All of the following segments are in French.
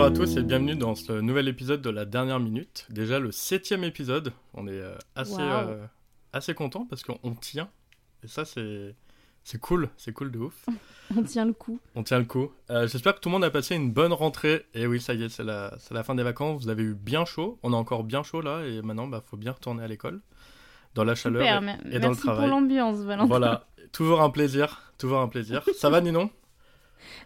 Bonjour à tous et bienvenue dans ce nouvel épisode de la dernière minute. Déjà le septième épisode. On est euh, assez, Wow. euh, assez content parce qu'on on tient. Et ça, c'est, c'est cool. C'est cool de ouf. On tient le coup. On tient le coup. Euh, j'espère que tout le monde a passé une bonne rentrée. Et oui, ça y est, c'est la, c'est la fin des vacances. Vous avez eu bien chaud. On a encore bien chaud là. Et maintenant, bah, faut bien retourner à l'école. Dans la chaleur. Et- dans le merci pour travail. l'ambiance, Valentin. Voilà. Toujours un plaisir. Toujours un plaisir. Ça va, Ninon?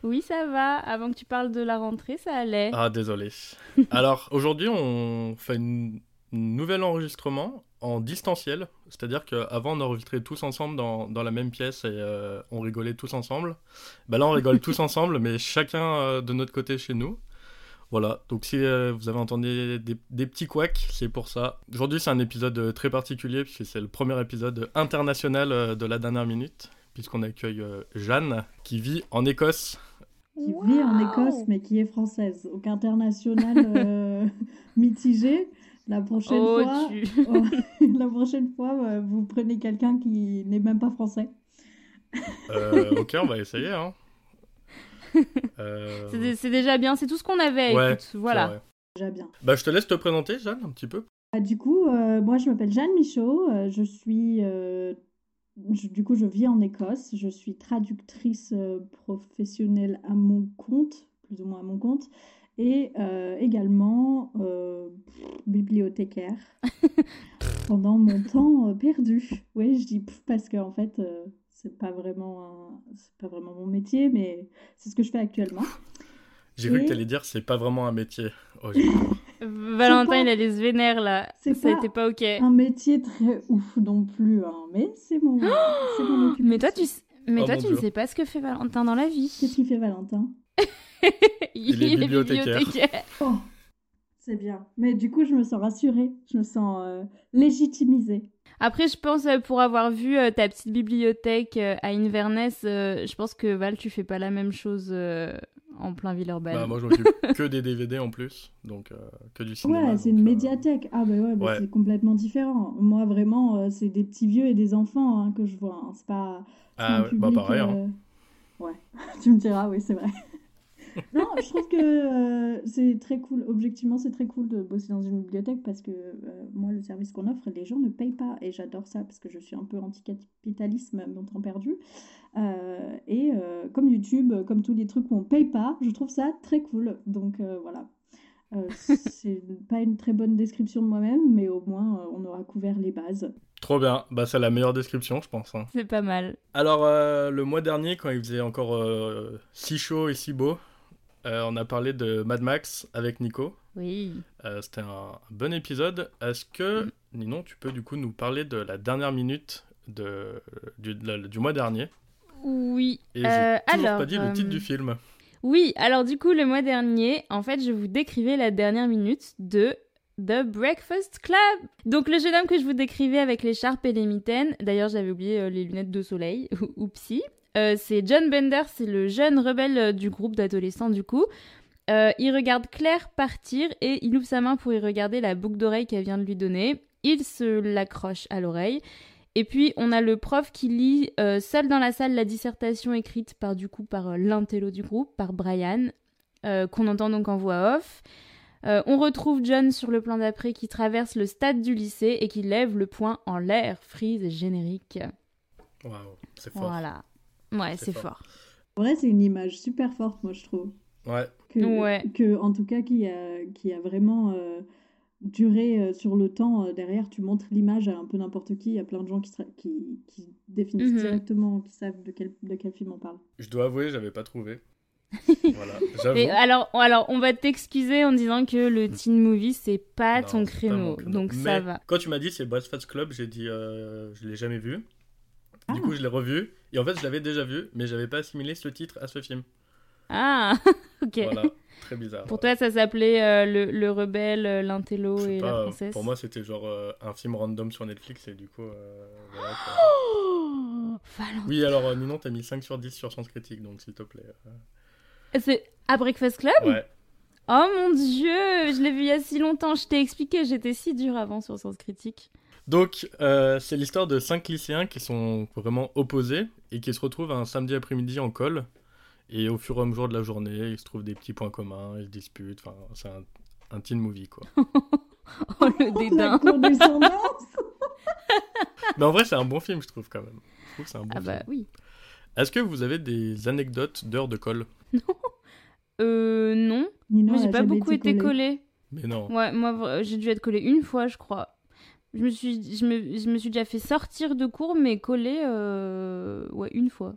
Oui, ça va. Avant que tu parles de la rentrée, ça allait. Ah, désolé. Alors, aujourd'hui, on fait un nouvel enregistrement en distanciel. C'est-à-dire qu'avant, on enregistrait tous ensemble dans, dans la même pièce et euh, on rigolait tous ensemble. Bah là, on rigole tous ensemble, mais chacun euh, de notre côté chez nous. Voilà, donc si euh, vous avez entendu des, des petits couacs, c'est pour ça. Aujourd'hui, c'est un épisode très particulier, puisque c'est le premier épisode international de la dernière minute, puisqu'on accueille euh, Jeanne, qui vit en Écosse. qui vit en Écosse mais qui est française. Donc international euh, mitigé. La prochaine Oh, fois, tu... oh, la prochaine fois, euh, vous prenez quelqu'un qui n'est même pas français. Euh, ok, on va essayer. Hein. Euh, c'est dé- c'est déjà bien, c'est tout ce qu'on avait. Ouais, écoute, c'est voilà. Déjà bien. Bah, je te laisse te présenter, Jeanne, un petit peu. Ah, du coup, euh, moi je m'appelle Jeanne Michaud. euh, je suis, euh, je- du coup, je vis en Écosse. Je suis traductrice euh, professionnelle à mon compte, plus ou moins à mon compte, et euh, également euh, bibliothécaire pendant mon temps perdu. Oui, je dis pff, parce que en fait, euh, c'est pas vraiment, un- c'est pas vraiment mon métier, mais c'est ce que je fais actuellement. J'ai cru Et- que t'allais dire c'est pas vraiment un métier. Oh, Valentin, pas- il a les vénères là. C'est Ça pas- pas ok. Un métier très ouf non plus, hein, mais c'est mon, c'est mon occupation. Mais toi, tu, mais Oh toi, tu Dieu. ne sais pas ce que fait Valentin dans la vie. Qu'est-ce qu'il fait Valentin? Il est bibliothécaire. Oh, c'est bien. Mais du coup, je me sens rassurée. Je me sens euh, légitimisée. Après, je pense, euh, pour avoir vu euh, ta petite bibliothèque euh, à Inverness, euh, je pense que Val, tu fais pas la même chose euh, en plein Villeurbanne. Bah, moi, je m'occupe que des DVD en plus, donc euh, que du cinéma. Ouais, c'est une euh, médiathèque. Ah, bah ouais, bah Ouais. c'est complètement différent. Moi, vraiment, euh, c'est des petits vieux et des enfants hein, que je vois. hein. C'est pas. Ah, un ouais, bah public, pareil. hein. Ouais, tu me diras, oui, c'est vrai. non, je trouve que euh, c'est très cool. Objectivement, c'est très cool de bosser dans une bibliothèque parce que euh, moi, le service qu'on offre, les gens ne payent pas. Et j'adore ça parce que je suis un peu anti-capitalisme, mon temps perdu. Euh, et euh, comme YouTube, comme tous les trucs où on paye pas, je trouve ça très cool. Donc euh, voilà. Euh, c'est pas une très bonne description de moi-même, mais au moins euh, on aura couvert les bases. Trop bien. Bah, c'est la meilleure description, je pense. hein. C'est pas mal. Alors, euh, le mois dernier, quand il faisait encore euh, si chaud et si beau, euh, on a parlé de Mad Max avec Nico. Oui. Euh, C'était un bon épisode. Est-ce que, Ninon, tu peux du coup nous parler de la dernière minute de, du, de la- du mois dernier? Oui. Et Euh, toujours alors, pas dit le titre euh, du film. Oui, alors du coup, le mois dernier, en fait, je vous décrivais la dernière minute de The Breakfast Club. Donc, le jeune homme que je vous décrivais avec l'écharpe et les mitaines, d'ailleurs, j'avais oublié euh, les lunettes de soleil, oupsie, euh, c'est John Bender, c'est le jeune rebelle euh, du groupe d'adolescents, du coup. Euh, il regarde Claire partir et il ouvre sa main pour y regarder la boucle d'oreille qu'elle vient de lui donner. Il se l'accroche à l'oreille. Et puis on a le prof qui lit euh, seul dans la salle la dissertation écrite par du coup par euh, l'intello du groupe, par Brian, euh, qu'on entend donc en voix off. Euh, on retrouve John sur le plan d'après qui traverse le stade du lycée et qui lève le poing en l'air, frise et générique. Waouh, c'est fort. Voilà. Ouais, C'est fort. fort. En vrai, c'est une image super forte, moi je trouve. Ouais, que, Ouais. que en tout cas qui a, qui a vraiment duré euh, sur le temps euh, derrière tu montres l'image à un peu n'importe qui il y a plein de gens qui, qui, qui définissent Mhm. directement qui savent de quel, de quel film on parle je dois avouer, j'avais pas trouvé. voilà, j'avoue. Et alors, alors, on va t'excuser en disant que le teen movie, c'est pas Non, ton pas créneau. Donc Mais ça va. Quand tu m'as dit c'est Breakfast Club, j'ai dit euh, je l'ai jamais vu. Ah. Du coup, je l'ai revu. Et en fait, je l'avais déjà vu, mais j'avais pas assimilé ce titre à ce film. Ah, ok. Voilà, très bizarre. Pour toi, ça s'appelait euh, le, le rebelle, euh, l'intello et pas, la princesse. Pour moi, c'était genre euh, un film random sur Netflix et du coup. euh, voilà. Oh. Oui, alors Ninon, t'as mis 5 sur 10 sur Sens Critique, donc s'il te plaît. C'est à Breakfast Club Ouais, Oh mon dieu, je l'ai vu il y a si longtemps. Je t'ai expliqué, j'étais si dure avant sur Sens Critique. Donc, euh, c'est l'histoire de cinq lycéens qui sont vraiment opposés et qui se retrouvent un samedi après-midi en col. Et au fur et à mesure de la journée, ils se trouvent des petits points communs, ils se disputent. Enfin, c'est un, un teen movie, quoi. oh, le dédain. La condescendance. Mais en vrai, c'est un bon film, je trouve, quand même. Je trouve que c'est un bon Ah film. bah oui. Est-ce que vous avez des anecdotes d'heures de colle? Euh, non. Moi, j'ai pas beaucoup été collée. Mais non. Ouais, moi, j'ai dû être collée une fois, je crois. Je me suis, je me, je me suis déjà fait sortir de cours, mais collée, euh, ouais, une fois.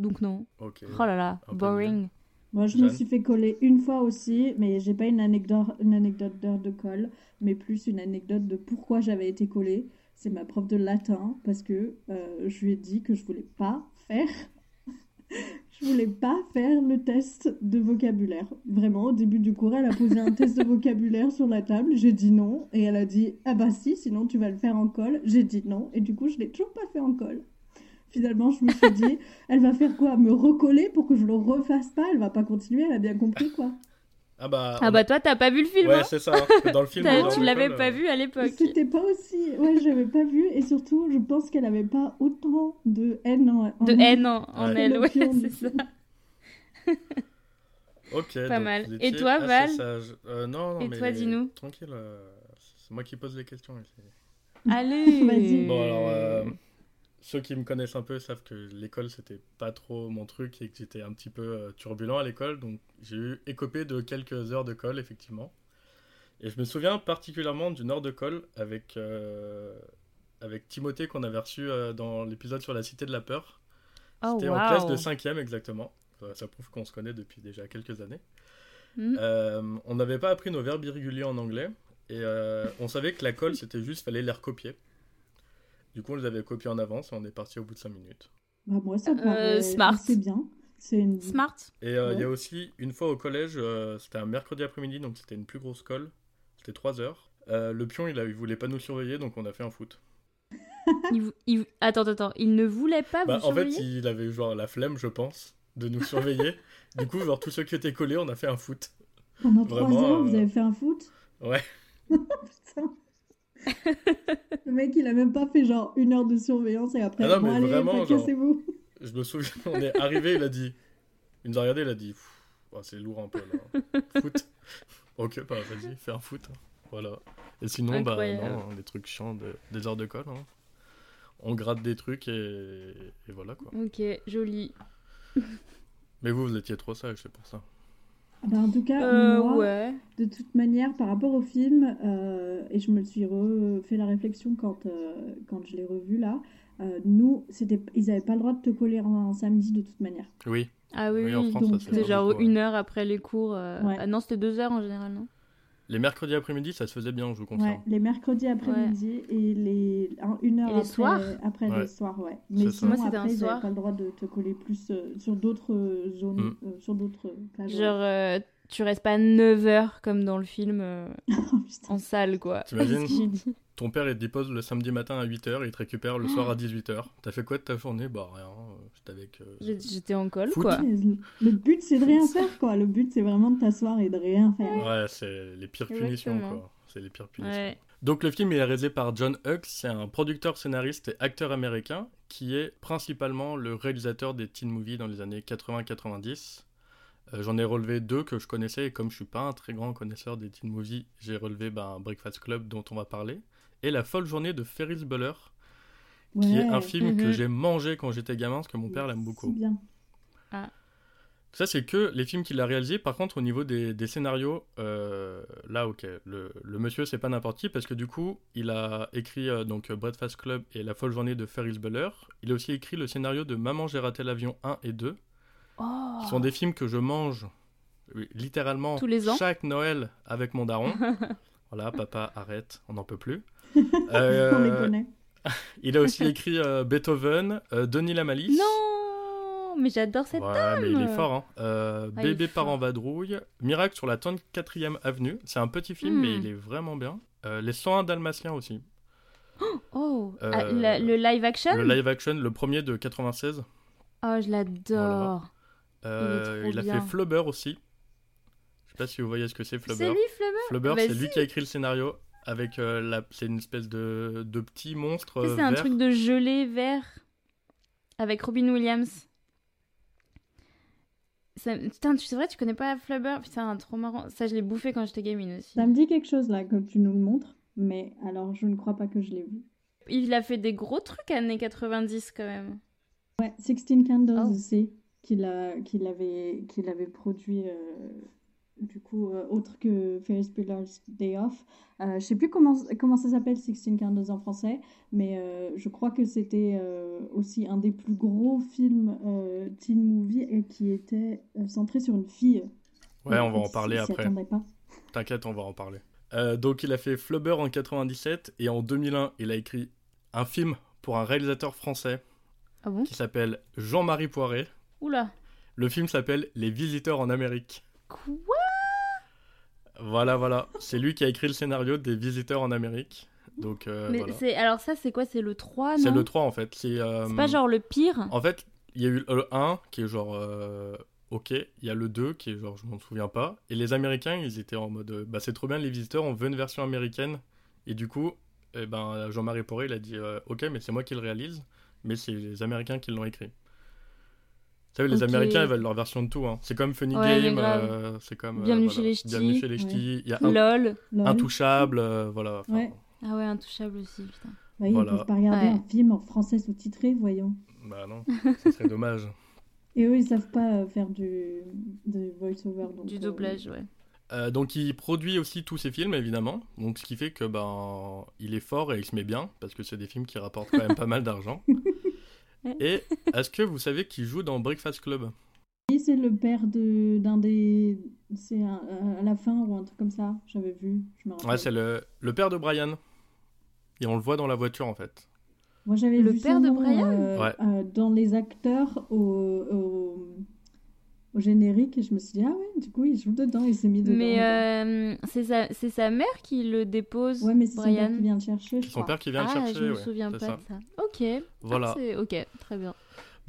Donc non. Ok. Oh là là, boring. Moi, je me suis fait coller une fois aussi, mais j'ai pas une anecdote, une anecdote d'heure de colle, mais plus une anecdote de pourquoi j'avais été collée. C'est ma prof de latin, parce que euh, je lui ai dit que je voulais pas faire. je voulais pas faire le test de vocabulaire. Vraiment, au début du cours, elle a posé un test de vocabulaire sur la table. J'ai dit non, et elle a dit ah bah si, sinon tu vas le faire en colle. J'ai dit non, et du coup, je l'ai toujours pas fait en colle. Finalement, je me suis dit, elle va faire quoi? Me recoller pour que je le refasse pas? Elle va pas continuer, elle a bien compris quoi. Ah bah. Ah bah toi, t'as pas vu le film, Ouais, hein c'est ça. Dans le film. Dans Tu l'avais euh, pas vu à l'époque. C'était pas aussi. Ouais, j'avais pas vu. Et surtout, je pense qu'elle avait pas autant de haine en, en De elle. haine en, en Ouais. elle, ouais, c'est ça. Ok. Pas donc mal. Et toi, Val sage. Euh, Non, non, Et mais toi, dis-nous. Tranquille. euh, C'est moi qui pose les questions ici. Allez Vas-y. Bon, alors, euh, ceux qui me connaissent un peu savent que l'école, c'était pas trop mon truc et que j'étais un petit peu euh, turbulent à l'école. Donc, j'ai eu écopé de quelques heures de colle, effectivement. Et je me souviens particulièrement d'une heure de colle avec, euh, avec Timothée qu'on avait reçu euh, dans l'épisode sur la Cité de la Peur. Oh, C'était en classe de waouh 5 exactement. Ça prouve qu'on se connaît depuis déjà quelques années. Hmm. Euh, on n'avait pas appris nos verbes irréguliers en anglais et on savait que la colle c'était juste fallait les recopier. Du coup, on les avait copiés en avance et on est parti au bout de 5 minutes. Bah, moi, ça Euh, paraît smart. assez bien. C'est une... Smart Et euh, il y a aussi une fois au collège, euh, c'était un mercredi après-midi donc c'était une plus grosse colle. C'était 3 heures. Euh, le pion il, a, il voulait pas nous surveiller donc on a fait un foot. il, vou- il- Attends, attends, attends. Il ne voulait pas Bah, vous en fait, il avait genre la flemme, je pense, de nous surveiller. du coup, genre tous ceux qui étaient collés, on a fait un foot. Pendant trois heures, vous avez fait un foot? Ouais. Putain. Le mec, il a même pas fait genre une heure de surveillance et après, Ah non, bon, mais allez, vraiment, genre- cassez-vous. Je me souviens, on est arrivé, il a dit. Il nous a regardé, il a dit. Ouais, c'est lourd un peu là. Foot. Ok, bah vas-y, fais un foot. hein. Voilà. Et sinon, bah non, des trucs chiants, de- des heures de colle. hein. On gratte des trucs et, et voilà quoi. Ok, joli. Mais vous, vous étiez trop sage, c'est pour ça. Ah bah, en tout cas, Euh, moi, ouais. de toute manière, par rapport au film, euh, et je me suis refait la réflexion quand, euh, quand je l'ai revu là, euh, nous, c'était, ils n'avaient pas le droit de te coller un, un samedi de toute manière. Oui. Ah oui, Oui, en. France, donc, pas genre une heure après les cours. euh, Ouais. Ah non, c'était deux heures en général, non? Les mercredis après-midi, ça se faisait bien, je vous Ouais, confirme. les mercredis après-midi et les un- une heure Et les après, soirs après Ouais. les soirs, ouais. Mais sinon, Moi, c'était un après, n'avaient pas le droit de te coller plus euh, sur d'autres euh, zones, Mm. euh, sur d'autres plages. Genre, euh, tu restes pas 9 heures comme dans le film euh, Oh, en salle, quoi. T'imagines. Ton père, il te dépose le samedi matin à 8h, il te récupère le soir à 18h. T'as fait quoi de ta journée? Bah rien, euh, j'étais avec... euh, J'ai- J'étais en col, Foot. quoi. Le but, c'est de rien faire, quoi. Le but, c'est vraiment de t'asseoir et de rien faire. Ouais, c'est les pires punitions, quoi. C'est les pires punitions. Ouais. Donc le film il est réalisé par John Hughes, c'est un producteur, scénariste et acteur américain qui est principalement le réalisateur des teen movies dans les années 80-90. Euh, J'en ai relevé deux que je connaissais et comme je suis pas un très grand connaisseur des teen movies, j'ai relevé ben, Breakfast Club dont on va parler et La folle journée de Ferris Bueller, qui est un film que Mhm. j'ai mangé quand j'étais gamin parce que mon père l'aime beaucoup. bien. Ça, c'est que les films qu'il a réalisés. Par contre, au niveau des, des scénarios, euh, là, ok, le, le monsieur, c'est pas n'importe qui, parce que du coup, il a écrit euh, donc Breakfast Club et La folle journée de Ferris Bueller. Il a aussi écrit le scénario de Maman, j'ai raté l'avion 1 et 2, Oh. qui sont des films que je mange oui, littéralement Tous les ans chaque Noël avec mon daron. voilà, papa, arrête, on n'en peut plus. On les Euh, connaît. il a aussi écrit euh, Beethoven, euh, Denis la Malice. Non Mais j'adore cette Ouais, mais il est fort. Hein. Euh, Ah, Bébé part en vadrouille. Miracle sur la 34e avenue. C'est un petit film, Hmm. mais il est vraiment bien. Euh, les 101 Dalmatiens aussi. Oh Euh, Ah, la- Le live action? Le live action, le premier de 96. Oh, je l'adore. Euh, Il a bien. fait Flubber aussi. Je sais pas si vous voyez ce que c'est C'est Flubber. lui, Flubber Flubber, Bah c'est lui qui a écrit le scénario. Avec euh, la... C'est une espèce de, de petit monstre euh, C'est un vert. truc de gelée vert avec Robin Williams. Ça... Putain, tu- c'est vrai, tu connais pas Flubber? Putain, trop marrant. Ça, je l'ai bouffé quand j'étais gamine aussi. Ça me dit quelque chose là, comme tu nous le montres, mais alors je ne crois pas que je l'ai vu. Il a fait des gros trucs années 90 quand même. Ouais, Sixteen Candles Oh. aussi, qu'il a, qu'il avait, qu'il avait produit, euh, du coup, euh, autre que Ferris Bueller's Day Off. Euh, je sais plus comment, comment ça s'appelle, Sixteen Candles en français, mais euh, je crois que c'était euh, aussi un des plus gros films euh, teen movie et qui était euh, centré sur une fille. Ouais, on va en parler après. T'inquiète, on va en parler. Donc il a fait Flubber en 97 et en 2001 il a écrit un film pour un réalisateur français Ah bon? qui s'appelle Jean-Marie Poiret. Oula. Le film s'appelle Les Visiteurs en Amérique. Quoi? Voilà, voilà. C'est lui qui a écrit le scénario des Visiteurs en Amérique. Donc euh, Mais voilà. c'est alors ça, c'est quoi? C'est le 3, non? C'est le 3 en fait. C'est euh, C'est pas genre le pire? En fait, il y a eu le 1 qui est genre euh, ok, il y a le 2 qui est genre je m'en souviens pas. Et les Américains, ils étaient en mode bah c'est trop bien les visiteurs, on veut une version américaine. Et du coup, eh ben, Jean-Marie Poré, il a dit ok, mais c'est moi qui le réalise, mais c'est les Américains qui l'ont écrit. Vous savez, les. Américains, ils veulent leur version de tout. hein. C'est comme Funny Ouais, Game, euh, c'est comme. euh, Bienvenue voilà. chez les Ch'tis. Bienvenue chez les Ouais. Ch'tis. Il y a un, LOL. Lol. Intouchable, euh, voilà. enfin, Ouais. Ah ouais, intouchable aussi, putain. Bah, ils Voilà. peuvent pas regarder Ouais. un film en français sous-titré, voyons. Bah non, ce serait dommage. Et eux, ils savent pas faire du, du voice-over. Du euh, doublage, ouais. Euh, donc il produit aussi tous ses films évidemment, donc ce qui fait que ben il est fort et il se met bien parce que c'est des films qui rapportent quand même pas mal d'argent. Et est-ce que vous savez qui joue dans Breakfast Club? Oui, c'est le père de d'un des. C'est un- à la fin ou un truc comme ça. J'avais vu. Je me rappelle. Ouais, c'est le, le père de Brian. Et on le voit dans la voiture en fait. Moi, j'avais Le vu père son de nom, Brian? euh, Ouais. euh, dans les acteurs au, au, au générique et je me suis dit ah ouais, du coup il joue dedans, il s'est mis dedans. Mais euh, c'est sa, c'est sa mère qui le dépose, Ouais, mais c'est son père Brian. qui vient le chercher. je Son crois. père qui vient ah, le chercher. je me ouais, souviens c'est pas ça. de ça. Ok. Ah, Voilà. c'est- ok, très bien.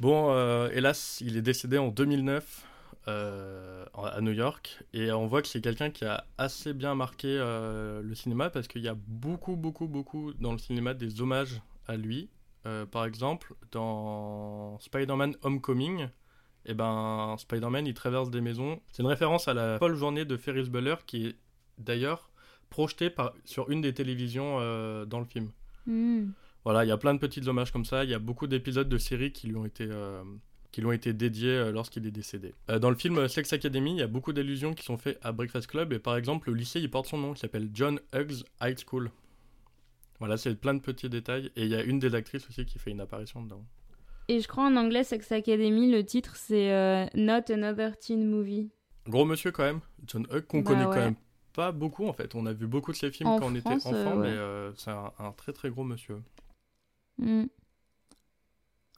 Bon, euh, hélas, il est décédé en 2009 euh, à New York. Et on voit que c'est quelqu'un qui a assez bien marqué euh, le cinéma parce qu'il y a beaucoup, beaucoup, beaucoup dans le cinéma des hommages à lui. Euh, par exemple, dans Spider-Man Homecoming, eh ben, Spider-Man il traverse des maisons. C'est une référence à la folle journée de Ferris Bueller qui est d'ailleurs projetée par, sur une des télévisions euh, dans le film. Hmm. Voilà, il y a plein de petits hommages comme ça. Il y a beaucoup d'épisodes de séries qui lui ont été, euh, qui lui ont été dédiés euh, lorsqu'il est décédé. Dans le film Sex Academy, il y a beaucoup d'allusions qui sont faites à Breakfast Club. Et par exemple, le lycée, il porte son nom, il s'appelle John Hughes High School. Voilà, c'est plein de petits détails. Et il y a une des actrices aussi qui fait une apparition dedans. Et je crois en anglais, Sex Academy, le titre c'est euh, Not Another Teen Movie. Gros monsieur quand même, John Hughes, qu'on Bah connaît ouais. quand même pas beaucoup en fait. On a vu beaucoup de ses films En quand on était enfant, euh, ouais. mais euh, c'est un, un très très gros monsieur. Hmm.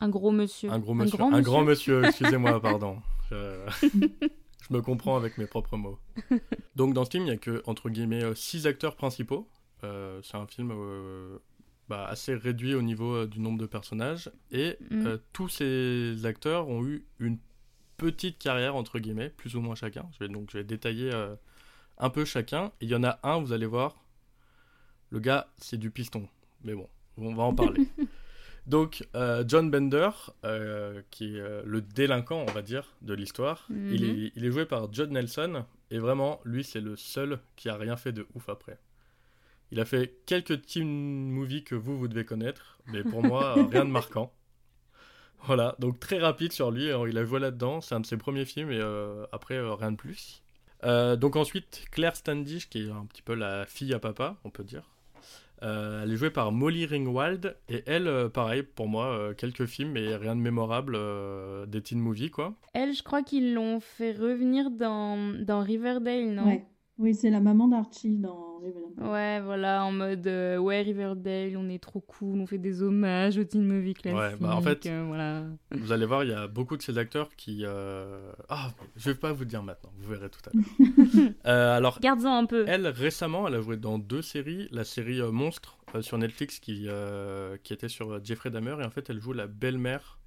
Un gros monsieur. Un gros monsieur. grand Un grand monsieur, excusez-moi, pardon. Je... je me comprends avec mes propres mots. Donc dans ce film, il n'y a que, entre guillemets, six acteurs principaux. Euh, c'est un film bah, assez réduit au niveau euh, du nombre de personnages. Et Mm. euh, tous ces acteurs ont eu une petite carrière, entre guillemets, plus ou moins chacun. Je vais, donc je vais détailler euh, un peu chacun. Et il y en a un, vous allez voir, le gars, c'est du piston. Mais bon, on va en parler. Donc, euh, John Bender, euh, qui est euh, le délinquant, on va dire, de l'histoire, il, est, il est joué par Judd Nelson, et vraiment, lui, c'est le seul qui a rien fait de ouf après. Il a fait quelques teen movies que vous, vous devez connaître, mais pour moi, rien de marquant. Voilà, donc très rapide sur lui, alors, il a joué là-dedans, c'est un de ses premiers films, et euh, après, euh, rien de plus. Euh, donc ensuite, Claire Standish, qui est un petit peu la fille à papa, on peut dire. Euh, elle est jouée par Molly Ringwald et elle, euh, pareil, pour moi, euh, quelques films mais rien de mémorable, euh, des teen movies quoi. Elle, je crois qu'ils l'ont fait revenir dans, dans Riverdale, non? Ouais. Oui, c'est la maman d'Archie dans Riverdale. Ouais, voilà, en mode euh, ouais, Riverdale, on est trop cool, on fait des hommages aux teen movie classiques. Ouais, bah, en fait- euh, voilà. Vous allez voir, il y a beaucoup de ces acteurs qui. euh, Ah, je vais pas vous dire maintenant, vous verrez tout à l'heure. Euh, alors, Garde-en un peu. elle récemment, elle a joué dans deux séries, la série euh, Monstre euh, sur Netflix qui, euh, qui était sur Jeffrey Dahmer et en fait elle joue la belle-mère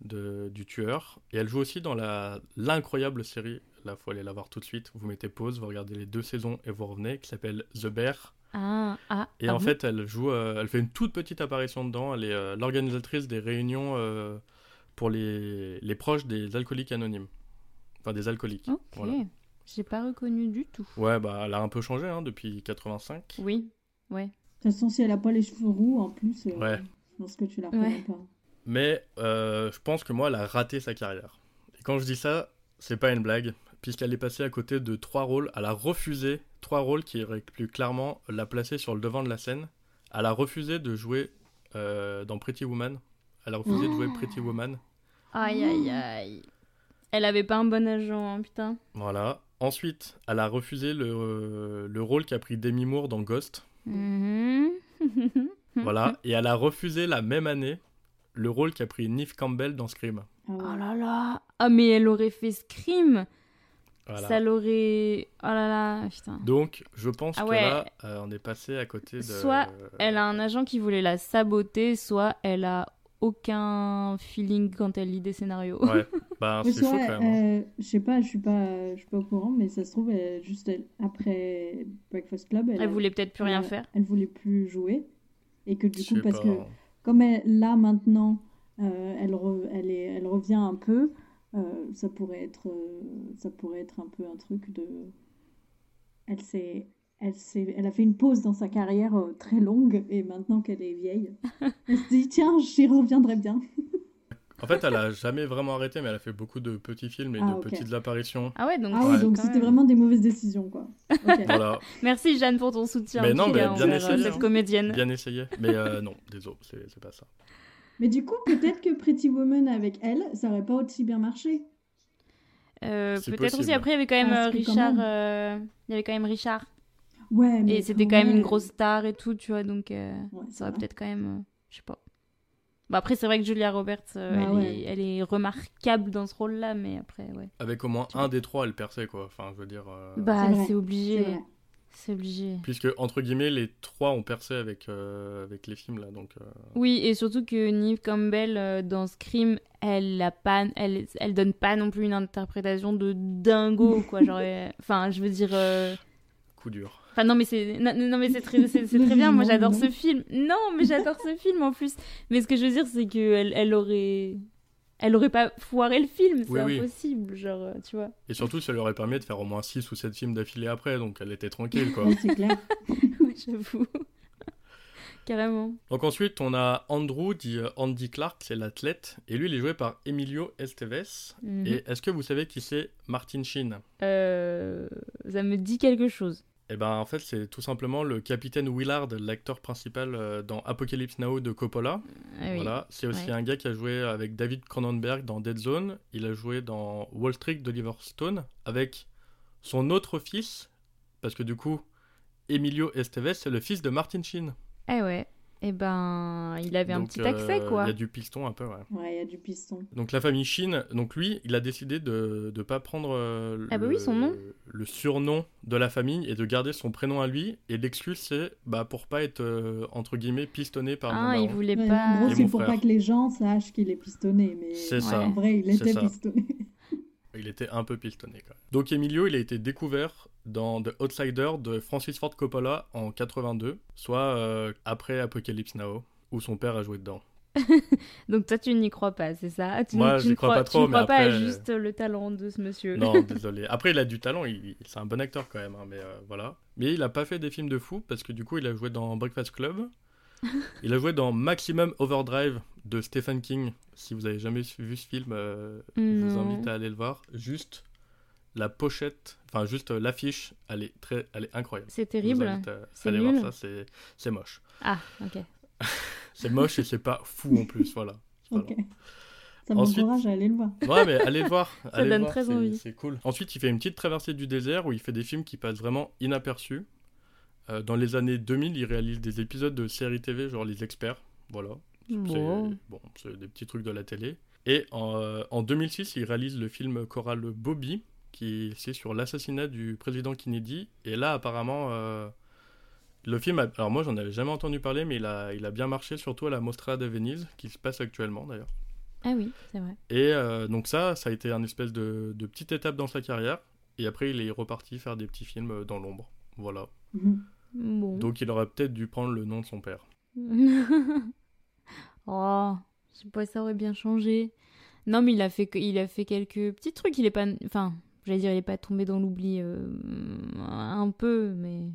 de, du tueur et elle joue aussi dans la l'incroyable série, là faut aller la voir tout de suite, vous mettez pause, vous regardez les deux saisons et vous revenez, qui s'appelle The Bear Ah, ah. et ah en fait elle joue, euh, elle fait une toute petite apparition dedans, elle est euh, l'organisatrice des réunions euh, pour les, les proches des alcooliques anonymes. Enfin, des alcooliques. Ok. Voilà. J'ai pas reconnu du tout. Ouais, bah, elle a un peu changé hein, depuis 85. Oui, ouais. De toute façon, si elle a pas les cheveux roux, en plus, euh, Ouais. je pense que tu la reconnais Ouais. pas. Mais euh, je pense que moi, elle a raté sa carrière. Et quand je dis ça, c'est pas une blague, puisqu'elle est passée à côté de trois rôles. Elle a refusé trois rôles qui auraient pu clairement la placer sur le devant de la scène. Elle a refusé de jouer euh, dans Pretty Woman. Elle a refusé de jouer Pretty Woman. Aïe, aïe, aïe. Elle avait pas un bon agent, hein, putain. Voilà. Ensuite, elle a refusé le, euh, le rôle qu'a pris Demi Moore dans Ghost. Mhm. Voilà. Et elle a refusé la même année le rôle qu'a pris Neve Campbell dans Scream. Ah. Oh là là. Ah, mais elle aurait fait Scream. Voilà. Ça l'aurait. Oh là là, putain. Donc, je pense Ah que ouais. là, euh, on est passé à côté de. Soit Elle a un agent qui voulait la saboter, soit elle a aucun feeling quand elle lit des scénarios. Ouais, bah c'est chaud quand même. hein. euh, je sais pas, je suis pas, je suis pas au courant, mais ça se trouve, elle- juste elle- après Breakfast Club, elle, Elle voulait peut-être plus rien faire. Elle voulait plus jouer. Et que du coup, parce pas. que comme elle, là maintenant, euh, elle, re- elle, est, elle revient un peu, euh, ça, pourrait être, euh, ça pourrait être un peu un truc de. Elle, s'est, elle, s'est, elle a fait une pause dans sa carrière très longue et maintenant qu'elle est vieille, elle se dit tiens, j'y reviendrai bien. En fait, elle a jamais vraiment arrêté, mais elle a fait beaucoup de petits films et Ah, de petites apparitions. Ah ouais, donc. Ah Ouais. c'était même. vraiment des mauvaises décisions quoi. Voilà, Merci Jeanne pour ton soutien. Mais non, mais bien envers, essayé, euh, cette hein. comédienne. bien essayé. Mais euh, non, désolé, c'est c'est pas ça. Mais du coup, peut-être que Pretty Woman avec elle, ça aurait pas aussi bien marché. Euh, Peut-être aussi après il y avait quand même euh, quand Richard. même. euh, Il y avait quand même Richard. Ouais, mais Et c'était quand même une grosse star et tout, tu vois, donc euh, Ouais, ça aurait peut-être quand même. euh, je sais pas. Bah après, c'est vrai que Julia Roberts, euh, Bah elle, ouais. est, elle est remarquable dans ce rôle-là, mais après, ouais. Avec au moins un des trois, elle perçait quoi. Enfin, je veux dire. euh, Bah, C'est obligé. C'est obligé. Puisque entre guillemets, les trois ont percé avec euh, avec les films là, donc. euh, Oui, et surtout que Neve Campbell, euh, dans Scream, elle, a pas, elle, elle donne pas non plus une interprétation de dingo, quoi. Genre, Enfin, je veux dire. euh, coup dur. Enfin non mais c'est non, non, mais c'est très c'est très bien. Moi j'adore ce film. Non mais j'adore ce film en plus. Mais ce que je veux dire c'est que elle, elle aurait elle aurait pas foiré le film. C'est Oui, oui. impossible genre euh, tu vois. Et surtout, ça lui aurait permis de faire au moins 6 ou 7 films d'affilée après, donc elle était tranquille quoi. C'est clair. ouais j'avoue. Carrément. Donc ensuite, on a Andrew, dit euh, Andy Clark, c'est l'athlète, et lui, il est joué par Emilio Esteves. Mhm. Et est-ce que vous savez qui c'est Martin Sheen? Euh, ça me dit quelque chose Eh ben, en fait, c'est tout simplement le capitaine Willard, l'acteur principal euh, dans Apocalypse Now de Coppola. Ah oui. Voilà, c'est aussi Ouais. un gars qui a joué avec David Cronenberg dans Dead Zone. Il a joué dans Wall Street d'Oliver Stone avec son autre fils, parce que du coup, Emilio Esteves, c'est le fils de Martin Sheen. eh ouais et ben il avait un Donc, petit accès euh, quoi Il y a du piston un peu, ouais. Ouais, il y a du piston. Donc la famille Shin, donc lui, il a décidé de ne pas prendre euh, Ah bah le, oui, son nom. le surnom de la famille et de garder son prénom à lui. Et l'excuse, c'est bah, pour pas être, euh, entre guillemets, pistonné par mon ah il daron. voulait Ouais, pas En gros, c'est mon pour frère. pas que les gens sachent qu'il est pistonné, mais C'est ça. en vrai, il était pistonné. Il était un peu pistonné. Quand même. Donc Emilio, il a été découvert dans The Outsider de Francis Ford Coppola en 82, soit euh, après Apocalypse Now, où son père a joué dedans. donc toi tu n'y crois pas c'est ça? Tu, Moi, j'y ne crois crois pas trop, tu ne crois mais pas après- juste le talent de ce monsieur Non, désolé. Après, il a du talent, il, il- c'est un bon acteur quand même, hein, mais euh, voilà. Mais il a pas fait des films de fou parce que du coup, il a joué dans Breakfast Club. il a joué dans Maximum Overdrive de Stephen King. Si vous avez jamais vu ce film, euh, je vous invite à aller le voir. Juste la pochette, enfin juste euh, l'affiche, elle est très, elle est incroyable. c'est terrible à C'est nul. voir ça, c'est, c'est moche. ah ok C'est moche et c'est pas fou en plus, voilà. Voilà. Ok. Ça m'encourage à aller le voir. Ouais, mais allez le voir. allez le donne voir, très envie. C'est cool. Ensuite, il fait une petite traversée du désert où il fait des films qui passent vraiment inaperçus. Euh, dans les années 2000, il réalise des épisodes de séries TV, genre Les Experts. Voilà. C'est Bon. c'est des petits trucs de la télé. Et en, euh, en 2006, il réalise le film choral Bobby, qui c'est sur l'assassinat du président Kennedy. Et là, apparemment, euh, le film, a- alors moi, j'en avais jamais entendu parler, mais il a, il a bien marché, surtout à la Mostra de Venise, qui se passe actuellement d'ailleurs. ah oui c'est vrai Et euh, donc ça, ça a été un espèce de, de petite étape dans sa carrière. Et après, il est reparti faire des petits films dans l'ombre. Voilà. Mhm. Bon Donc il aurait peut-être dû prendre le nom de son père. oh, je sais pas, ça aurait bien changé. Non, mais il a fait, que- il a fait quelques petits trucs. Il est pas, enfin, j'allais dire, il est pas tombé dans l'oubli euh, un peu, mais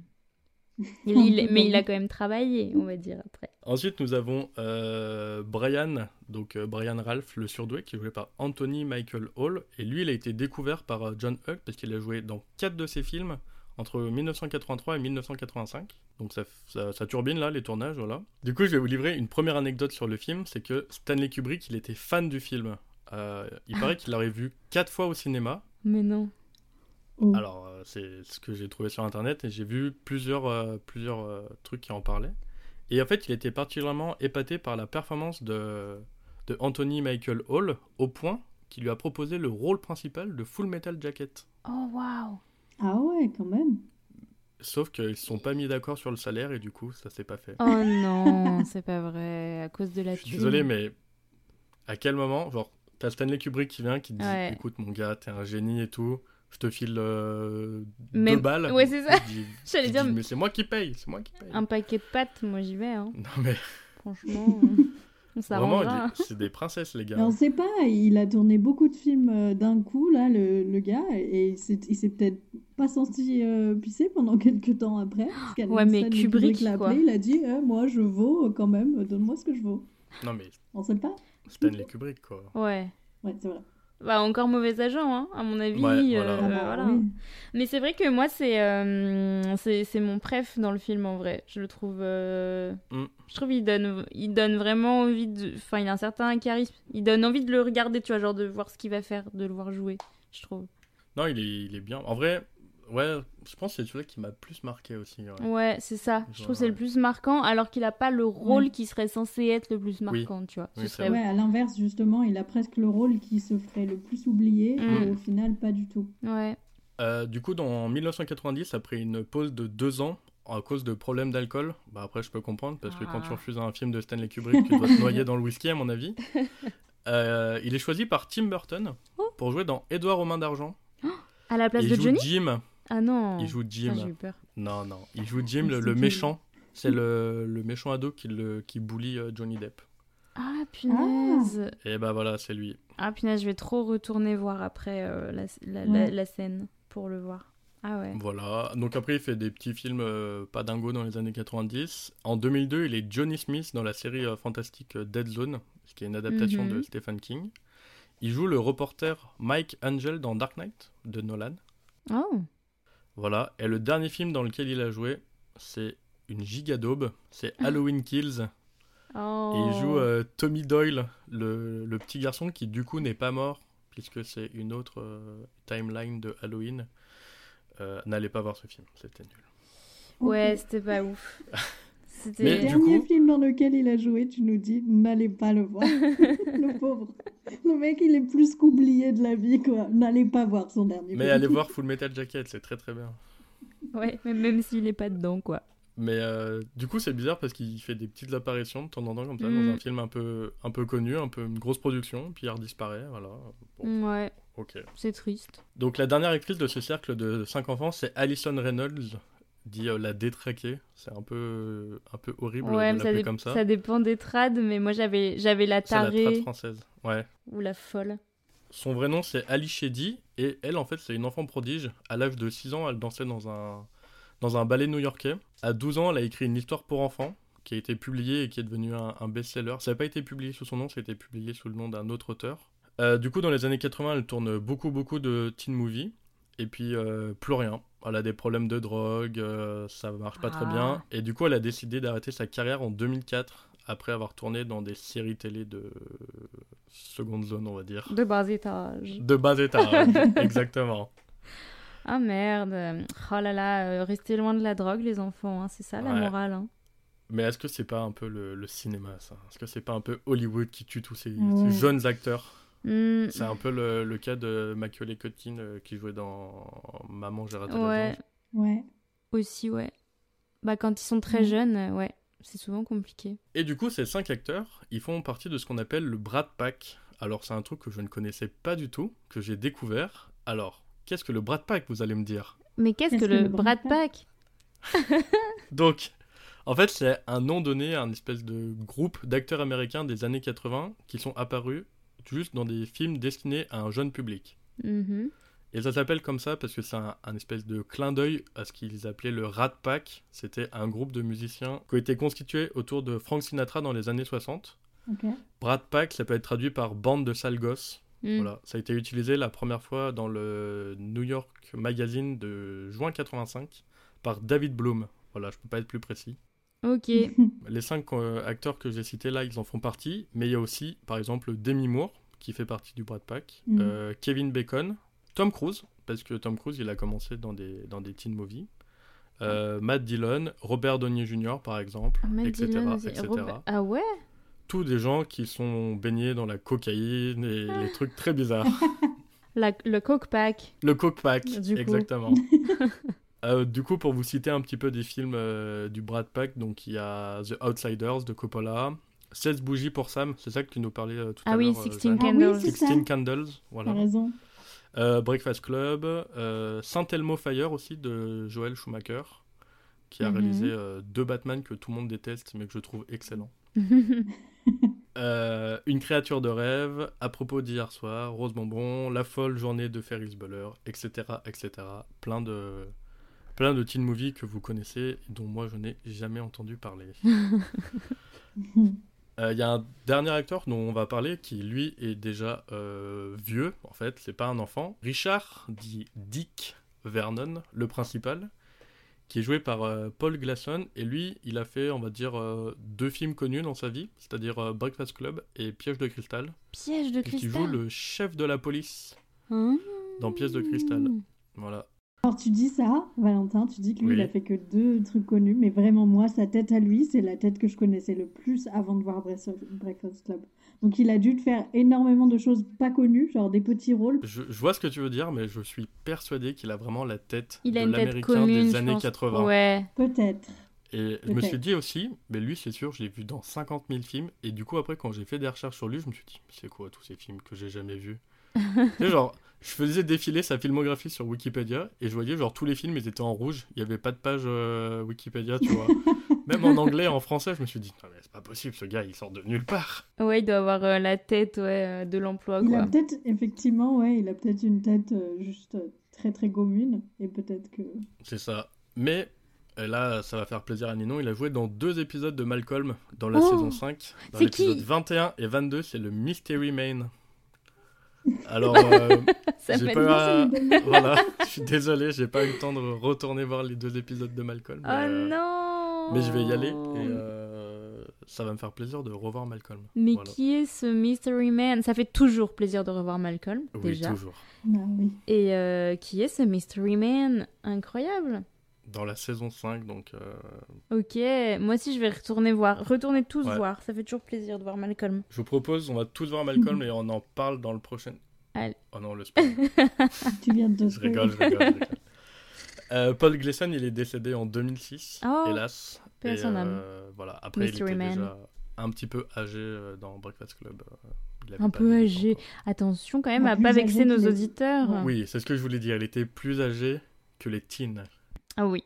il, mais il a quand même travaillé, on va dire après. Ensuite, nous avons euh, Brian, donc euh, Brian Ralph, le surdoué, qui est joué par Anthony Michael Hall. Et lui, il a été découvert par euh, John Hughes parce qu'il a joué dans quatre de ses films entre 1983 et 1985. Donc ça, ça, ça turbine là, les tournages, voilà. Du coup, je vais vous livrer une première anecdote sur le film, c'est que Stanley Kubrick, il était fan du film. Euh, il paraît qu'il l'aurait vu quatre fois au cinéma. Mais non. Oh. Alors, euh, c'est ce que j'ai trouvé sur internet et j'ai vu plusieurs, euh, plusieurs euh, trucs qui en parlaient. Et en fait, il était particulièrement épaté par la performance de, de Anthony Michael Hall au point qu'il lui a proposé le rôle principal de Full Metal Jacket. Oh waouh. Ah ouais, quand même. Sauf qu'ils ne se sont pas mis d'accord sur le salaire et du coup, ça s'est pas fait. Oh non, c'est pas vrai, à cause de la Je suis désolé, mais à quel moment, genre, t'as Stanley Kubrick qui vient, qui te dit Ouais. Écoute, mon gars, t'es un génie et tout, je te file euh, Mais- deux balles. ouais, c'est ça. J'allais dire, dis, mais c'est moi qui paye, c'est moi qui paye. un paquet de pâtes, moi j'y vais. Hein. Non, mais Franchement, on vraiment, s'arrangera. il est- c'est des princesses, les gars. Mais on sait pas, il a tourné beaucoup de films euh, d'un coup, là, le, le gars, et il s'est il s'est peut-être pas senti euh, pisser pendant quelques temps après. parce Ouais, mais Stanley Kubrick, l'a quoi. appelé, il a dit euh, Moi, je vaux quand même, donne-moi ce que je vaux. Non, mais On sait pas Stanley Kubrick, quoi. Ouais. Ouais, c'est vrai. Bah, encore mauvais agent, hein, à mon avis. Ouais, euh, voilà. Ah bah, voilà. oui. Mais c'est vrai que moi, c'est euh, c'est c'est mon préf dans le film en vrai. Je le trouve. euh, Mm. Je trouve il donne, il donne vraiment envie de. Enfin, il a un certain charisme. Il donne envie de le regarder, tu vois, genre de voir ce qu'il va faire, de le voir jouer, je trouve. Non, il est, il est bien. En vrai, ouais, je pense que c'est celui qui m'a plus marqué aussi. ouais. Ouais, c'est ça. Je trouve que c'est le plus marquant, alors qu'il a pas le rôle Ouais. qui serait censé être le plus Oui. marquant, tu vois. Oui, serait-. Ouais, à l'inverse, justement, il a presque le rôle qui se ferait le plus oublier, Mm. et au final, pas du tout. Ouais. Euh, du coup, dans 1990, après une pause de deux ans, à cause de problèmes d'alcool, bah après je peux comprendre, parce que quand tu Ah. refuses un film de Stanley Kubrick, tu dois te noyer dans le whisky, à mon avis. Euh, il est choisi par Tim Burton Oh. pour jouer dans Édouard aux mains d'argent. À la place Il de joue Johnny? Jim. Ah non. Il joue Jim. Ah, j'ai eu peur. Non, non. Il joue Jim, le, méchant. C'est le, le méchant ado qui, le, qui bully euh, Johnny Depp. Ah punaise. Et bah voilà, c'est lui. Ah punaise, je vais trop retourner voir après euh, la, la, la- Ouais. la scène pour le voir. Ah ouais. Voilà. Donc après, il fait des petits films euh, pas dingo dans les années 90. En 2002, il est Johnny Smith dans la série euh, fantastique Dead Zone, ce qui est une adaptation Mhm. de Stephen King. Il joue le reporter Mike Angel dans Dark Knight de Nolan. Oh. Voilà. Et le dernier film dans lequel il a joué, c'est une giga daube. C'est Halloween Kills. Oh. Et il joue euh, Tommy Doyle, le, le petit garçon qui du coup n'est pas mort, puisque c'est une autre euh, timeline de Halloween. Euh, N'allez pas voir ce film, c'était nul. Ouais, c'était pas ouf. Mais Le C'était. du dernier coup- film dans lequel il a joué, tu nous dis n'allez pas le voir. le pauvre. Le mec, il est plus qu'oublié de la vie, quoi. N'allez pas voir son dernier Mais film. allez voir Full Metal Jacket, c'est très très bien. Ouais, mais même s'il est pas dedans, quoi. Mais euh, du coup, c'est bizarre parce qu'il fait des petites apparitions de temps en temps comme ça Mm. dans un film un peu, un peu connu, un peu une grosse production, puis il redisparaît, voilà. Bon, Ouais, ok. c'est triste. Donc la dernière actrice de ce cercle de cinq enfants, c'est Alison Reynolds, dit euh, la détraquée. C'est un peu, un peu horrible Ouais, de l'appeler comme ça. ça dépend des trades, mais moi j'avais j'avais la la tarée trad française. Ouais. ou la folle. Son vrai nom, c'est Ali Shedi. Et elle, en fait, c'est une enfant prodige. À l'âge de 6 ans, elle dansait dans un, dans un ballet new-yorkais. À 12 ans, elle a écrit une histoire pour enfants qui a été publiée et qui est devenue un, un best-seller. Ça n'a pas été publié sous son nom, ça a été publié sous le nom d'un autre auteur. Euh, du coup, dans les années 80, elle tourne beaucoup, beaucoup de teen movies. Et puis, euh, plus rien. Elle a des problèmes de drogue, euh, ça marche pas très Ah. bien. Et du coup, elle a décidé d'arrêter sa carrière en 2004, après avoir tourné dans des séries télé de seconde zone, on va dire. De bas étage. De bas étage, exactement. Ah merde. Oh là là, euh, restez loin de la drogue, les enfants, hein, c'est ça la Ouais. morale. Hein. Mais est-ce que c'est pas un peu le, le cinéma, ça? Est-ce que c'est pas un peu Hollywood qui tue tous ces, ces jeunes acteurs? Hmm, C'est un peu le, le cas de Macaulay Culkin euh, qui jouait dans Maman, j'ai raté Ouais, l'avion. Ouais. aussi, ouais. Bah quand ils sont très Mm. jeunes, euh, ouais, c'est souvent compliqué. Et du coup, ces cinq acteurs, ils font partie de ce qu'on appelle le Brad Pack. Alors, c'est un truc que je ne connaissais pas du tout, que j'ai découvert. Alors, qu'est-ce que le Brad Pack, vous allez me dire? Mais qu'est-ce que que le le Brad Brad Pack? Donc, en fait, c'est un nom donné à un espèce de groupe d'acteurs américains des années 80 qui sont apparus juste dans des films destinés à un jeune public. Mhm. Et ça s'appelle comme ça parce que c'est un, un espèce de clin d'œil à ce qu'ils appelaient le Rat Pack. C'était un groupe de musiciens qui a été constitué autour de Frank Sinatra dans les années 60. Ok. Rat Pack, ça peut être traduit par bande de sales gosses. Mm. Voilà, ça a été utilisé la première fois dans le New York Magazine de juin 85 par David Bloom. Voilà, je peux pas être plus précis. Ok. Les cinq euh, acteurs que j'ai cités là, ils en font partie, mais il y a aussi, par exemple, Demi Moore qui fait partie du Brad Pack, Mhm. euh, Kevin Bacon, Tom Cruise parce que Tom Cruise il a commencé dans des dans des teen movies, euh, Matt Dillon, Robert Downey Jr. par exemple, Ah, etc., Dillon aussi. etc. Robert- Ah ouais? Tous des gens qui sont baignés dans la cocaïne et les trucs très bizarres. La- Le Coke Pack. Le Coke Pack, Du coup. exactement. Euh, du coup, pour vous citer un petit peu des films euh, du Brad Pack, donc il y a The Outsiders de Coppola, 16 bougies pour Sam, c'est ça que tu nous parlais euh, tout Ah à oui, l'heure. euh, 16 Jeanne. Ah oui, Candles. c'est ça. 16 Candles, voilà. raison. Breakfast Club, Saint Elmo Fire aussi de Joel Schumacher, qui a Mhm. réalisé deux Batman que tout le monde déteste mais que je trouve excellents. Euh, une créature de rêve, à propos d'hier soir, Rose Bonbon, La folle journée de Ferris Bueller, etc., etc. Plein de, plein de teen movies que vous connaissez et dont moi je n'ai jamais entendu parler. Euh, Il y a un dernier acteur dont on va parler qui lui est déjà euh, vieux en fait, c'est pas un enfant. Richard dit Dick Vernon, le principal, qui est joué par euh, Paul Glasson et lui il a fait on va dire deux films connus dans sa vie, c'est-à-dire Breakfast Club et Piège de cristal, Piège de cristal. joue le chef de la police Mmh. dans Pièce de cristal. Voilà. Alors tu dis ça, Valentin, tu dis que lui Oui. il a fait que deux trucs connus, mais vraiment moi sa tête à lui c'est la tête que je connaissais le plus avant de voir Breakfast Club. Donc il a dû te faire énormément de choses pas connues, genre des petits rôles. Je, je vois ce que tu veux dire, mais je suis persuadé qu'il a vraiment la tête Il a de une tête l'américain des je années pense. 80. Ouais. Peut-être. Et je me suis dit aussi, mais lui c'est sûr, je l'ai vu dans 50 000 films. Et du coup, après, quand j'ai fait des recherches sur lui, je me suis dit, c'est quoi tous ces films que j'ai jamais vus? Sais, genre, je faisais défiler sa filmographie sur Wikipédia et je voyais, genre, tous les films, ils étaient en rouge. Il n'y avait pas de page euh, Wikipédia, tu vois. Même en anglais, en français, je me suis dit, non, mais c'est pas possible, ce gars, il sort de nulle part. Ouais, il doit avoir euh, la tête ouais, euh, de l'emploi, Il a peut-être, effectivement, ouais, il a peut-être une tête euh, juste très très commune, et peut-être que... C'est ça. Mais. et là, ça va faire plaisir à Ninon. Il a joué dans deux épisodes de Malcolm dans la Oh saison 5. Dans C'est l'épisode qui 21 et 22, c'est le Mystery Man. Alors, euh, Ça j'ai pas eu voilà, je suis désolé, j'ai pas eu le temps de retourner voir les deux épisodes de Malcolm. Oh mais, euh, non mais je vais y aller et euh, ça va me faire plaisir de revoir Malcolm. Mais Voilà. qui est ce Mystery Man? Ça fait toujours plaisir de revoir Malcolm, Oui, déjà. toujours. Ah oui. Et euh, qui est ce Mystery Man? Incroyable Dans la saison 5, donc. euh, Ok, moi aussi je vais retourner voir. Retourner tous Ouais. voir, ça fait toujours plaisir de voir Malcolm. je vous propose, on va tous voir Malcolm et on en parle dans le prochain. Allez. Oh non, le spoil. Tu viens de Je rigole, je rigole. je rigole. Euh, Paul Gleason, il est décédé en 2006, Oh, hélas. à Et, son âme. euh, voilà. Après, Mystery il était Man. déjà un petit peu âgé euh, dans Breakfast Club. euh, Un peu âgé. encore. Attention quand même à plus pas vexer nos auditeurs. Oui, c'est ce que je voulais dire. Il était plus âgé que les teens. Ah oui.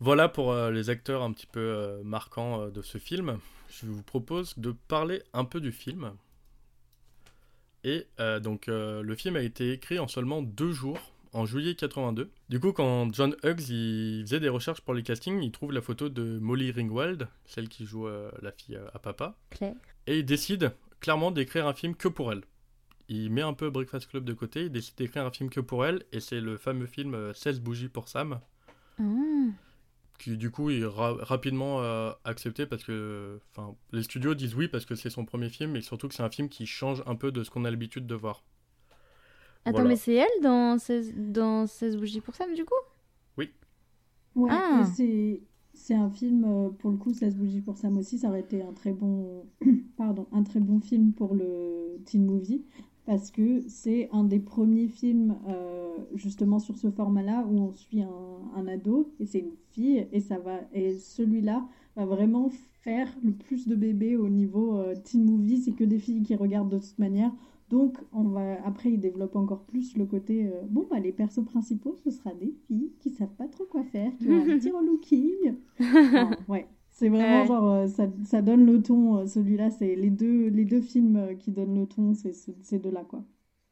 Voilà pour euh, les acteurs un petit peu euh, marquants euh, de ce film. Je vous propose de parler un peu du film. Et donc, le film a été écrit en seulement deux jours, en juillet 82. Du coup, quand John Hughes il faisait des recherches pour les castings, il trouve la photo de Molly Ringwald, celle qui joue la fille à papa, Claire. et il décide clairement d'écrire un film que pour elle. Il met un peu Breakfast Club de côté, il décide d'écrire un film que pour elle, et c'est le fameux film euh, 16 bougies pour Sam, Ah. qui du coup est ra- rapidement euh, accepté parce que enfin les studios disent oui parce que c'est son premier film et surtout que c'est un film qui change un peu de ce qu'on a l'habitude de voir. Attends, Voilà. mais c'est elle dans 16, dans 16 bougies pour Sam du coup? Ouais, Ah. c'est c'est un film euh, pour le coup 16 bougies pour Sam aussi, ça aurait été un très bon pardon, un très bon film pour le teen movie parce que c'est un des premiers films euh, justement sur ce format-là où on suit un, un ado et c'est une fille et ça va et celui-là va vraiment faire le plus de bébés au niveau euh, teen movie, c'est que des filles qui regardent de toute manière. Donc, on va après, il développe encore plus le côté euh, bon, bah, les persos principaux, ce sera des filles qui savent pas trop quoi faire, qui ont un petit relooking. Ouais, C'est vraiment genre, euh, ça, ça, donne le ton. Celui-là, c'est les deux, les deux films qui donnent le ton, c'est ces deux-là, quoi.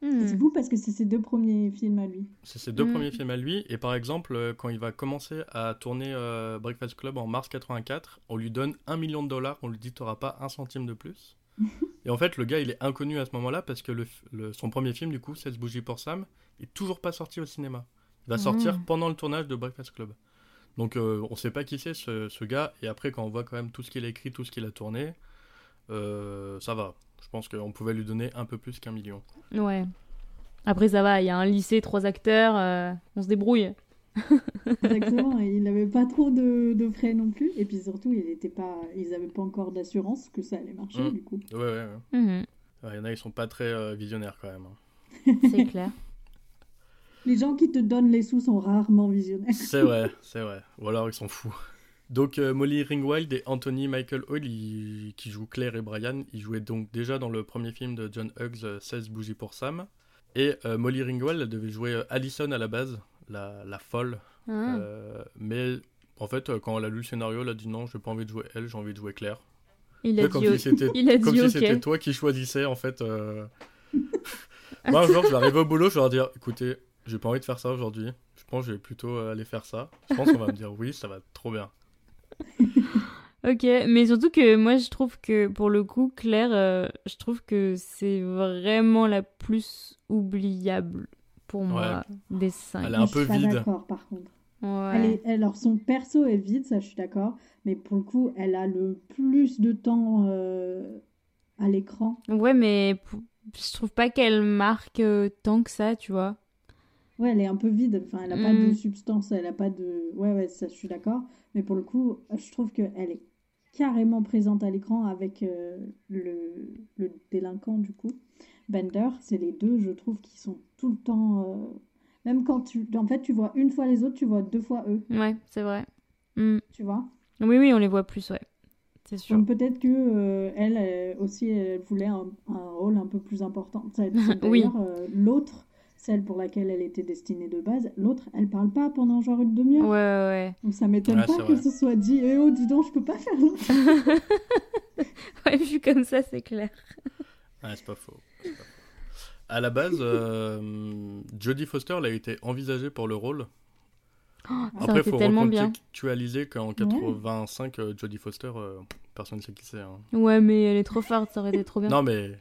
Hmm. C'est fou parce que c'est ses deux premiers films à lui. C'est ses deux hmm. premiers films à lui. Et par exemple, quand il va commencer à tourner Breakfast Club en mars 84, on lui donne un million de dollars. On lui dit, tu n'auras pas un centime de plus. et en fait, le gars, il est inconnu à ce moment-là parce que le, son premier film, du coup, 16 bougies pour Sam, est toujours pas sorti au cinéma. Il va sortir hmm. pendant le tournage de Breakfast Club. Donc euh, on sait pas qui c'est ce, gars, et après quand on voit quand même tout ce qu'il a écrit, tout ce qu'il a tourné, euh, ça va. Je pense qu'on pouvait lui donner un peu plus qu'un million. Ouais. Après ça va, il y a un lycée, trois acteurs, euh, on se débrouille. Exactement, il n'avait pas trop de, frais non plus, et puis surtout il était pas, ils n'avaient pas encore d'assurance que ça allait marcher mmh. du coup. Ouais, ouais, ouais. Mmh. Il y en a, ils sont pas très visionnaires quand même. Hein. C'est clair. Les gens qui te donnent les sous sont rarement visionnaires. C'est vrai, c'est vrai. Ou alors ils sont fous. Donc euh, Molly Ringwald et Anthony Michael Hall, qui jouent Claire et Brian, ils jouaient donc déjà dans le premier film de John Hughes, 16 euh, bougies pour Sam. Et euh, Molly Ringwald elle devait jouer Allison à la base, la, la folle. Ah. mais en fait, quand elle a lu le scénario, elle a dit non, j'ai pas envie de jouer elle, j'ai envie de jouer Claire. Il a, dit, comme si c'était, comme si c'était toi qui choisissais en fait. Moi un jour, je vais arriver au boulot, je vais leur dire écoutez, j'ai pas envie de faire ça aujourd'hui. Je pense que je vais plutôt euh, aller faire ça. Je pense qu'on va me dire oui, ça va trop bien. ok, mais surtout que moi je trouve que pour le coup, Claire, euh, je trouve que c'est vraiment la plus oubliable pour moi des cinq. Elle est un peu je suis vide. d'accord par contre. Ouais. alors son perso est vide, ça je suis d'accord, mais pour le coup, elle a le plus de temps euh, à l'écran. Ouais, mais je trouve pas qu'elle marque tant que ça, tu vois. Ouais, elle est un peu vide. Enfin, elle n'a pas de mm. substance. Elle a pas de. Ouais, ouais, ça, je suis d'accord. Mais pour le coup, je trouve qu'elle est carrément présente à l'écran avec euh, le, le, délinquant, du coup. Bender, c'est les deux, je trouve, qui sont tout le temps. Euh, même quand tu. En fait, tu vois une fois les autres, tu vois deux fois eux. Ouais, c'est vrai. Mm. Tu vois? Oui, oui, on les voit plus, ouais. C'est sûr. Donc peut-être que euh, elle, aussi, elle voulait un, un, rôle un peu plus important. oui. L'autre celle pour laquelle elle était destinée de base. L'autre, elle parle pas pendant genre une demi-heure. Ouais, ouais. Donc ça m'étonne pas que ce soit dit Eh oh, dis donc, je peux pas faire l'autre. ouais, vu comme ça, c'est clair. Ouais, c'est pas faux. À la base, euh, Jodie Foster l'a été envisagée pour le rôle. Oh, Après, il faut recontextualiser qu'en 85, euh, Jodie Foster, euh, personne ne sait qui c'est. Hein. Ouais, mais elle est trop forte, ça aurait été trop bien. non, mais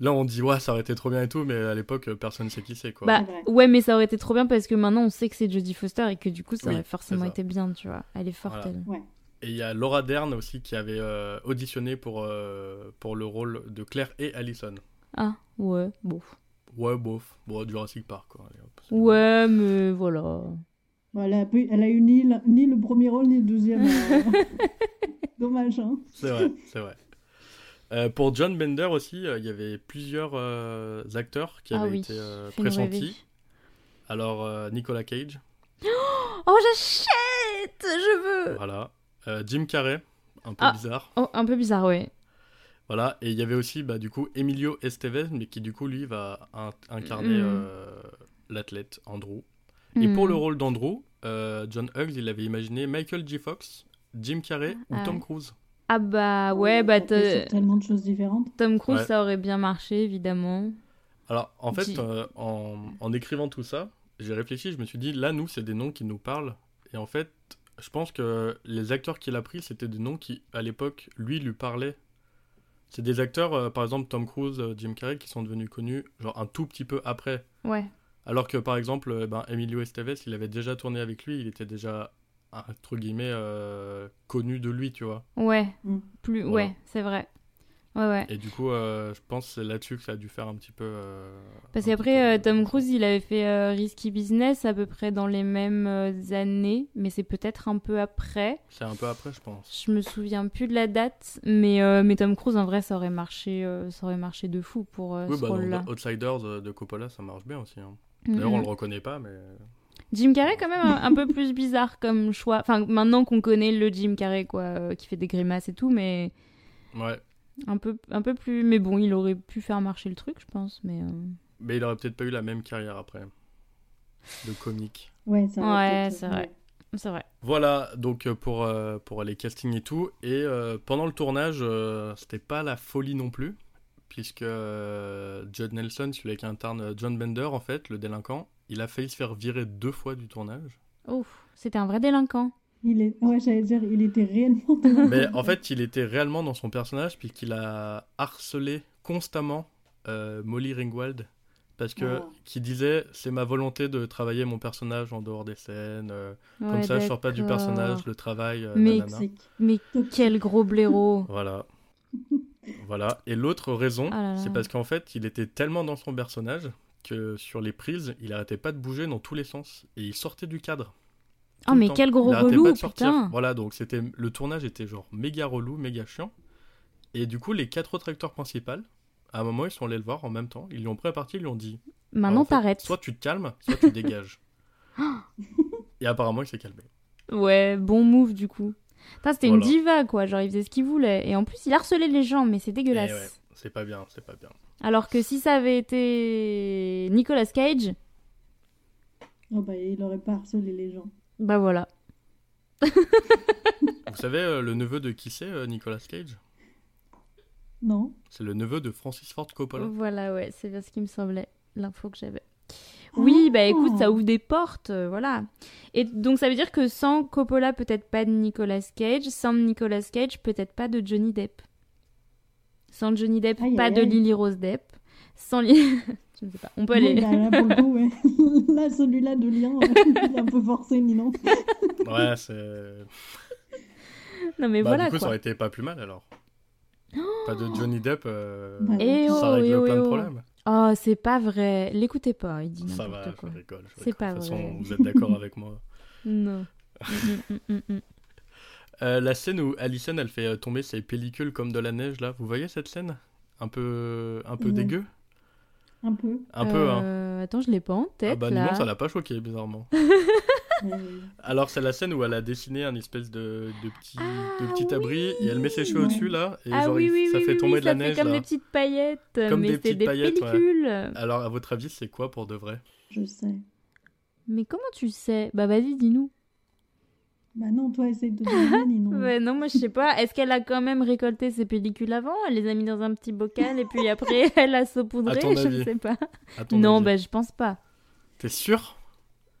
Là, on dit, ouais, ça aurait été trop bien et tout, mais à l'époque, personne ne sait qui c'est, quoi. Bah, ouais, mais ça aurait été trop bien parce que maintenant, on sait que c'est Jodie Foster et que du coup, ça aurait forcément été bien, tu vois. Elle est forte, elle. Ouais. Et il y a Laura Dern aussi qui avait euh, auditionné pour, euh, pour le rôle de Claire et Allison. Ah, ouais, bof. Ouais, bof. Bon, Jurassic Park, quoi. ouais, mais voilà. Voilà, elle a eu ni, ni le premier rôle ni le deuxième. Euh. Dommage, hein. C'est vrai, c'est vrai. Euh, pour John Bender aussi, euh, il y avait plusieurs euh, acteurs qui ah avaient été pressentis. Alors, Nicolas Cage. Oh, j'achète Je veux Voilà. Jim Carrey, un peu ah. bizarre. Oh, un peu bizarre, oui. Voilà, et il y avait aussi, bah, du coup, Emilio Estevez, mais qui, du coup, lui, va incarner mm. l'athlète Andrew. Et pour mm. le rôle d'Andrew, John Hughes, il avait imaginé Michael J. Fox, Jim Carrey ou ah Tom Cruise. Ah bah ouais, bah tellement de choses différentes. Tom Cruise, ça aurait bien marché, évidemment. Alors, en fait, euh, en, écrivant tout ça, j'ai réfléchi, je me suis dit, là, nous, c'est des noms qui nous parlent. Et en fait, je pense que les acteurs qu'il a pris, c'était des noms qui, à l'époque, lui, lui parlaient. C'est des acteurs, euh, par exemple, Tom Cruise, euh, Jim Carrey, qui sont devenus connus, genre un tout petit peu après. Ouais. Alors que, par exemple, ben, Emilio Estevez, il avait déjà tourné avec lui, il était déjà entre guillemets euh, connu de lui, tu vois. Ouais, mm. plus, ouais, c'est vrai. Ouais, ouais. Et du coup, euh, je pense que c'est là-dessus que ça a dû faire un petit peu. Euh, Parce qu'après, Tom Cruise, il avait fait Risky Business à peu près dans les mêmes années, mais c'est peut-être un peu après. C'est un peu après, je pense. Je me souviens plus de la date, mais, mais Tom Cruise, en vrai, ça aurait marché, ça aurait marché de fou pour oui, ce bah, rôle-là. Outsiders de Coppola, ça marche bien aussi. Hein. D'ailleurs, on le reconnaît pas, mais. Jim Carrey quand même un, peu plus bizarre comme choix. Enfin, maintenant qu'on connaît le Jim Carrey, quoi, euh, qui fait des grimaces et tout, mais... Ouais. Un peu, un peu plus... Mais bon, il aurait pu faire marcher le truc, je pense, mais... Euh. Mais il aurait peut-être pas eu la même carrière après. De comique. Ouais, c'est vrai. Ouais, c'est vrai. c'est vrai. Voilà, donc euh, pour, euh, pour les castings et tout. Et euh, pendant le tournage, euh, c'était pas la folie non plus. Puisque euh, Judd Nelson, celui qui incarne John Bender, en fait, le délinquant, il a failli se faire virer deux fois du tournage. Ouf, c'était un vrai délinquant. Il est... Ouais, j'allais dire, il était réellement délinquant. Mais en fait, il était réellement dans son personnage, puisqu'il a harcelé constamment euh, Molly Ringwald. Parce que, Oh. qui disait, c'est ma volonté de travailler mon personnage en dehors des scènes. euh, comme ça, je sors pas du personnage, le travail. euh, Mais-. Mais quel gros blaireau. Voilà. voilà. Et l'autre raison, Ah c'est parce qu'en fait, il était tellement dans son personnage que sur les prises, il arrêtait pas de bouger dans tous les sens. Et il sortait du cadre. Oh, tout le mais quel gros relou, pas de sortir. putain. Voilà, donc c'était le tournage était genre méga relou, méga chiant. Et du coup, les quatre autres acteurs principaux, à un moment, ils sont allés le voir en même temps. Ils lui ont pris à partie, ils lui ont dit Maintenant, t'arrêtes. Soit tu te calmes, soit tu dégages. Et apparemment, il s'est calmé. Ouais, bon move du coup. C'était une diva quoi, genre il faisait ce qu'il voulait. Et en plus, il harcelait les gens, mais c'est dégueulasse. C'est pas bien, c'est pas bien. Alors que si ça avait été Nicolas Cage, Oh bah, il aurait pas harcelé les gens. bah voilà. Vous savez, euh, le neveu de qui c'est, euh, Nicolas Cage? Non C'est le neveu de Francis Ford Coppola. Voilà, ouais, c'est bien ce qui me semblait, l'info que j'avais. Oui, bah écoute, ça ouvre des portes, euh, voilà. Et donc ça veut dire que sans Coppola, peut-être pas de Nicolas Cage, sans Nicolas Cage, peut-être pas de Johnny Depp. Sans Johnny Depp, Aïe, pas aïe, de aïe. Lily Rose Depp. Sans Lily... Je ne sais pas, on peut aller... Bon, bah, là, pour le coup, ouais. là, celui-là de lien, euh, il est un peu forcé, Ninon. Ouais, c'est. Non mais Bah, voilà du coup, ça aurait été pas plus mal alors. Pas de Johnny Depp, euh, Bah, Eh ça oh, règle eh oh, plein eh de oh. problèmes. Oh, c'est pas vrai. L'écoutez pas, il dit Ça va, n'importe quoi. je rigole. C'est pas De toute façon, vrai. vous êtes d'accord avec moi. Non. Mm, mm, mm, mm. Euh, la scène où Alison, elle fait euh, tomber ses pellicules comme de la neige, là, vous voyez cette scène? Un peu, un peu dégueu? Un peu. Un peu, hein. Euh, Attends, je l'ai pas en Ah tête bah là. non, ça l'a pas choqué, bizarrement. Alors, c'est la scène où elle a dessiné un espèce de, de petit, de Ah petit abri, et elle met ses cheveux Ouais. au-dessus, là, et ah genre, oui, ça oui, fait oui, tomber oui, de la ça neige, fait comme là. des petites paillettes, Comme mais des petites des paillettes, ouais. pellicules. Alors, à votre avis, c'est quoi pour de vrai? Je sais. Mais comment tu sais? Bah vas-y, dis-nous. Bah non, toi, essaye de deviner, Ninon. Ouais, non, moi je sais pas. Est-ce qu'elle a quand même récolté ses pellicules avant? Elle les a mis dans un petit bocal et puis après elle a saupoudré À ton Je avis? ne sais pas. À ton Non, avis? bah je pense pas. T'es sûr?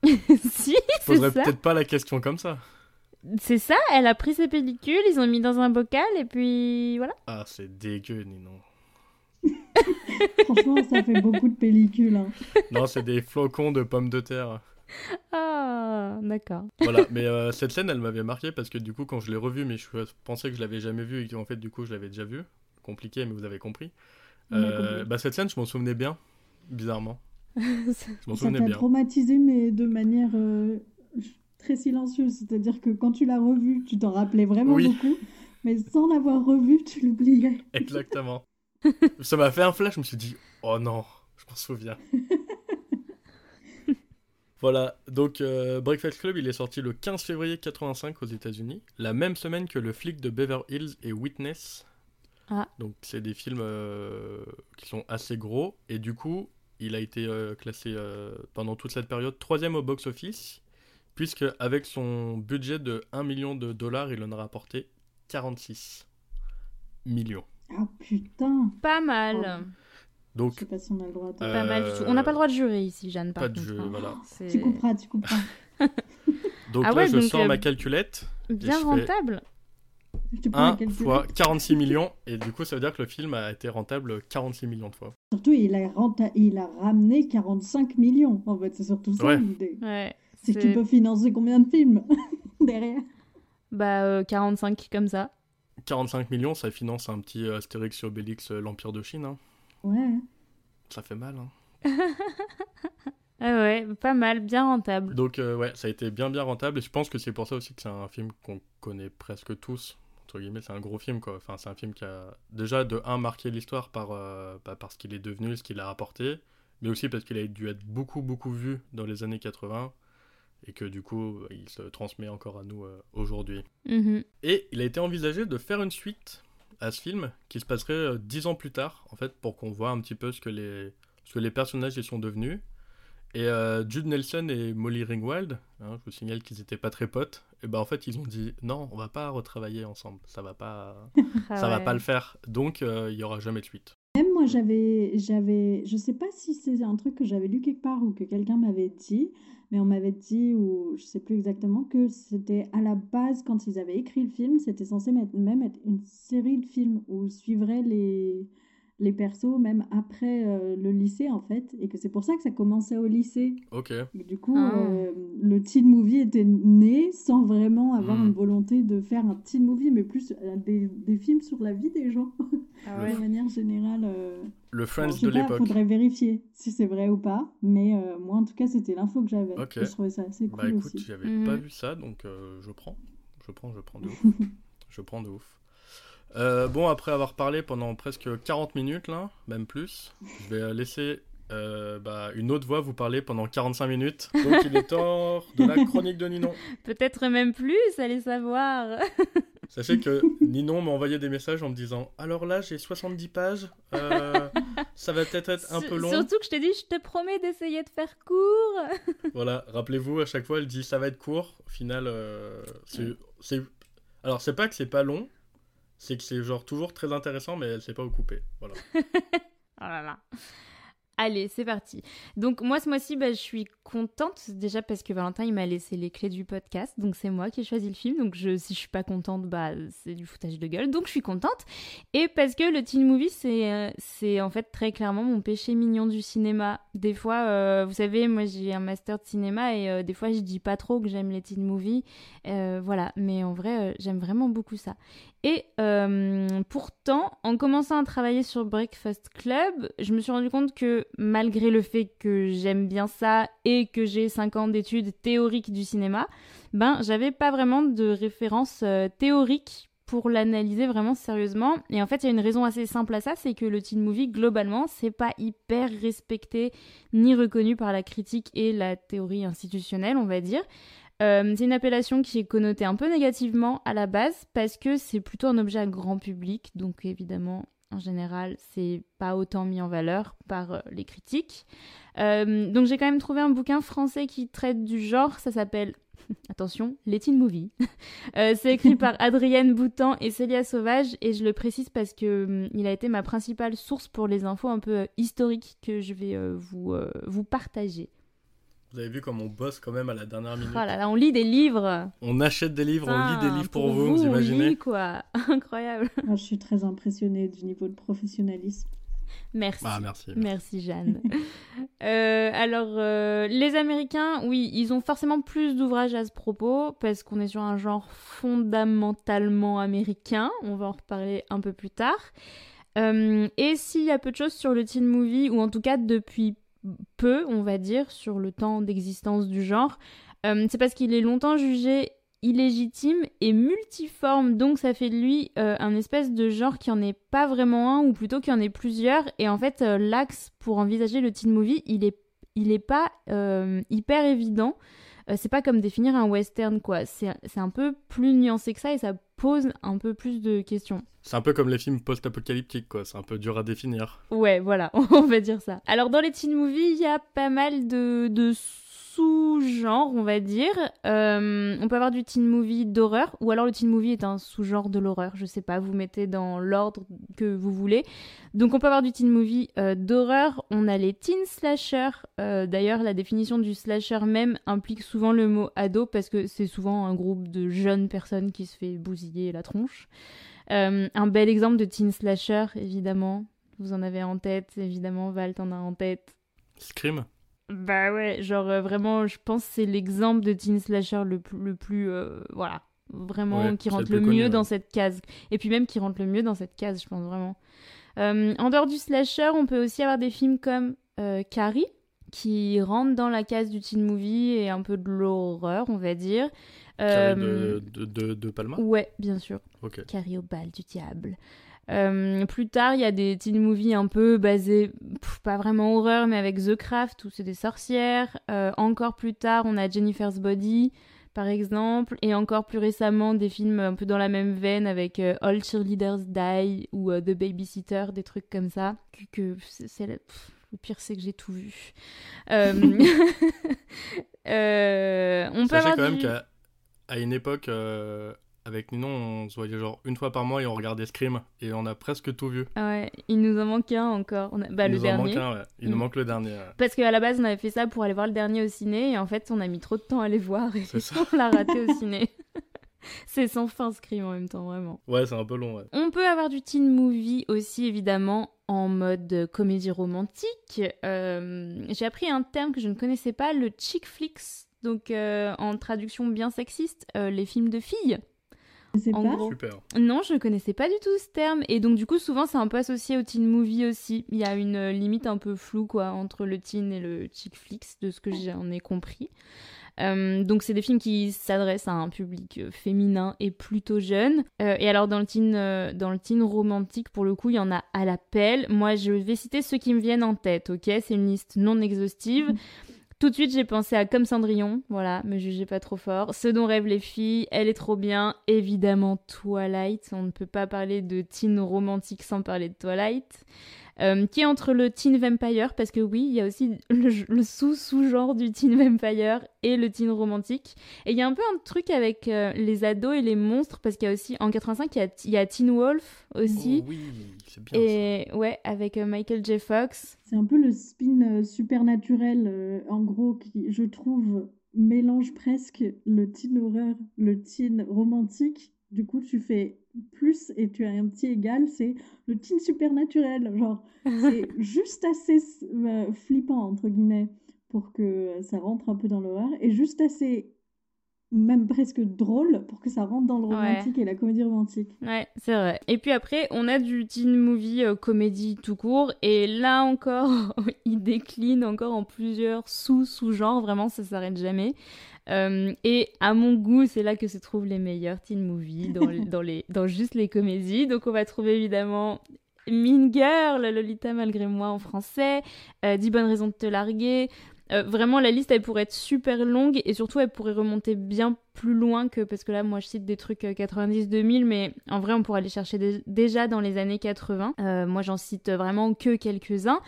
Si, Je c'est poserais ça. peut-être pas la question comme ça. C'est ça, elle a pris ses pellicules, ils ont mis dans un bocal et puis voilà. Ah, c'est dégueu, Ninon. Franchement, ça fait beaucoup de pellicules. Hein. Non, c'est des flocons de pommes de terre. Ah, d'accord. Voilà, mais euh, cette scène, elle m'avait marqué parce que du coup, quand je l'ai revue, mais je pensais que je l'avais jamais vue et qu'en fait, du coup, je l'avais déjà vue. Compliqué, mais vous avez compris. Euh, bah, cette scène, je m'en souvenais bien, bizarrement. Je m'en souvenais bien. traumatisé, mais de manière euh, très silencieuse. C'est-à-dire que quand tu l'as revu, tu t'en rappelais vraiment Oui. beaucoup. Mais sans l'avoir revu, tu l'oubliais. Exactement. Ça m'a fait un flash, je me suis dit, oh non, je m'en souviens. Voilà, donc euh, Breakfast Club, il est sorti le 15 février 85 aux États-Unis, la même semaine que Le flic de Beverly Hills et Witness. Ah. Donc c'est des films euh, qui sont assez gros, et du coup, il a été euh, classé euh, pendant toute cette période troisième au box-office, puisque avec son budget de 1 million de dollars, il en a rapporté 46 millions. Ah putain Pas mal. Je Donc sais pas si on a le droit de... Euh, Pas mal du tout. On n'a pas le droit de jurer ici, Jeanne, par Pas de contre, jeu, hein. voilà. Tu couperas, tu couperas. Donc Ah là, ouais, je donc, sors euh, ma calculette. Bien je rentable. Tu prends la 1 calculette. fois 46 millions. Et du coup, ça veut dire que le film a été rentable 46 millions de fois. Surtout, il a, renta- il a ramené 45 millions. En fait, c'est surtout ça Ouais. l'idée. Ouais. C'est que tu peux financer combien de films derrière? Bah, euh, 45 comme ça. 45 millions, ça finance un petit euh, Astérix et Obélix, euh, l'Empire de Chine. hein. Ouais. Ça fait mal. hein. Ah ouais, pas mal, bien rentable. Donc, euh, ouais, ça a été bien, bien rentable. Et je pense que c'est pour ça aussi que c'est un film qu'on connaît presque tous. Entre guillemets, c'est un gros film, quoi. Enfin, c'est un film qui a déjà, de un, marqué l'histoire par, euh, bah, par ce qu'il est devenu, ce qu'il a apporté. Mais aussi parce qu'il a dû être beaucoup, beaucoup vu dans les années 80. Et que du coup, il se transmet encore à nous euh, aujourd'hui. Mhm. Et il a été envisagé de faire une suite à ce film qui se passerait euh, dix ans plus tard, en fait, pour qu'on voit un petit peu ce que les, ce que les personnages y sont devenus. Et euh, Jude Nelson et Molly Ringwald, hein, je vous signale qu'ils étaient pas très potes. Et ben en fait ils ont dit non, on va pas retravailler ensemble, ça va pas, Ah ça va pas le faire. Donc euh, il y aura jamais de suite. Même moi, j'avais, j'avais, je sais pas si c'est un truc que j'avais lu quelque part ou que quelqu'un m'avait dit, mais on m'avait dit, ou je sais plus exactement, que c'était à la base, quand ils avaient écrit le film, c'était censé même être une série de films où suivrait les, les persos, même après euh, le lycée, en fait, et que c'est pour ça que ça commençait au lycée. Ok. Du coup, Ah. euh, le teen movie était né sans vraiment avoir Hmm. une volonté de faire un teen movie, mais plus euh, des, des films sur la vie des gens, Ah ouais. de manière générale. euh. Le Friends Bon, je sais de l'époque. faudrait vérifier si c'est vrai ou pas, mais euh, moi en tout cas c'était l'info que j'avais. Ok. Et je trouvais ça assez Bah cool écoute, aussi. j'avais pas vu ça, donc euh, je prends. Je prends, je prends de ouf. je prends de ouf. Euh, bon, après avoir parlé pendant presque 40 minutes, là, même plus, je vais laisser euh, bah, une autre voix vous parler pendant 45 minutes. Donc il est temps de la chronique de Ninon. Peut-être même plus, allez savoir. Sachez que Ninon m'a envoyé des messages en me disant Alors là, j'ai 70 pages, euh, ça va peut-être être un peu long. Surtout que je t'ai dit, je te promets d'essayer de faire court. Voilà, rappelez-vous, à chaque fois, elle dit ça va être court. Au final, euh, c'est- Alors, c'est pas que c'est pas long, c'est que c'est genre toujours très intéressant, mais elle sait pas où couper. Voilà. Oh. Allez, c'est parti. Donc moi ce mois-ci, bah, je suis contente déjà parce que Valentin il m'a laissé les clés du podcast, donc c'est moi qui ai choisi le film. Donc je, si je suis pas contente, bah c'est du foutage de gueule. Donc je suis contente et parce que le teen movie c'est euh, c'est en fait très clairement mon péché mignon du cinéma. Des fois, euh, vous savez, moi j'ai un master de cinéma et euh, des fois je dis pas trop que j'aime les teen movies, voilà. Mais en vrai, j'aime vraiment beaucoup ça. Et euh, pourtant, en commençant à travailler sur Breakfast Club, je me suis rendu compte que malgré le fait que j'aime bien ça et que j'ai 5 ans d'études théoriques du cinéma, ben j'avais pas vraiment de référence euh, théorique pour l'analyser vraiment sérieusement. Et en fait, il y a une raison assez simple à ça, c'est que le teen movie, globalement, c'est pas hyper respecté ni reconnu par la critique et la théorie institutionnelle, on va dire. Euh, c'est une appellation qui est connotée un peu négativement à la base parce que c'est plutôt un objet à grand public, donc évidemment en général c'est pas autant mis en valeur par euh, les critiques. Euh, donc j'ai quand même trouvé un bouquin français qui traite du genre, ça s'appelle attention les teen movies. Euh, c'est écrit par Adrienne Boutan et Célia Sauvage et je le précise parce que hum, il a été ma principale source pour les infos un peu euh, historiques que je vais euh, vous, vous partager. Vous avez vu comme on bosse quand même à la dernière minute. Oh là là, on lit des livres. On achète des livres, on lit des livres pour, vous, on vous imaginez lit, quoi. Incroyable. Moi, je suis très impressionnée du niveau de professionnalisme. Merci. Ah, merci. Merci Jeanne. Euh, alors, euh, les Américains, oui, ils ont forcément plus d'ouvrages à ce propos parce qu'on est sur un genre fondamentalement américain. On va en reparler un peu plus tard. Euh, et s'il y a peu de choses sur le teen movie, ou en tout cas depuis peu, on va dire, sur le temps d'existence du genre, euh, c'est parce qu'il est longtemps jugé illégitime et multiforme, donc ça fait de lui euh, un espèce de genre qui en est pas vraiment un, ou plutôt qu'il y en ait plusieurs. Et en fait, euh, l'axe pour envisager le teen movie, il est, il est pas hyper évident. C'est pas comme définir un western, quoi. C'est un peu plus nuancé que ça et ça pose un peu plus de questions. C'est un peu comme les films post-apocalyptiques, quoi. C'est un peu dur à définir. Ouais, voilà, on va dire ça. Alors dans les teen movies, il y a pas mal de, de sous-genres, on va dire. Euh, on peut avoir du teen movie d'horreur, ou alors le teen movie est un sous-genre de l'horreur, je sais pas, vous mettez dans l'ordre que vous voulez. Donc on peut avoir du teen movie euh, d'horreur, on a les teen slasher. Euh, D'ailleurs, la définition du slasher même implique souvent le mot ado, parce que c'est souvent un groupe de jeunes personnes qui se fait bousiller la tronche. Un bel exemple de teen slasher, évidemment. Vous en avez en tête, évidemment. Val, t'en as en tête. Scream Bah ouais, genre euh, vraiment, je pense que c'est l'exemple de teen slasher le, plus- le plus. euh, voilà. Vraiment, Ouais, qui rentre le mieux connu, dans ouais. cette case. Et puis même qui rentre le mieux dans cette case, je pense vraiment. Euh, en dehors du slasher, on peut aussi avoir des films comme Carrie, qui rentrent dans la case du teen movie et un peu de l'horreur, on va dire. Carrie de, de, de, de Palma? Ouais, bien sûr. Carrie au bal du diable. Euh, plus tard, il y a des teen movies un peu basés, pff, pas vraiment horreur, mais avec The Craft, où c'est des sorcières. Euh, encore plus tard, on a Jennifer's Body, par exemple. Et encore plus récemment, des films un peu dans la même veine avec euh, All Cheerleaders Die ou The Babysitter, des trucs comme ça. Que, que c'est- Le pire, c'est que j'ai tout vu. On peut Sachez avoir quand même qu'à à une époque, avec Ninon, on se voyait genre une fois par mois et on regardait Scream. Et on a presque tout vu. Ah ouais, il nous en manque un encore. On a- Bah, Il le nous en manque un, ouais. Il nous Mm. manque le dernier. ouais. Parce qu'à la base, on avait fait ça pour aller voir le dernier au ciné, et en fait, on a mis trop de temps à aller voir, et on l'a raté au ciné. c'est sans fin Scream en même temps, vraiment. Ouais, c'est un peu long, ouais. On peut avoir du teen movie aussi, évidemment, en mode comédie romantique. Euh, J'ai appris un terme que je ne connaissais pas, le chick flicks. Donc, euh, en traduction bien sexiste, euh, les films de filles. C'est En pas gros. Super. Non, je ne connaissais pas du tout ce terme. Et donc, du coup, souvent, c'est un peu associé au teen movie aussi. Il y a une euh, limite un peu floue, quoi, entre le teen et le chick flicks, de ce que j'en ai compris. Euh, donc, c'est des films qui s'adressent à un public euh, féminin et plutôt jeune. Euh, et alors, dans le, teen, euh, dans le teen romantique, pour le coup, il y en a à l'appel. Moi, je vais citer ceux qui me viennent en tête, ok? C'est une liste non exhaustive. Tout de suite, j'ai pensé à Comme Cendrillon, voilà, me jugez pas trop fort. Ce dont rêvent les filles, elle est trop bien. Évidemment, Twilight, on ne peut pas parler de teen romantique sans parler de Twilight. Euh, qui est entre le teen vampire, parce que oui, il y a aussi le, le sous-sous-genre du teen vampire et le teen romantique. Et il y a un peu un truc avec euh, les ados et les monstres, parce qu'il y a aussi, en 85, il y a, il y a Teen Wolf aussi. Oh oui, c'est bien ça. et ouais, avec euh, Michael J. Fox. C'est un peu le spin euh, supernaturel, euh, en gros, qui, je trouve, mélange presque le teen horreur, le teen romantique. Du coup, tu fais plus et tu as un petit égal, c'est le teen supernaturel. Genre, c'est juste assez euh, flippant, entre guillemets, pour que ça rentre un peu dans l'horreur, et juste assez, même presque drôle, pour que ça rentre dans le Ouais. romantique et la comédie romantique. Ouais, c'est vrai. Et puis après, on a du teen movie euh, comédie tout court. Et là encore, il décline encore en plusieurs sous-sous-genres. Vraiment, ça s'arrête jamais. Euh, et à mon goût, c'est là que se trouvent les meilleurs teen movies, dans, les, dans juste les comédies. Donc on va trouver évidemment Mean Girl, Lolita malgré moi en français, euh, 10 bonnes raisons de te larguer. Euh, vraiment, la liste, elle pourrait être super longue et surtout, elle pourrait remonter bien plus loin que. Parce que là, moi, je cite des trucs euh, 90-2000, mais en vrai, on pourrait aller chercher dé- déjà dans les années 80. Euh, moi, j'en cite vraiment que quelques-uns.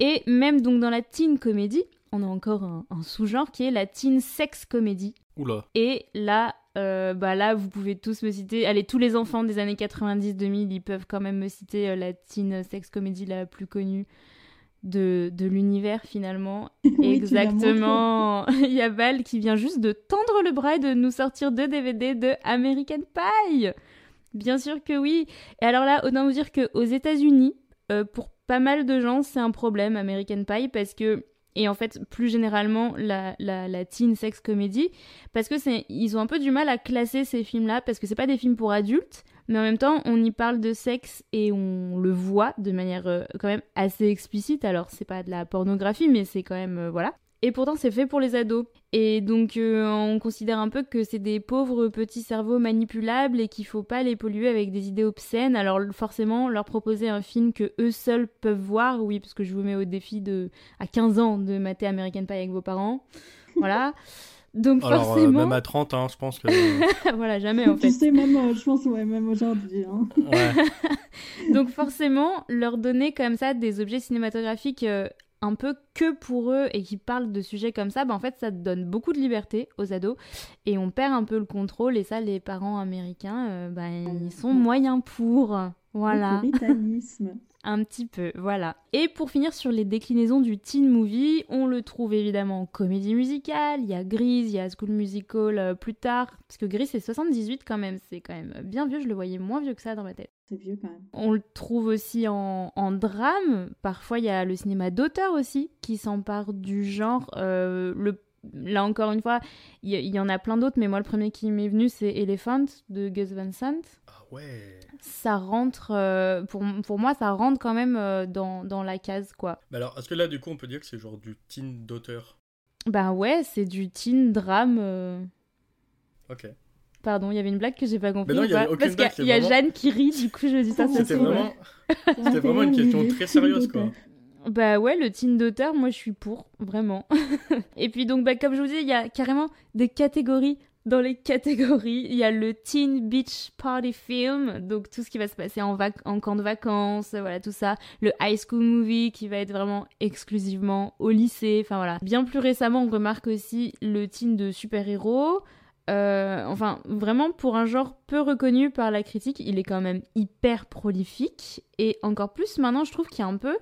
Et même donc dans la teen comédie, on a encore un, un sous-genre qui est la teen sex comédie. Oula. Et là, euh, bah là, vous pouvez tous me citer. Allez, tous les enfants des années 90-2000, ils peuvent quand même me citer euh, la teen sex comédie la plus connue de, de l'univers finalement. Oui. Exactement. Il y a Val qui vient juste de tendre le bras et de nous sortir deux DVD de American Pie. Bien sûr que oui. Et alors là, autant vous dire qu'aux États-Unis, euh, pour pas mal de gens, c'est un problème American Pie parce que et en fait plus généralement la, la, la teen sex comedy parce que c'est ils ont un peu du mal à classer ces films là parce que c'est pas des films pour adultes mais en même temps on y parle de sexe et on le voit de manière euh, quand même assez explicite. Alors c'est pas de la pornographie mais c'est quand même euh, voilà. Et pourtant c'est fait pour les ados. Et donc euh, on considère un peu que c'est des pauvres petits cerveaux manipulables et qu'il faut pas les polluer avec des idées obscènes. Alors forcément leur proposer un film que eux seuls peuvent voir oui parce que je vous mets au défi de à 15 ans de mater American Pie avec vos parents. Voilà donc Alors, euh, forcément même à 30, hein, je pense que. voilà jamais en fait Tu sais, même, euh, je pense, ouais, même aujourd'hui. hein. ouais. Donc forcément, leur donner comme ça des objets cinématographiques euh, un peu que pour eux et qui parlent de sujets comme ça, bah en fait ça donne beaucoup de liberté aux ados et on perd un peu le contrôle et ça les parents américains, euh, bah, ils sont moyens pour. Voilà. Le puritanisme. Un petit peu, voilà. Et pour finir sur les déclinaisons du teen movie, on le trouve évidemment en comédie musicale, il y a Grease, il y a School Musical euh, plus tard, parce que Grease c'est 78 quand même, c'est quand même bien vieux, je le voyais moins vieux que ça dans ma tête. C'est vieux quand même. On le trouve aussi en, en drame, parfois il y a le cinéma d'auteur aussi qui s'empare du genre. Euh, le, là encore une fois, il y, y en a plein d'autres, mais moi le premier qui m'est venu c'est Elephant de Gus Van Sant ouais. ça rentre, euh, pour, pour moi, ça rentre quand même euh, dans, dans la case, quoi. Mais alors, est-ce que là, du coup, on peut dire que c'est genre du teen d'auteur? Ben ouais, c'est du teen drame. euh. Ok. Pardon, il y avait une blague que j'ai pas compris. non, ou il y pas aucune Parce qu'il y a- y a Jeanne qui rit, du coup je dis ça, ça C'était vraiment, c'était vraiment une question très sérieuse, quoi. Bah ouais, le teen d'auteur, moi je suis pour, vraiment. Et puis donc, bah, comme je vous dis, il y a carrément des catégories dans les catégories. Il y a le Teen Beach Party Film, donc tout ce qui va se passer en, camp de vacances, voilà tout ça. Le High School Movie qui va être vraiment exclusivement au lycée, enfin voilà. Bien plus récemment, on remarque aussi le teen de super-héros. Euh, enfin, vraiment, pour un genre peu reconnu par la critique, il est quand même hyper prolifique. Et encore plus maintenant, je trouve qu'il y a un peu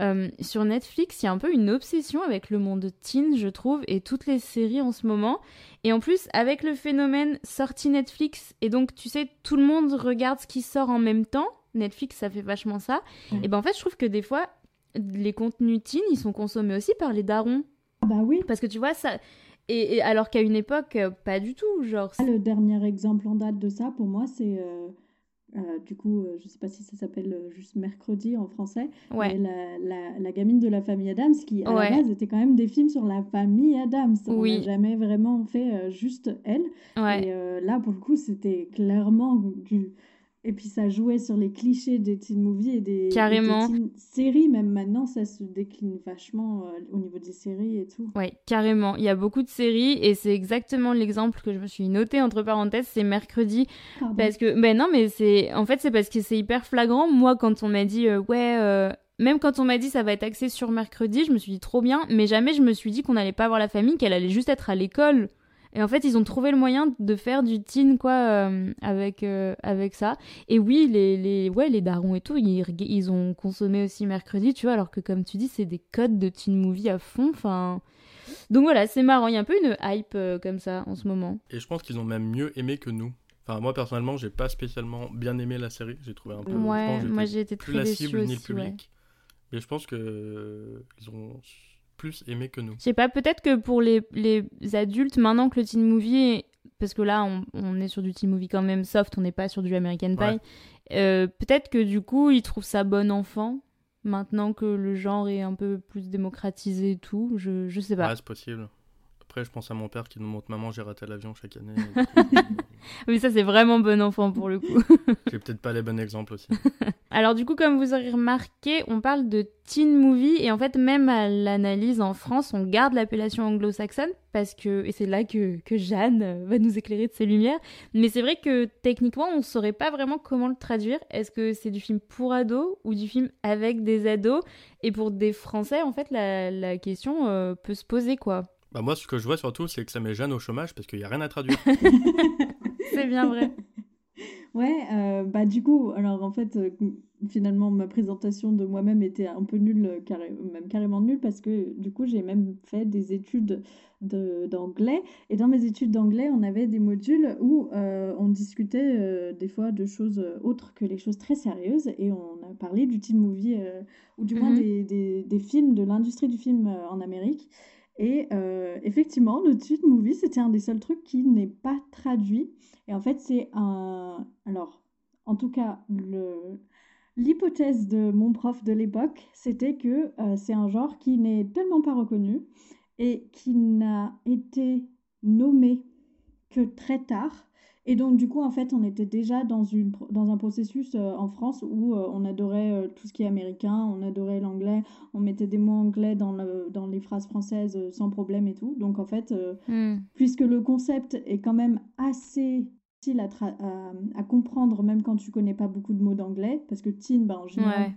euh, sur Netflix, il y a un peu une obsession avec le monde teen, je trouve, et toutes les séries en ce moment. Et en plus, avec le phénomène sortie Netflix, et donc tu sais, tout le monde regarde ce qui sort en même temps. Netflix, ça fait vachement ça. Et ben en fait, je trouve que des fois, les contenus teen, ils sont consommés aussi par les darons. Ah bah oui. Parce que tu vois, ça. Et, alors qu'à une époque, euh, pas du tout, genre. Le dernier exemple en date de ça, pour moi, c'est euh, euh, du coup, euh, je sais pas si ça s'appelle euh, juste mercredi en français. Ouais. La, la, la, gamine de la famille Adams, qui à la base était quand même des films sur la famille Adams. On n'a jamais vraiment fait juste elle. Ouais. Et là, pour le coup, c'était clairement du et puis ça jouait sur les clichés des teen movies et des, carrément. séries. Même maintenant, ça se décline vachement euh, au niveau des séries et tout. Ouais, carrément. Il y a beaucoup de séries et c'est exactement l'exemple que je me suis noté entre parenthèses. C'est mercredi. Parce que, ben non, mais c'est. En fait, c'est parce que c'est hyper flagrant. Moi, quand on m'a dit, euh, ouais. Euh, même quand on m'a dit ça va être axé sur mercredi, je me suis dit trop bien, mais jamais je me suis dit qu'on n'allait pas voir la famille, qu'elle allait juste être à l'école. Et en fait, ils ont trouvé le moyen de faire du teen, quoi, euh, avec, euh, avec ça. Et oui, les, les, ouais, les darons et tout, ils, ils ont consommé aussi mercredi, tu vois, alors que comme tu dis, c'est des codes de teen movie à fond. Enfin. Donc voilà, c'est marrant, il y a un peu une hype euh, comme ça en ce moment. Et je pense qu'ils ont même mieux aimé que nous. Enfin, moi personnellement, j'ai pas spécialement bien aimé la série. J'ai trouvé un peu. Ouais, moi j'ai été très plus la cible ni le public. Mais je pense que ils ont plus aimé que nous. Je sais pas, peut-être que pour les, les, adultes, maintenant que le teen movie, parce que là on, on, est sur du teen movie quand même soft, on n'est pas sur du American Pie, euh, peut-être que du coup ils trouvent ça bon enfant, maintenant que le genre est un peu plus démocratisé et tout, je, je sais pas. Ouais, c'est possible. Après, je pense à mon père qui nous montre Maman, j'ai raté l'avion chaque année. oui, ça, c'est vraiment bon enfant pour le coup. j'ai peut-être pas les bons exemples aussi. Alors, du coup, comme vous aurez remarqué, on parle de teen movie et en fait, même à l'analyse en France, on garde l'appellation anglo-saxonne parce que, et c'est là que, que Jeanne va nous éclairer de ses lumières. Mais c'est vrai que techniquement, on saurait pas vraiment comment le traduire. Est-ce que c'est du film pour ados ou du film avec des ados? Et pour des Français, en fait, la, la question euh, peut se poser quoi. Bah moi, ce que je vois surtout, c'est que ça met Jeanne au chômage parce qu'il n'y a rien à traduire. c'est bien vrai. Ouais, euh, bah du coup, alors en fait, euh, finalement, ma présentation de moi-même était un peu nulle, euh, même carrément nulle, parce que du coup, j'ai même fait des études d'anglais. Et dans mes études d'anglais, on avait des modules où on discutait des fois de choses autres que les choses très sérieuses. Et on a parlé du teen movie, ou du moins mhm. des, des, des, films, de l'industrie du film en Amérique. Et euh, effectivement, le tweet movie, c'était un des seuls trucs qui n'est pas traduit. Et en fait, c'est un. Alors, en tout cas, l'hypothèse de mon prof de l'époque, c'était que euh, c'est un genre qui n'est tellement pas reconnu et qui n'a été nommé que très tard et donc, du coup, en fait, on était déjà dans, une, dans un processus euh, en France où euh, on adorait euh, tout ce qui est américain, on adorait l'anglais, on mettait des mots anglais dans, le, dans les phrases françaises sans problème et tout. Donc, en fait, hmm. puisque le concept est quand même assez facile à, à, comprendre, même quand tu connais pas beaucoup de mots d'anglais, parce que teen, ben, en général,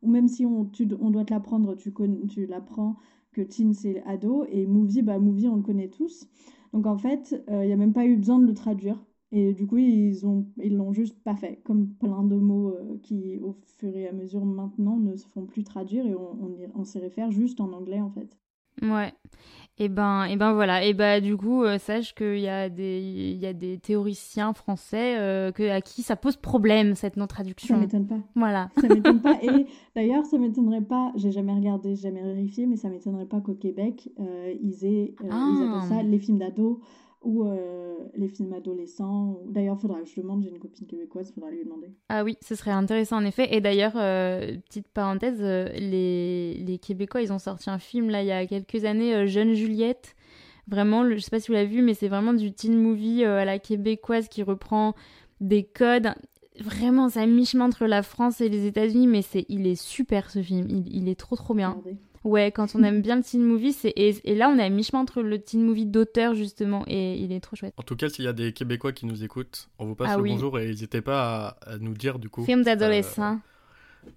ou même si on, tu, on doit te l'apprendre, tu, tu l'apprends que teen c'est ado, et movie, bah, movie on le connaît tous. Donc en fait, il n'y a même pas eu besoin de le traduire. Et du coup, ils ont ils l'ont juste pas fait. Comme plein de mots euh, qui, au fur et à mesure maintenant, ne se font plus traduire et on, on, on s'y réfère juste en anglais en fait. Ouais. Et ben, et ben voilà. Et ben du coup, euh, sache qu'il y a des, il y a des théoriciens français euh, que, à qui ça pose problème cette non traduction. Ça m'étonne pas. Voilà. Ça m'étonne pas. Et d'ailleurs, ça m'étonnerait pas. J'ai jamais regardé, jamais vérifié, mais ça m'étonnerait pas qu'au Québec, ils aient, ils appellent ça ah. les films d'ados ou euh, les films adolescents. D'ailleurs, faudra je demande, j'ai une copine québécoise, faudra lui demander. Ah oui, ce serait intéressant en effet. Et d'ailleurs, euh, petite parenthèse, euh, les, les, Québécois, ils ont sorti un film là il y a quelques années, Jeune Juliette. Vraiment, je sais pas si vous l'avez vu, mais c'est vraiment du teen movie à la québécoise qui reprend des codes. Vraiment, c'est un mi-chemin entre la France et les États-Unis, mais c'est, il est super ce film. Il, il est trop trop bien. Ouais, quand on aime bien le teen movie, c'est et, là on est à mi-chemin entre le teen movie d'auteur justement et il est trop chouette. En tout cas, s'il y a des Québécois qui nous écoutent, on vous passe ah le bonjour et n'hésitez pas à, nous dire du coup. Film d'adolescent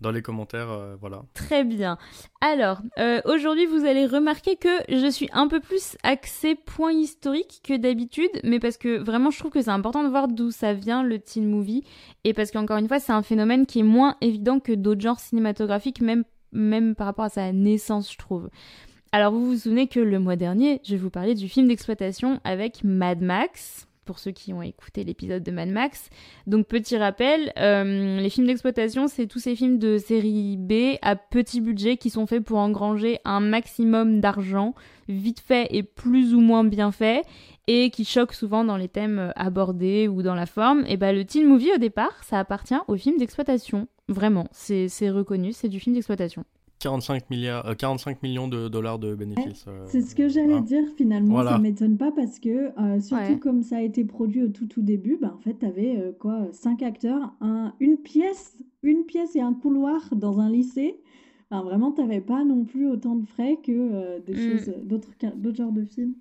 dans les commentaires, euh, voilà. Très bien. Alors, euh, aujourd'hui, vous allez remarquer que je suis un peu plus axée point historique que d'habitude, mais parce que vraiment, je trouve que c'est important de voir d'où ça vient le teen movie, et parce qu'encore une fois, c'est un phénomène qui est moins évident que d'autres genres cinématographiques, même, même par rapport à sa naissance, je trouve. Alors, vous vous souvenez que le mois dernier, je vous parler du film d'exploitation avec Mad Max, pour ceux qui ont écouté l'épisode de Mad Max. Donc petit rappel, euh, les films d'exploitation, c'est tous ces films de série B à petit budget qui sont faits pour engranger un maximum d'argent, vite fait et plus ou moins bien fait, et qui choquent souvent dans les thèmes abordés ou dans la forme. Et bah le teen movie au départ, ça appartient aux films d'exploitation. Vraiment, c'est reconnu, c'est du film d'exploitation. 45, milliards, 45 euh, millions de dollars de bénéfices. Euh, c'est ce que j'allais hein. dire finalement, voilà. ça m'étonne pas parce que euh, surtout comme ça a été produit au tout tout début, bah, en fait tu avais quoi, cinq acteurs, un, une pièce, une pièce et un couloir dans un lycée. Enfin, vraiment, t'avais pas non plus autant de frais que des mm. choses, d'autres, d'autres genres de films.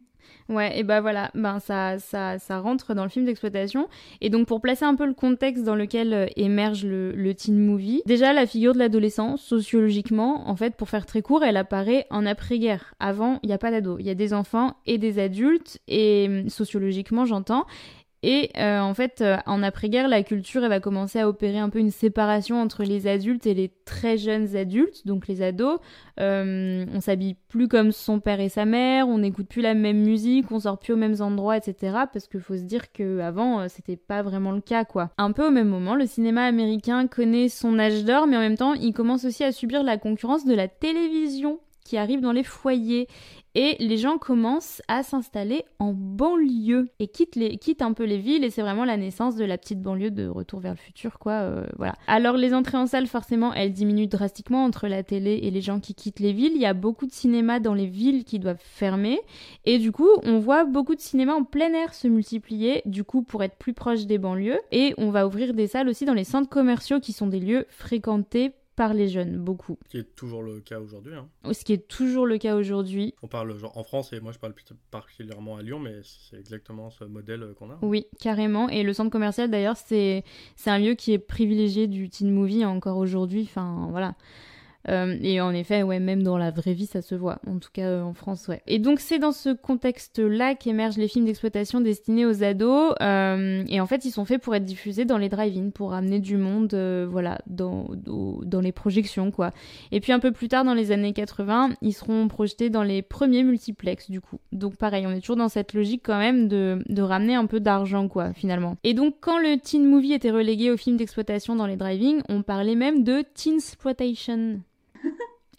Ouais, et bah voilà, ben ça, ça, ça rentre dans le film d'exploitation. Et donc pour placer un peu le contexte dans lequel euh, émerge le, le teen movie, déjà la figure de l'adolescence, sociologiquement, en fait, pour faire très court, elle apparaît en après-guerre. Avant, il n'y a pas d'ados, il y a des enfants et des adultes, et sociologiquement j'entends. Et euh, en fait, euh, en après-guerre, la culture elle va commencer à opérer un peu une séparation entre les adultes et les très jeunes adultes, donc les ados. Euh, on s'habille plus comme son père et sa mère, on n'écoute plus la même musique, on sort plus aux mêmes endroits, etc. Parce qu'il faut se dire qu'avant, euh, c'était pas vraiment le cas, quoi. Un peu au même moment, le cinéma américain connaît son âge d'or, mais en même temps, il commence aussi à subir la concurrence de la télévision qui arrive dans les foyers. Et les gens commencent à s'installer en banlieue et quittent, les, un peu les villes. Et c'est vraiment la naissance de la petite banlieue de Retour vers le futur quoi euh, voilà. Alors les entrées en salle forcément elles diminuent drastiquement entre la télé et les gens qui quittent les villes. Il y a beaucoup de cinémas dans les villes qui doivent fermer. Et du coup on voit beaucoup de cinémas en plein air se multiplier du coup pour être plus proche des banlieues. Et on va ouvrir des salles aussi dans les centres commerciaux qui sont des lieux fréquentés par les jeunes, beaucoup. Ce qui est toujours le cas aujourd'hui. Hein. Ce qui est toujours le cas aujourd'hui. On parle genre en France et moi je parle particulièrement à Lyon, mais c'est exactement ce modèle euh, qu'on a. Oui, carrément. Et le centre commercial d'ailleurs, c'est un lieu qui est privilégié du teen movie encore aujourd'hui. Enfin voilà. Euh, et en effet, ouais, même dans la vraie vie, ça se voit. En tout cas, euh, en France, ouais. Et donc, c'est dans ce contexte-là qu'émergent les films d'exploitation destinés aux ados. Euh, et en fait, ils sont faits pour être diffusés dans les drive-in, pour amener du monde, voilà, dans, les projections, quoi. Et puis, un peu plus tard, dans les années 80, ils seront projetés dans les premiers multiplex, du coup. Donc, pareil, on est toujours dans cette logique, quand même, de, de ramener un peu d'argent, quoi, finalement. Et donc, quand le teen movie était relégué aux films d'exploitation dans les drive-in, on parlait même de teen exploitation.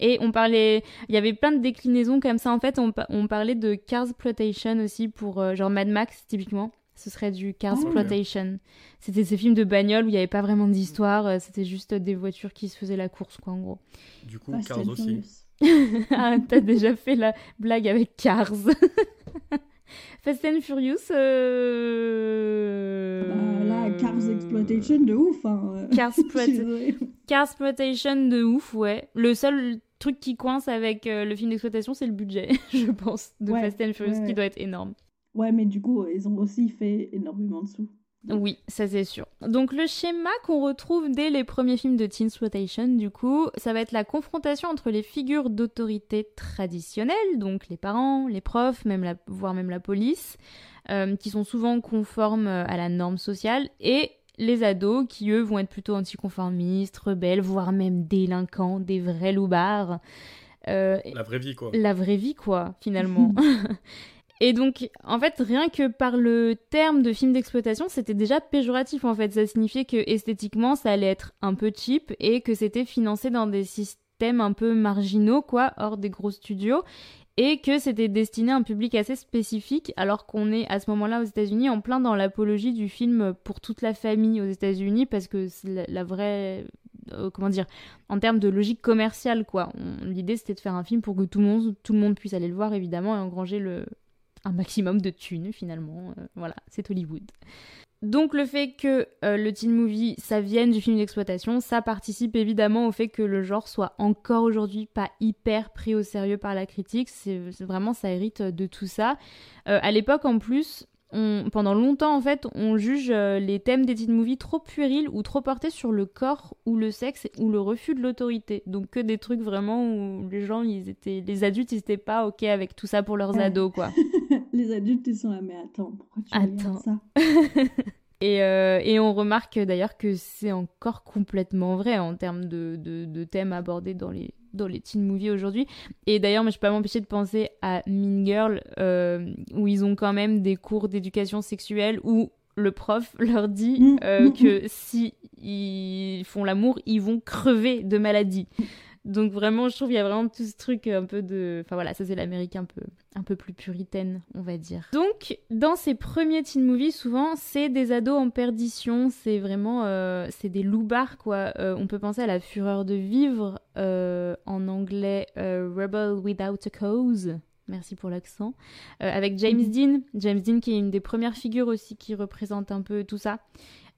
Et on parlait, il y avait plein de déclinaisons comme ça. En fait, on, parlait de Cars Plotation aussi pour euh, genre Mad Max typiquement. Ce serait du Cars oh, Plotation. C'était ces films de bagnole où il n'y avait pas vraiment d'histoire. Euh, c'était juste des voitures qui se faisaient la course, quoi, en gros. Du coup, Cars aussi. ah, t'as déjà fait la blague avec Cars. Fast and Furious. Euh... Bah, là, Cars Exploitation de ouf. Hein. Cars, Exploitation de ouf, ouais. Le seul truc qui coince avec euh, le film d'exploitation, c'est le budget, je pense, de Fast and Furious, qui doit être énorme. Ouais, mais du coup, ils ont aussi fait énormément de sous. Oui, ça c'est sûr. Donc le schéma qu'on retrouve dès les premiers films de Teen Exploitation, du coup, ça va être la confrontation entre les figures d'autorité traditionnelles, donc les parents, les profs, même la, voire même la police, euh, qui sont souvent conformes euh, à la norme sociale, et les ados qui eux vont être plutôt anticonformistes, rebelles, voire même délinquants, des vrais loupards. Euh, la vraie vie quoi. La vraie vie quoi, finalement. Et donc, en fait, rien que par le terme de film d'exploitation, c'était déjà péjoratif, en fait. Ça signifiait que esthétiquement, ça allait être un peu cheap et que c'était financé dans des systèmes un peu marginaux, quoi, hors des gros studios. Et que c'était destiné à un public assez spécifique, alors qu'on est à ce moment-là aux États-Unis en plein dans l'apologie du film pour toute la famille aux États-Unis, parce que c'est la, vraie euh, comment dire, en termes de logique commerciale, quoi. L'idée, c'était de faire un film pour que tout le, monde, tout le monde puisse aller le voir, évidemment, et engranger le, un maximum de thunes finalement. Euh, voilà, c'est Hollywood. Donc le fait que euh, le teen movie, ça vienne du film d'exploitation, ça participe évidemment au fait que le genre soit encore aujourd'hui pas hyper pris au sérieux par la critique. C'est vraiment, ça hérite de tout ça. Euh, à l'époque, en plus, pendant longtemps, en fait, on juge euh, les thèmes des teen movies trop puérils ou trop portés sur le corps ou le sexe ou le refus de l'autorité. Donc que des trucs vraiment où les gens, ils étaient, les adultes, ils étaient pas ok avec tout ça pour leurs ados, quoi. les adultes, ils sont là, mais attends, pourquoi tu attends. ça? Et, euh, et, on remarque d'ailleurs que c'est encore complètement vrai en termes de, de, de, thèmes abordés dans les, dans les teen movies aujourd'hui. Et d'ailleurs, je peux pas m'empêcher de penser à Mean Girl, euh, où ils ont quand même des cours d'éducation sexuelle où le prof leur dit mm. euh, que si ils font l'amour, ils vont crever de maladie. Donc vraiment, je trouve qu'il y a vraiment tout ce truc un peu de... Enfin voilà, ça c'est l'Amérique un peu, un peu plus puritaine, on va dire. Donc, dans ces premiers teen movies, souvent, c'est des ados en perdition, c'est vraiment... Euh, c'est des loupards, quoi. Euh, on peut penser à La Fureur de Vivre, euh, en anglais Rebel Without a Cause. Merci pour l'accent. avec James mhm. Dean. James Dean qui est une des premières figures aussi qui représente un peu tout ça.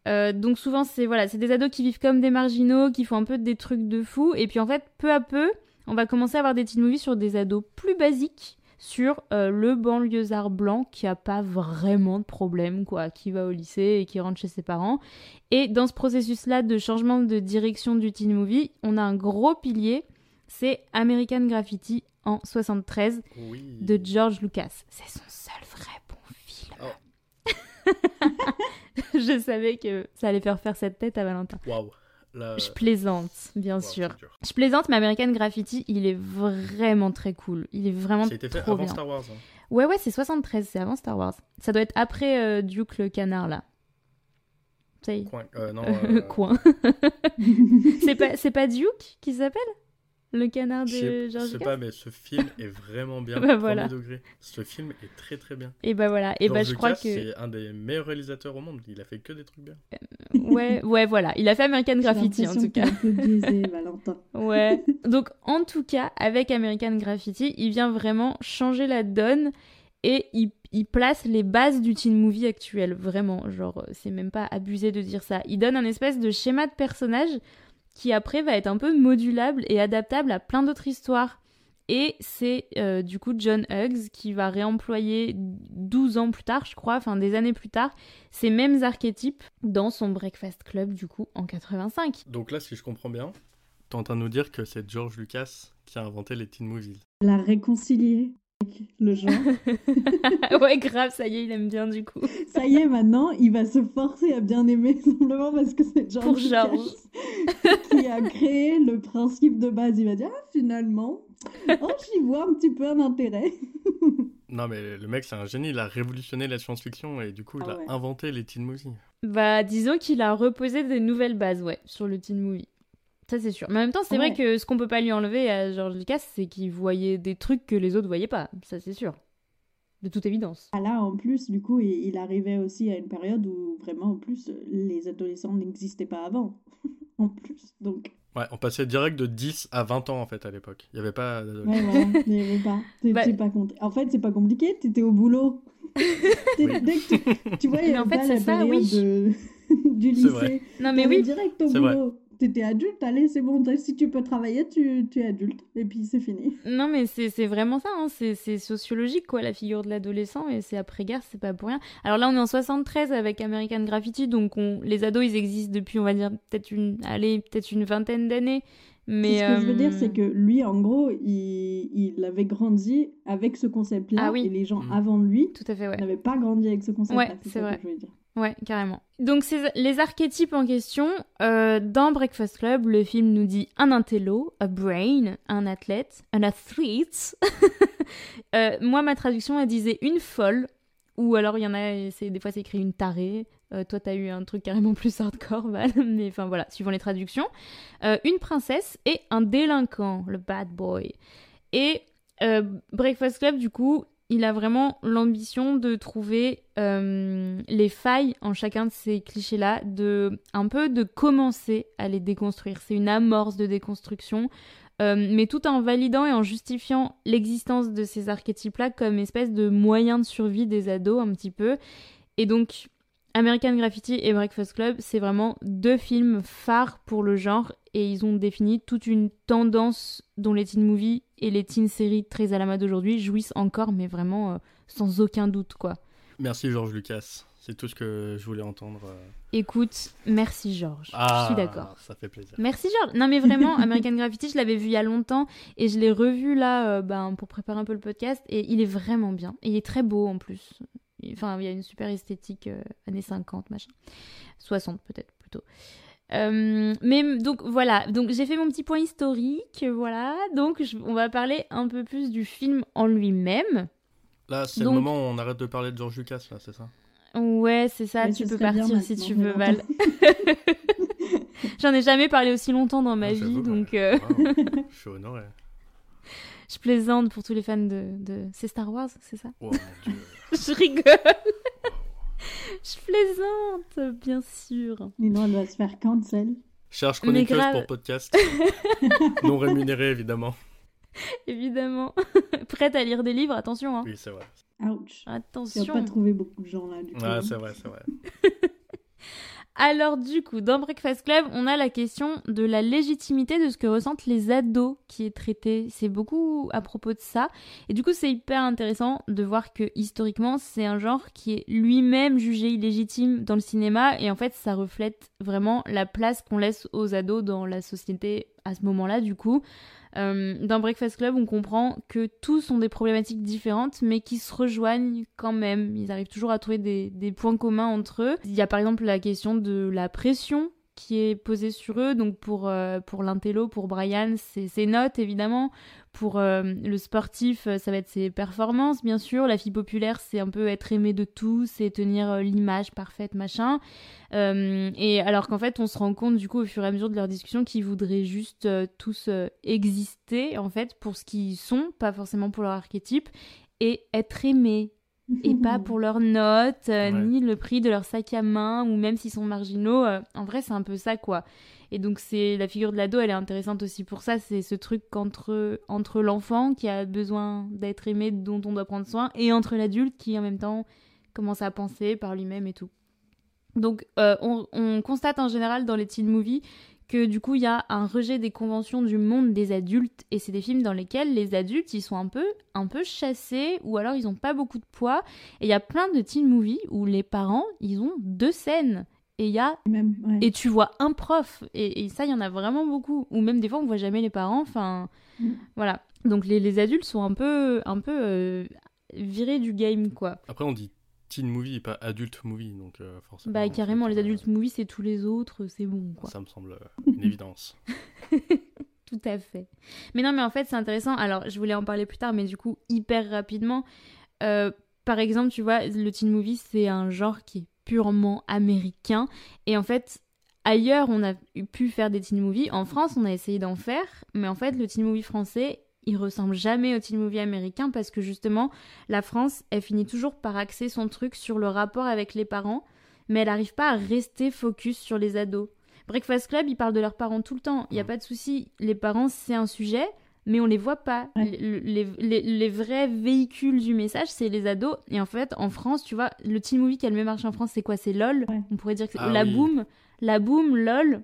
Euh, donc souvent c'est voilà, c'est des ados qui vivent comme des marginaux, qui font un peu des trucs de fou, et puis en fait peu à peu, on va commencer à avoir des teen movies sur des ados plus basiques, sur euh, le banlieusard blanc qui a pas vraiment de problème, quoi, qui va au lycée et qui rentre chez ses parents. Et dans ce processus-là de changement de direction du teen movie, on a un gros pilier, c'est American Graffiti en 73 de George Lucas. C'est son seul vrai bon film. Oh. je savais que ça allait faire faire cette tête à Valentin. Waouh. Je plaisante, bien sûr. Je plaisante, mais American Graffiti, il est vraiment très cool. Il est vraiment C'était fait avant Star Wars. Hein. Ouais, ouais, c'est 73, c'est avant Star Wars. Ça doit être après euh, Duke le canard, là. Ça y est. Coin. Euh, non, euh... Coin. c'est pas, pas Duke qui s'appelle? Le canard de George Je sais pas, mais ce film est vraiment bien. bah, voilà. degré. Ce film est très très bien. Et bah voilà. Et bah je crois que c'est un des meilleurs réalisateurs au monde. Il a fait que des trucs bien. Euh, ouais, ouais, voilà. Il a fait American Graffiti en tout cas. Valentin. ouais. Donc en tout cas, avec American Graffiti, il vient vraiment changer la donne et il, il, place les bases du teen movie actuel. Vraiment, genre, c'est même pas abusé de dire ça. Il donne un espèce de schéma de personnage qui après va être un peu modulable et adaptable à plein d'autres histoires. Et c'est euh, du coup John Hughes qui va réemployer 12 ans plus tard, je crois, enfin des années plus tard, ces mêmes archétypes dans son Breakfast Club du coup en 85. Donc là, si je comprends bien, t'es en train de nous dire que c'est George Lucas qui a inventé les teen movies. La réconcilier le genre. ouais, grave, ça y est, il aime bien du coup. ça y est, maintenant, il va se forcer à bien aimer simplement parce que c'est George, qui a créé le principe de base. Il va dire, ah, finalement, oh, j'y vois un petit peu un intérêt. non, mais le mec, c'est un génie. Il a révolutionné la science-fiction et du coup, il ah a inventé les teen movies. Bah, disons qu'il a reposé des nouvelles bases, ouais, sur le teen movie. Ça, c'est sûr. Mais en même temps, c'est vrai que ce qu'on peut pas lui enlever à George Lucas, c'est qu'il voyait des trucs que les autres voyaient pas. Ça, c'est sûr. De toute évidence. Ah là, en plus, du coup, il, arrivait aussi à une période où vraiment, en plus, les adolescents n'existaient pas avant. en plus, donc. Ouais, on passait direct de 10 à 20 ans, en fait, à l'époque. Il n'y avait pas d'adolescents. Ouais, voilà, il n'y avait pas. Bah pas compté. En fait, c'est pas compliqué, t'étais au boulot. Dès que tu, vois, il y a en fait, la ça, période oui. de... du lycée. Non, mais oui. direct au boulot t'étais adulte, allez, c'est bon, si tu peux travailler, tu, tu es adulte, et puis c'est fini. Non, mais c'est vraiment ça, hein. c'est sociologique, quoi, la figure de l'adolescent, et c'est après-guerre, c'est pas pour rien. Alors là, on est en 73 avec American Graffiti, donc on, les ados, ils existent depuis, on va dire, peut-être une, allez, peut-être une vingtaine d'années. Mais ce que je veux dire, c'est euh, que lui, en gros, il, il avait grandi avec ce concept-là, ah et les gens mm. avant lui Tout à fait, ouais. n'avaient pas grandi avec ce concept-là. Ouais, c'est vrai. Ouais, carrément. Donc les archétypes en question, euh, dans Breakfast Club, le film nous dit un intello, a brain, un athlète, un athlete. euh, moi, ma traduction, elle disait une folle, ou alors il y en a, des fois c'est écrit une tarée. Euh, toi, t'as eu un truc carrément plus hardcore, Val, mais enfin voilà, suivant les traductions. Une princesse et un délinquant, le bad boy. Et Breakfast Club, du coup, il a vraiment l'ambition de trouver euh, les failles en chacun de ces clichés-là, de un peu de commencer à les déconstruire. C'est une amorce de déconstruction, euh, mais tout en validant et en justifiant l'existence de ces archétypes-là comme espèce de moyen de survie des ados un petit peu. Et donc, American Graffiti et Breakfast Club, c'est vraiment deux films phares pour le genre et ils ont défini toute une tendance dont les teen movies et les teen séries très à la mode aujourd'hui jouissent encore, mais vraiment euh, sans aucun doute quoi. Merci Georges Lucas, c'est tout ce que je voulais entendre. euh. Écoute, merci Georges, Ah, je suis d'accord. Ça fait plaisir. Merci Georges. Non mais vraiment, American Graffiti, je l'avais vu il y a longtemps et je l'ai revu là euh, ben, pour préparer un peu le podcast et il est vraiment bien. Et il est très beau en plus. Enfin, il y a une super esthétique années 50, machin. 60 peut-être plutôt. Euh, mais donc voilà, donc j'ai fait mon petit point historique, voilà. Donc je- on va parler un peu plus du film en lui-même. Là, c'est Donc- le moment où on arrête de parler de Georges Lucas, là, c'est ça? Ouais, c'est ça, tu peux partir si tu veux. Val. J'en ai jamais parlé aussi longtemps dans ma Ah, vie, donc euh, je suis honoré. je plaisante pour tous les fans de... de... C'est Star Wars, c'est ça? Oh mon dieu. Je rigole. Je plaisante, bien sûr. Sinon, elle va se faire cancel. Cherche chroniqueuse grave. pour podcast. non rémunérée, évidemment. Évidemment. Prête à lire des livres, attention. Hein. Oui, c'est vrai. Ouch. Tu vas Attention. pas trouver beaucoup de gens là, du coup. Ouais, c'est vrai, c'est vrai. Alors du coup, dans Breakfast Club, on a la question de la légitimité de ce que ressentent les ados qui est traité. C'est beaucoup à propos de ça. Et du coup, c'est hyper intéressant de voir que historiquement, c'est un genre qui est lui-même jugé illégitime dans le cinéma. Et en fait, ça reflète vraiment la place qu'on laisse aux ados dans la société à ce moment-là, du coup. Euh, dans Breakfast Club, on comprend que tous ont des problématiques différentes, mais qui se rejoignent quand même. Ils arrivent toujours à trouver des, des points communs entre eux. Il y a par exemple la question de la pression qui est posée sur eux. Donc pour, euh, pour l'intello, pour Brian, c'est ses notes évidemment. Pour euh, le sportif, euh, ça va être ses performances, bien sûr. La fille populaire, c'est un peu être aimé de tous et tenir l'image parfaite, machin. Et alors qu'en fait, on se rend compte du coup au fur et à mesure de leur discussion qu'ils voudraient juste tous exister en fait pour ce qu'ils sont, pas forcément pour leur archétype, et être aimés et pas pour leurs notes, euh, Ouais. ni le prix de leur sac à main, ou même s'ils sont marginaux. euh, en vrai, c'est un peu ça, quoi. Et donc, c'est la figure de l'ado, elle est intéressante aussi pour ça. C'est ce truc qu'entre entre l'enfant qui a besoin d'être aimé, dont on doit prendre soin, et entre l'adulte qui, en même temps, commence à penser par lui-même et tout. Donc, euh, on, on constate en général dans les teen movies que du coup il y a un rejet des conventions du monde des adultes et c'est des films dans lesquels les adultes ils sont un peu un peu chassés ou alors ils ont pas beaucoup de poids. Et il y a plein de teen movies où les parents ils ont deux scènes. Et il y a Même, ouais. et tu vois un prof. Et, et ça il y en a vraiment beaucoup. Ou même des fois on voit jamais les parents. Enfin Mm. voilà. Donc les, les adultes sont un peu un peu euh, virés du game quoi. Après, on dit teen movie et pas adulte movie, donc euh, forcément. bah en carrément les adultes movies c'est tous les autres c'est bon quoi Ça me semble euh, une évidence. Tout à fait. Mais non, mais en fait, c'est intéressant. Alors, je voulais en parler plus tard, mais du coup, hyper rapidement. Euh, par exemple, tu vois, le teen movie, c'est un genre qui est purement américain. Et en fait, ailleurs, on a pu faire des teen movies. En France, on a essayé d'en faire. Mais en fait, le teen movie français, il ressemble jamais au teen movie américain parce que justement, la France, elle finit toujours par axer son truc sur le rapport avec les parents. Mais elle n'arrive pas à rester focus sur les ados. Breakfast Club, ils parlent de leurs parents tout le temps. Il n'y a pas de souci. Les parents, c'est un sujet, mais on les voit pas. Ouais. Les, les- les- les vrais véhicules du message, c'est les ados. Et en fait, en France, tu vois, le teen movie qui a le même marché en France, c'est quoi? C'est LOL. Ouais. On pourrait dire que c'est Ah la oui. boom. La boom, LOL.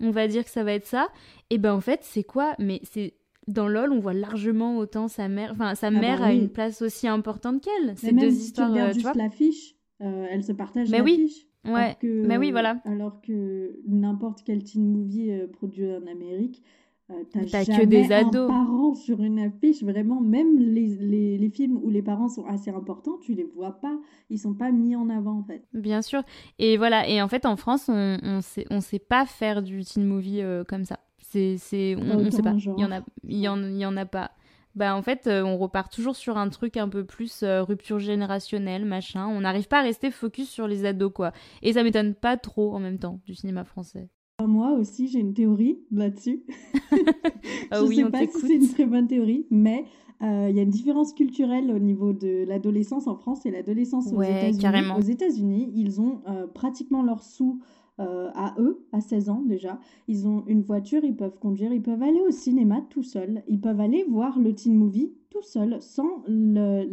On va dire que ça va être ça. Et ben en fait, c'est quoi? Mais c'est. Dans LOL, on voit largement autant sa mère. Enfin, sa bah mère a oui. une place aussi importante qu'elle. Même deux si histoires, tu euh, tu juste vois. l'affiche, euh, elle se partage Mais oui. l'affiche. Ouais. Alors que, Mais oui, voilà. Alors que n'importe quel teen movie euh, produit en Amérique, euh, t'as que jamais des un ados. parent sur une affiche. Vraiment, même les, les, les films où les parents sont assez importants, tu les vois pas. Ils sont pas mis en avant, en fait. Bien sûr. Et voilà. Et en fait, en France, on, on sait, on sait pas faire du teen movie euh, comme ça. C'est, c'est, on, autant sait pas. Il y en a, il y en, il y en a pas. Bah en fait, euh, on repart toujours sur un truc un peu plus euh, rupture générationnelle, machin. On n'arrive pas à rester focus sur les ados, quoi. Et ça m'étonne pas trop en même temps du cinéma français. Moi aussi, j'ai une théorie là-dessus. Ah je oui, sais on pas si c'est une très bonne théorie, mais euh, il y a une différence culturelle au niveau de l'adolescence en France et l'adolescence aux Ouais, États-Unis. carrément. Aux États-Unis, ils ont euh, pratiquement leurs sous euh, à eux, à 16 ans déjà. Ils ont une voiture, ils peuvent conduire, ils peuvent aller au cinéma tout seuls, ils peuvent aller voir le teen movie tout seuls, sans le,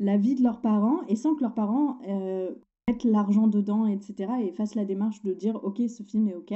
la, de leurs parents et sans que leurs parents euh, mettent l'argent dedans, etc. et fassent la démarche de dire ok, ce film est ok.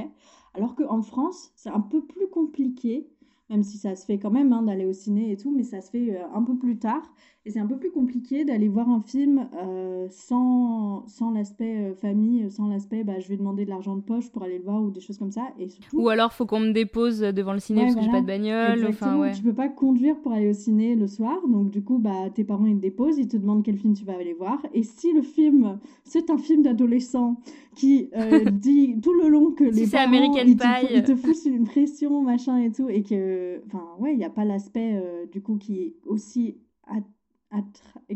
Alors qu'en France, c'est un peu plus compliqué même si ça se fait quand même hein, d'aller au ciné et tout, mais ça se fait euh, un peu plus tard. Et c'est un peu plus compliqué d'aller voir un film euh, sans, sans l'aspect euh, famille, sans l'aspect bah, je vais demander de l'argent de poche pour aller le voir ou des choses comme ça. Et surtout... Ou alors faut qu'on me dépose devant le ciné parce que j'ai pas de bagnole. Enfin, ouais. Tu peux pas conduire pour aller au ciné le soir, donc du coup bah, tes parents ils te déposent, ils te demandent quel film tu vas aller voir. Et si le film, c'est un film d'adolescent qui dit tout le long que les parents American ils. Te, ils te foutent une pression, machin et tout, et que, enfin ouais, il n'y a pas l'aspect du coup qui est aussi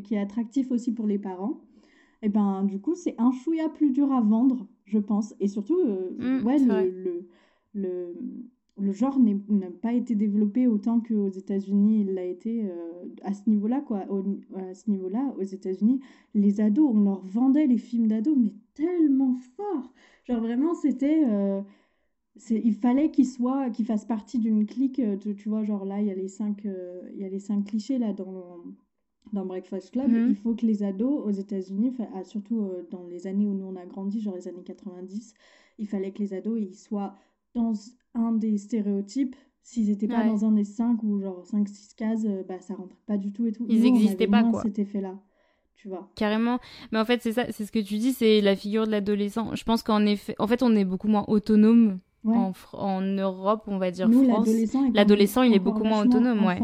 qui est attractif aussi pour les parents, et ben du coup c'est un chouïa plus dur à vendre, je pense. Et surtout, euh, mmh, ouais, le, le, le, le, genre n'a pas été développé autant qu'aux États-Unis il l'a été euh, à ce niveau-là, quoi. à ce niveau-là, aux États-Unis, les ados, on leur vendait les films d'ados, mais tellement fort. Genre vraiment, c'était euh, il fallait qu'il soit qu'il fasse partie d'une clique tu, tu, vois genre là il y a les cinq il y a les cinq clichés là dans dans Breakfast Club, mhm. il faut que les ados aux États-Unis, ah, surtout euh, dans les années où nous on a grandi, genre les années 90, il fallait que les ados ils soient dans un des stéréotypes. S'ils n'étaient pas dans un des cinq ou genre 5-6 cases, euh, bah ça rentrait pas du tout et tout. Ils n'existaient pas quoi. cet effet-là. Tu vois. Carrément. Mais en fait, c'est ça, c'est ce que tu dis, c'est la figure de l'adolescent. Je pense qu'en effet, en fait, on est beaucoup moins autonome en, en, Europe, on va dire France. L'adolescent, il est beaucoup moins autonome, ouais.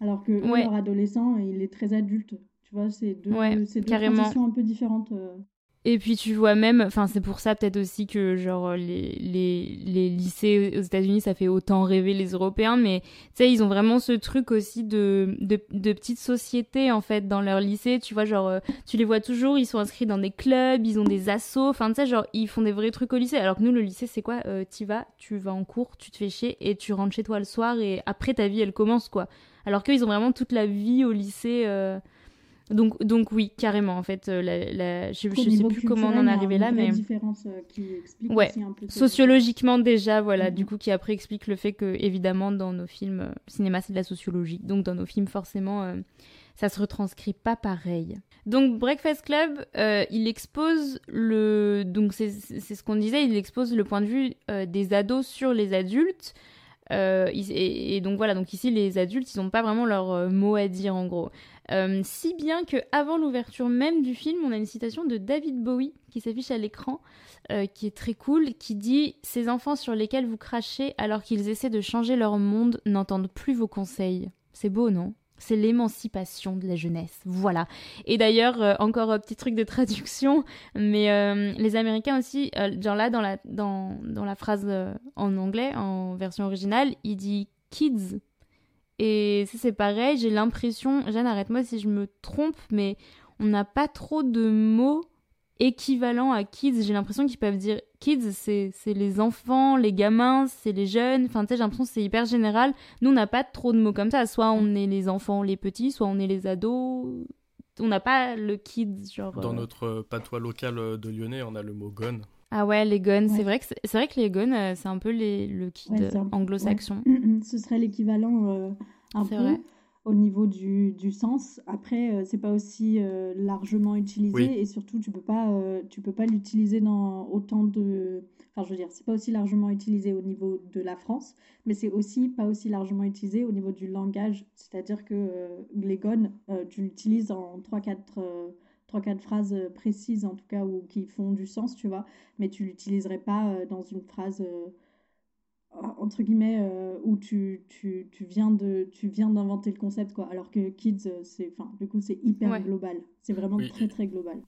Alors que leur adolescent, il est très adulte. Tu vois, c'est deux, ouais, deux transitions un peu différentes. Euh. Et puis tu vois même, enfin c'est pour ça peut-être aussi que genre les, les, les lycées aux États-Unis ça fait autant rêver les Européens, mais tu sais ils ont vraiment ce truc aussi de, de, petites sociétés en fait dans leur lycée, tu vois genre euh, tu les vois toujours, ils sont inscrits dans des clubs, ils ont des assos, enfin tu sais genre ils font des vrais trucs au lycée, alors que nous le lycée c'est quoi euh, Tu vas, tu vas en cours, tu te fais chier et tu rentres chez toi le soir et après ta vie elle commence quoi. Alors qu'ils ont vraiment toute la vie au lycée. Euh. Donc, donc oui, carrément, en fait, euh, la, je ne sais plus comment on en est arrivé là, mais... différence euh, qui explique ouais. aussi un peu Sociologiquement déjà, voilà, du coup, qui après explique le fait que, évidemment, dans nos films, le cinéma, c'est de la sociologie, donc dans nos films, forcément, ça se retranscrit pas pareil. Donc Breakfast Club, il expose le... Donc c'est ce qu'on disait, il expose le point de vue des ados sur les adultes, euh, et, donc voilà, donc ici les adultes, ils n'ont pas vraiment leur euh, mot à dire en gros. Euh, si bien que avant l'ouverture même du film, on a une citation de David Bowie qui s'affiche à l'écran, qui est très cool, qui dit Ces enfants sur lesquels vous crachez alors qu'ils essaient de changer leur monde n'entendent plus vos conseils. C'est beau, non? C'est l'émancipation de la jeunesse. Voilà. Et d'ailleurs, euh, encore un petit truc de traduction, mais euh, les Américains aussi, euh, genre là, dans la, dans, dans la phrase en anglais, en version originale, il dit kids. Et ça, c'est pareil, j'ai l'impression, Jeanne, arrête-moi si je me trompe, mais on n'a pas trop de mots équivalent à kids. J'ai l'impression qu'ils peuvent dire kids, c'est les enfants, les gamins, c'est les jeunes. Enfin, tu sais, j'ai l'impression que c'est hyper général. Nous, on n'a pas trop de mots comme ça. Soit on est les enfants, les petits, soit on est les ados. On n'a pas le kids, genre. Dans euh, notre patois local de Lyonnais, on a le mot gun. Ah ouais, les guns, c'est vrai que c'est vrai que les euh, c'est un peu les, le kid anglo-saxon. Ce serait l'équivalent euh, un peu. Vrai au niveau du, du sens. Après, euh, c'est pas aussi euh, largement utilisé et surtout, tu peux pas, euh, tu peux pas l'utiliser dans autant de. Enfin, je veux dire, c'est pas aussi largement utilisé au niveau de la France, mais c'est aussi pas aussi largement utilisé au niveau du langage. C'est-à-dire que Glegon, tu l'utilises en 3-4 trois quatre phrases précises en tout cas ou qui font du sens tu vois mais tu l'utiliserais pas dans une phrase entre guillemets euh, où tu, tu, tu, viens de tu viens d'inventer le concept quoi. Alors que kids euh, c'est enfin du coup c'est hyper global. C'est vraiment très très global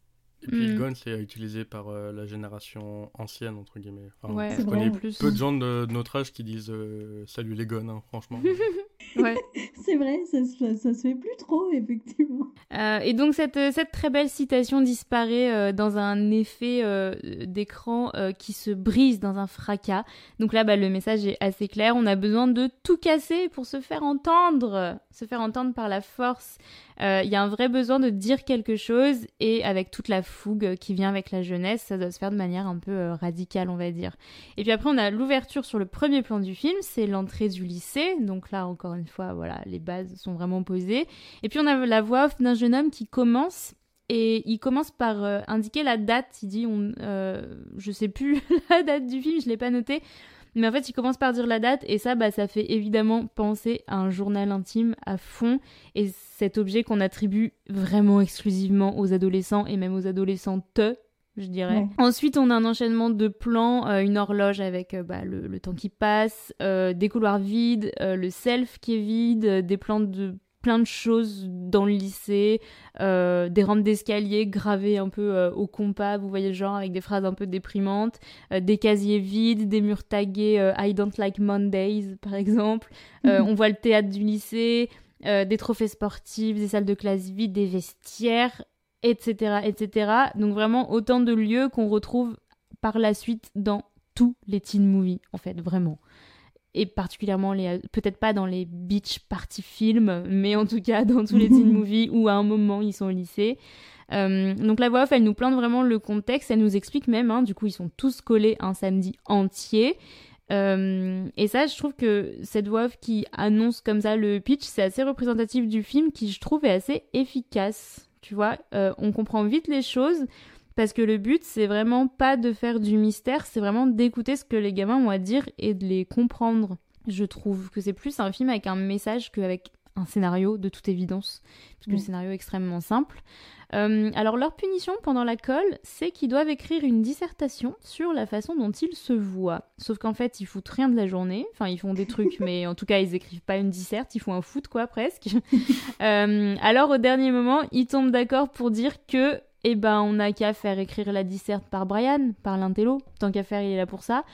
et puis le mm. gun c'est utilisé par euh, la génération ancienne entre guillemets ouais, je connais plus. peu de gens de, notre âge qui disent salut les guns hein, franchement ouais c'est vrai ça, ça, se fait plus trop effectivement et donc cette, cette très belle citation disparaît dans un effet d'écran qui se brise dans un fracas donc là bah, le message est assez clair. On a besoin de tout casser pour se faire entendre, se faire entendre par la force. Il euh, y a un vrai besoin de dire quelque chose et avec toute la fougue qui vient avec la jeunesse, ça doit se faire de manière un peu euh, radicale, on va dire. Et puis après, on a l'ouverture sur le premier plan du film, c'est l'entrée du lycée. Donc là, encore une fois, voilà, les bases sont vraiment posées. Et puis on a la voix off d'un jeune homme qui commence Et il commence par euh, indiquer la date. Il dit, on, euh, je sais plus la date du film, je l'ai pas noté. Mais en fait, il commence par dire la date, et ça, bah, ça fait évidemment penser à un journal intime à fond, et cet objet qu'on attribue vraiment exclusivement aux adolescents, et même aux adolescentes, je dirais. Ensuite, on a un enchaînement de plans, euh, une horloge avec euh, bah, le, temps qui passe, euh, des couloirs vides, le self qui est vide, des plans de plein de choses dans le lycée, des rampes d'escalier gravées un peu au compas, vous voyez le genre, avec des phrases un peu déprimantes, des casiers vides, des murs tagués I don't like Mondays, par exemple. on voit le théâtre du lycée, des trophées sportifs, des salles de classe vides, des vestiaires, etc., etc. Donc vraiment autant de lieux qu'on retrouve par la suite dans tous les teen movies, en fait, vraiment. Et particulièrement, les, peut-être pas dans les beach party films, mais en tout cas dans tous les teen movies où à un moment ils sont au lycée. Euh, donc la voix off, elle nous plante vraiment le contexte, elle nous explique même, hein, du coup ils sont tous collés un samedi entier. Euh, et ça, je trouve que cette voix off qui annonce comme ça le pitch, c'est assez représentatif du film qui, je trouve, est assez efficace tu vois. Euh, on comprend vite les choses parce que le but, c'est vraiment pas de faire du mystère, c'est vraiment d'écouter ce que les gamins ont à dire et de les comprendre. Je trouve que c'est plus un film avec un message qu'avec un scénario de toute évidence, parce que le scénario est extrêmement simple. Euh, alors leur punition pendant la colle, c'est qu'ils doivent écrire une dissertation sur la façon dont ils se voient. Sauf qu'en fait, ils foutent rien de la journée. Enfin, ils font des trucs, mais en tout cas, ils écrivent pas une disserte, ils font un foot, quoi, presque. Euh, alors au dernier moment, ils tombent d'accord pour dire que eh ben, on n'a qu'à faire écrire la disserte par Brian, par l'intello. Tant qu'à faire, il est là pour ça.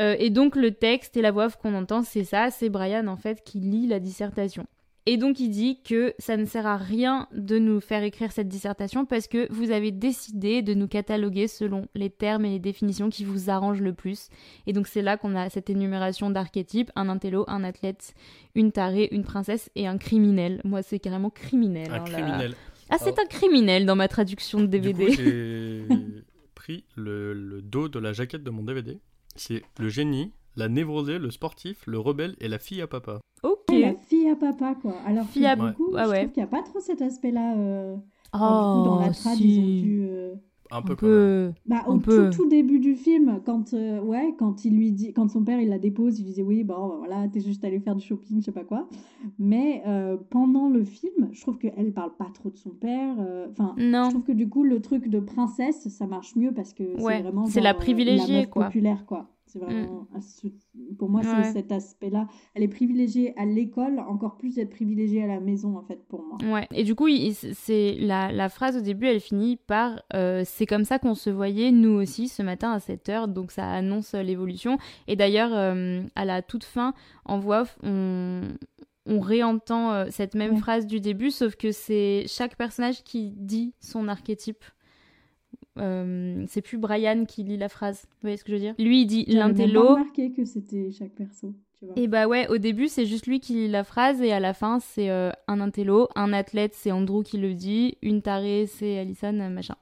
Euh, et donc le texte et la voix qu'on entend, c'est ça, c'est Brian en fait qui lit la dissertation. Et donc il dit que ça ne sert à rien de nous faire écrire cette dissertation parce que vous avez décidé de nous cataloguer selon les termes et les définitions qui vous arrangent le plus. Et donc c'est là qu'on a cette énumération d'archétypes, un intello, un athlète, une tarée, une princesse et un criminel. Moi c'est carrément criminel. Un hein, criminel. Ah c'est un criminel dans ma traduction de DVD. J'ai pris le, le dos de la jaquette de mon DVD. C'est le génie, la névrosée, le sportif, le rebelle et la fille à papa. Ok. la fille à papa, quoi. Alors, fille à... beaucoup, je trouve qu'il n'y a pas trop cet aspect-là. Euh... Oh, dans la trad, ils ont dû... Euh, un peu, peu. Bah, au tout, tout, début du film, quand, euh, ouais, quand, il lui dit, quand son père il la dépose, il lui disait oui, bon, voilà, t'es juste allé faire du shopping, je sais pas quoi. Mais euh, pendant le film, je trouve qu'elle parle pas trop de son père. Enfin, je trouve que du coup, le truc de princesse, ça marche mieux parce que c'est vraiment. C'est la privilégiée, quoi. populaire, quoi. C'est mm. vraiment, pour moi, c'est cet aspect-là. Elle est privilégiée à l'école, encore plus d'être privilégiée à la maison, en fait, pour moi. Ouais, et du coup, c'est la, la, phrase au début, elle finit par euh, C'est comme ça qu'on se voyait, nous aussi, ce matin à 7 heures. Donc, ça annonce l'évolution. Et d'ailleurs, euh, à la toute fin, en voix off, on, on réentend euh, cette même phrase du début, sauf que c'est chaque personnage qui dit son archétype. Euh, c'est plus Brian qui lit la phrase. Vous voyez ce que je veux dire? Lui, il dit l'intello. J'ai remarqué que c'était chaque perso. Et bah ouais, au début, c'est juste lui qui lit la phrase et à la fin, c'est euh, un intello. Un athlète, c'est Andrew qui le dit. Une tarée, c'est Alison, machin.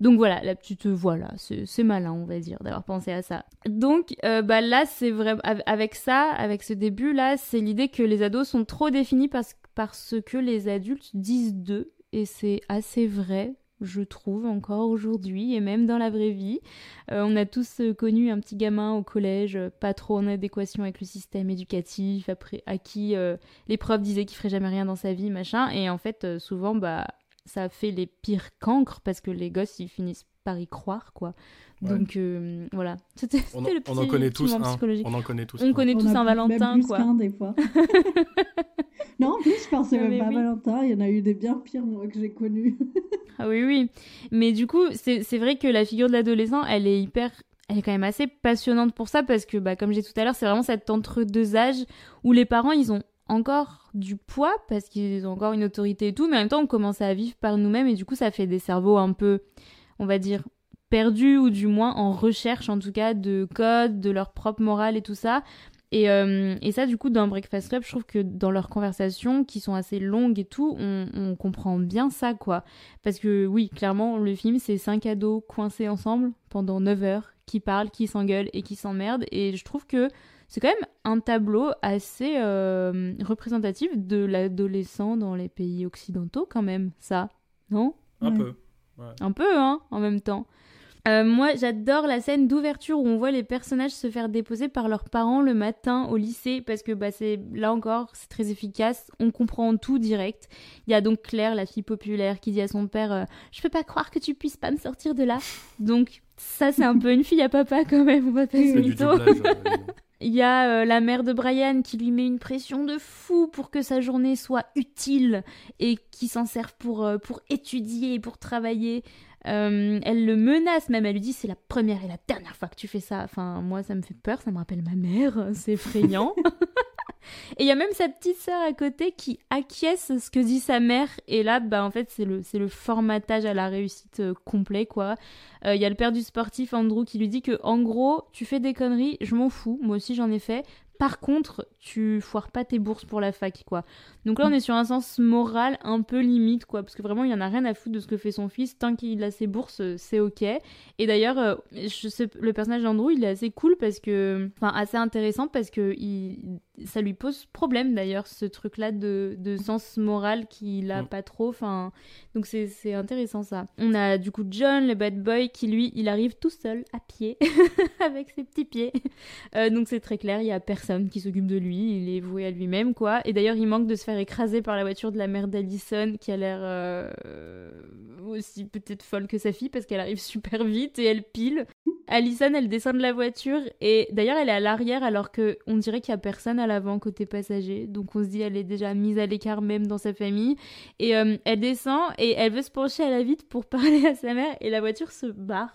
Donc voilà, la petite voilà, c'est malin, on va dire, d'avoir pensé à ça. Donc euh, bah là, c'est vrai, avec ça, avec ce début là, c'est l'idée que les ados sont trop définis parce, parce que les adultes disent d'eux, et c'est assez vrai je trouve encore aujourd'hui et même dans la vraie vie. Euh, on a tous euh, connu un petit gamin au collège, euh, pas trop en adéquation avec le système éducatif, après à qui les profs disaient qu'il ferait jamais rien dans sa vie, machin. Et en fait, souvent, bah, ça fait les pires cancres parce que les gosses ils finissent par y croire, quoi. Donc voilà, c'était on, le petit, on en connaît tous, on en connaît tous. On connaît tous un Valentin, quoi. des fois. non, en plus, je pensais même pas Valentin. Il y en a eu des bien pires, moi, que j'ai connus. ah oui, oui. Mais du coup, c'est vrai que la figure de l'adolescent, elle est hyper. Elle est quand même assez passionnante pour ça parce que, bah, comme j'ai tout à l'heure, c'est vraiment cet entre-deux âges où les parents, ils ont encore du poids parce qu'ils ont encore une autorité et tout, mais en même temps, on commence à vivre par nous-mêmes et du coup, ça fait des cerveaux un peu, on va dire, perdus ou du moins en recherche en tout cas de codes, de leur propre morale et tout ça. Et, euh, et, ça, du coup, dans Breakfast Club, je trouve que dans leurs conversations, qui sont assez longues et tout, on, on comprend bien ça, quoi. Parce que oui, clairement, le film, c'est cinq ados coincés ensemble pendant 9 heures, qui parlent, qui s'engueulent et qui s'emmerdent. Et je trouve que c'est quand même un tableau assez euh, représentatif de l'adolescent dans les pays occidentaux, quand même, ça, non? Un Ouais. peu. Un peu, hein, en même temps. Euh, moi, j'adore la scène d'ouverture où on voit les personnages se faire déposer par leurs parents le matin au lycée parce que bah, c'est là encore, c'est très efficace. On comprend tout direct. Il y a donc Claire, la fille populaire, qui dit à son père euh, Je peux pas croire que tu puisses pas me sortir de là. Donc, ça, c'est un peu une fille à papa quand même, on va pas se mytho. Il y a euh, la mère de Brian qui lui met une pression de fou pour que sa journée soit utile et qui s'en serve pour, euh, pour étudier et pour travailler. Euh, elle le menace même, elle lui dit c'est la première et la dernière fois que tu fais ça. Enfin, moi ça me fait peur, ça me rappelle ma mère, c'est effrayant. et il y a même sa petite sœur à côté qui acquiesce ce que dit sa mère. Et là, bah en fait, c'est le, c'est le formatage à la réussite euh, complet, quoi. Euh, Il y a le père du sportif, Andrew, qui lui dit que, en gros, tu fais des conneries, je m'en fous, moi aussi j'en ai fait. Par contre, tu foires pas tes bourses pour la fac, quoi. Donc là, on est sur un sens moral un peu limite, quoi, parce que vraiment, il y en a rien à foutre de ce que fait son fils. Tant qu'il a ses bourses, euh, c'est ok. Et d'ailleurs, euh, le personnage d'Andrew, il est assez cool parce que, enfin, assez intéressant parce que il, ça lui pose problème d'ailleurs, ce truc-là de, de sens moral qu'il a Mm. pas trop. Enfin, donc c'est c'est intéressant ça. On a du coup John, le bad boy, qui lui, il arrive tout seul à pied avec ses petits pieds. Euh, donc c'est très clair, il y a personne qui s'occupe de lui, il est voué à lui-même quoi. Et d'ailleurs, il manque de se faire écraser par la voiture de la mère d'Allison qui a l'air euh, aussi peut-être folle que sa fille parce qu'elle arrive super vite et elle pile. Allison, elle descend de la voiture et d'ailleurs elle est à l'arrière alors que on dirait qu'il y a personne à l'avant côté passager. Donc on se dit elle est déjà mise à l'écart même dans sa famille. Et euh, elle descend et elle veut se pencher à la vitre pour parler à sa mère et la voiture se barre.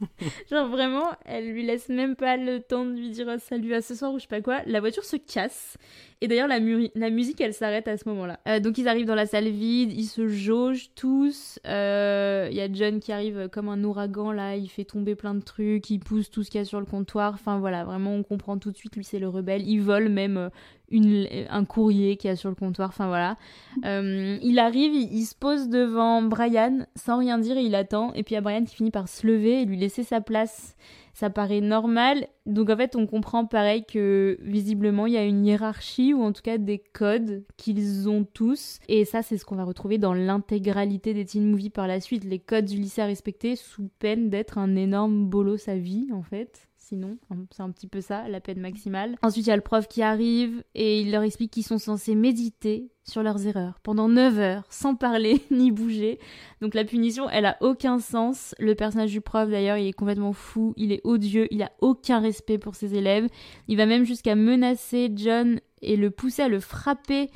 Genre vraiment, elle lui laisse même pas le temps de lui dire oh, salut à ce soir ou je sais pas quoi. La voiture se casse. Et d'ailleurs, la, mu- la musique, elle s'arrête à ce moment-là. Euh, donc ils arrivent dans la salle vide, ils se jaugent tous. Euh, Il y a John qui arrive comme un ouragan là, il fait tomber plein de trucs, il pousse tout ce qu'il y a sur le comptoir. Enfin voilà, vraiment on comprend tout de suite, lui c'est le rebelle. Il vole même euh, une, un courrier qu'il y a sur le comptoir. Enfin voilà. Euh, il arrive, il, il se pose devant Brian sans rien dire et il attend. Et puis il y a Brian qui finit par se lever et lui laisser sa place. Ça paraît normal. Donc en fait, on comprend pareil que visiblement il y a une hiérarchie ou en tout cas des codes qu'ils ont tous. Et ça, c'est ce qu'on va retrouver dans l'intégralité des teen movies par la suite. Les codes du lycée à respecter sous peine d'être un énorme bolos à vie en fait. Sinon, c'est un petit peu ça, la peine maximale. Ensuite, il y a le prof qui arrive et il leur explique qu'ils sont censés méditer sur leurs erreurs pendant 9 heures sans parler ni bouger. Donc la punition, elle a aucun sens. Le personnage du prof d'ailleurs, il est complètement fou, il est odieux, il a aucun respect pour ses élèves. Il va même jusqu'à menacer John et le pousser à le frapper.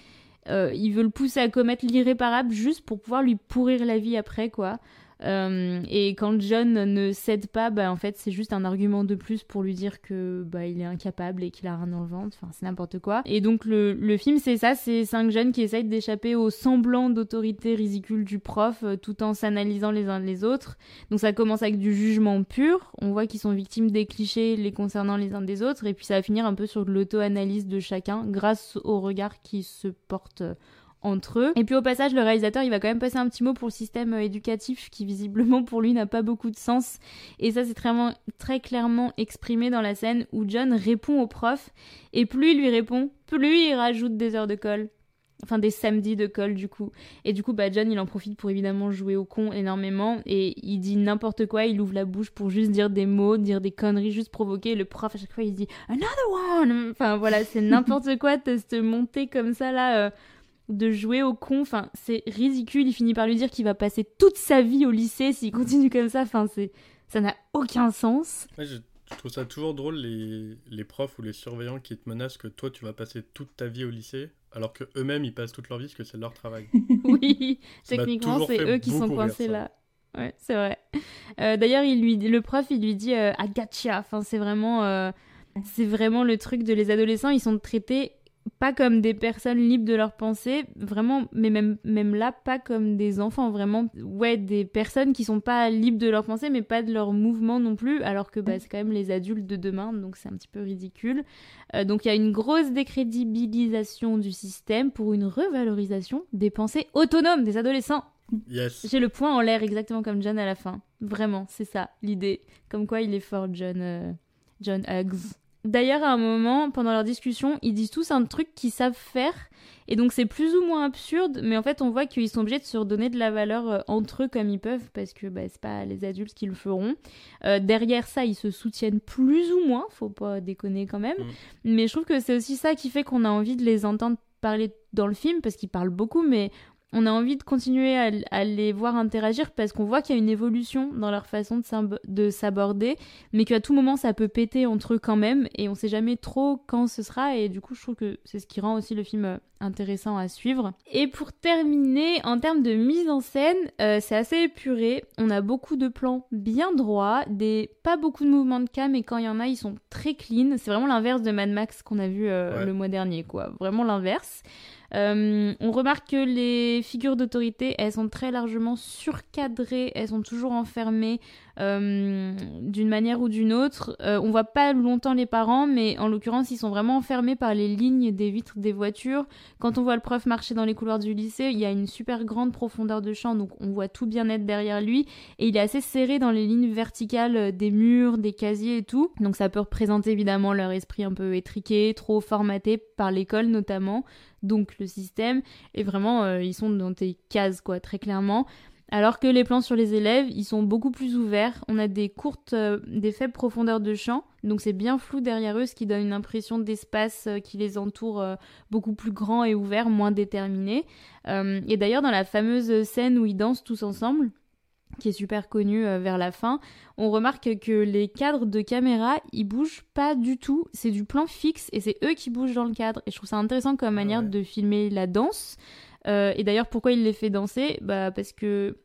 Euh, il veut le pousser à commettre l'irréparable juste pour pouvoir lui pourrir la vie après quoi. Euh, et quand John ne cède pas, bah, en fait, c'est juste un argument de plus pour lui dire que bah, il est incapable et qu'il a rien dans le ventre. Enfin, c'est n'importe quoi. Et donc, le, film, c'est ça c'est cinq jeunes qui essayent d'échapper au semblant d'autorité ridicule du prof euh, tout en s'analysant les uns les autres. Donc, ça commence avec du jugement pur. On voit qu'ils sont victimes des clichés les concernant les uns des autres. Et puis, ça va finir un peu sur de l'auto-analyse de chacun grâce au regard qui se porte entre eux. Et puis au passage, le réalisateur, il va quand même passer un petit mot pour le système euh, éducatif qui visiblement pour lui n'a pas beaucoup de sens. Et ça, c'est très, très clairement exprimé dans la scène où John répond au prof et plus il lui répond, plus il rajoute des heures de colle. Enfin, des samedis de colle, du coup. Et du coup, bah, John, il en profite pour évidemment jouer au con énormément. Et il dit n'importe quoi, il ouvre la bouche pour juste dire des mots, dire des conneries, juste provoquer. Le prof, à chaque fois, il dit Another one Enfin, voilà, c'est n'importe quoi, de se monter comme ça, là. Euh de jouer au con. Enfin, c'est ridicule. Il finit par lui dire qu'il va passer toute sa vie au lycée s'il continue comme ça. Enfin, c'est ça n'a aucun sens. Ouais, je, je, trouve ça toujours drôle les, les profs ou les surveillants qui te menacent que toi tu vas passer toute ta vie au lycée alors que eux-mêmes ils passent toute leur vie parce que c'est leur travail. oui, techniquement c'est eux qui sont coincés là. Ouais, c'est vrai. Euh, D'ailleurs, il lui, le prof, il lui dit euh. Enfin, c'est vraiment, euh, c'est vraiment le truc de les adolescents. Ils sont traités pas comme des personnes libres de leurs pensées, vraiment, mais même, même là, pas comme des enfants, vraiment, ouais, des personnes qui sont pas libres de leurs pensées, mais pas de leurs mouvements non plus, alors que bah, c'est quand même les adultes de demain, donc c'est un petit peu ridicule. Euh, donc il y a une grosse décrédibilisation du système pour une revalorisation des pensées autonomes des adolescents. Yes. J'ai le point en l'air exactement comme John à la fin. Vraiment, c'est ça l'idée. Comme quoi il est fort, John, euh, John Hughes. D'ailleurs, à un moment, pendant leur discussion, ils disent tous un truc qu'ils savent faire. Et donc, c'est plus ou moins absurde, mais en fait, on voit qu'ils sont obligés de se redonner de la valeur euh, entre eux comme ils peuvent, parce que bah, c'est pas les adultes qui le feront. Euh, derrière ça, ils se soutiennent plus ou moins, faut pas déconner quand même. Mm. Mais je trouve que c'est aussi ça qui fait qu'on a envie de les entendre parler dans le film, parce qu'ils parlent beaucoup, mais on a envie de continuer à, les voir interagir parce qu'on voit qu'il y a une évolution dans leur façon de s'aborder, mais qu'à tout moment ça peut péter entre eux quand même, et on sait jamais trop quand ce sera, et du coup je trouve que c'est ce qui rend aussi le film euh, intéressant à suivre. Et pour terminer, en termes de mise en scène, euh, c'est assez épuré, on a beaucoup de plans bien droits, des pas beaucoup de mouvements de cam, et quand il y en a, ils sont très clean, c'est vraiment l'inverse de Mad Max qu'on a vu euh, le mois dernier, quoi, vraiment l'inverse. Euh, on remarque que les figures d'autorité, elles sont très largement surcadrées, elles sont toujours enfermées euh, d'une manière ou d'une autre. Euh, on voit pas longtemps les parents, mais en l'occurrence, ils sont vraiment enfermés par les lignes des vitres des voitures. Quand on voit le prof marcher dans les couloirs du lycée, il y a une super grande profondeur de champ, donc on voit tout bien être derrière lui. Et il est assez serré dans les lignes verticales des murs, des casiers et tout. Donc ça peut représenter évidemment leur esprit un peu étriqué, trop formaté par l'école notamment. Donc le système. Et vraiment, euh, ils sont dans des cases, quoi, très clairement. Alors que les plans sur les élèves, ils sont beaucoup plus ouverts. On a des courtes, euh, des faibles profondeurs de champ, donc c'est bien flou derrière eux, ce qui donne une impression d'espace euh, qui les entoure euh, beaucoup plus grand et ouvert, moins déterminé. et d'ailleurs, dans la fameuse scène où ils dansent tous ensemble, qui est super connue vers la fin, on remarque que les cadres de caméra, ils bougent pas du tout. C'est du plan fixe et c'est eux qui bougent dans le cadre. Et je trouve ça intéressant comme manière de filmer la danse. Euh, et d'ailleurs, pourquoi il les fait danser? Bah parce que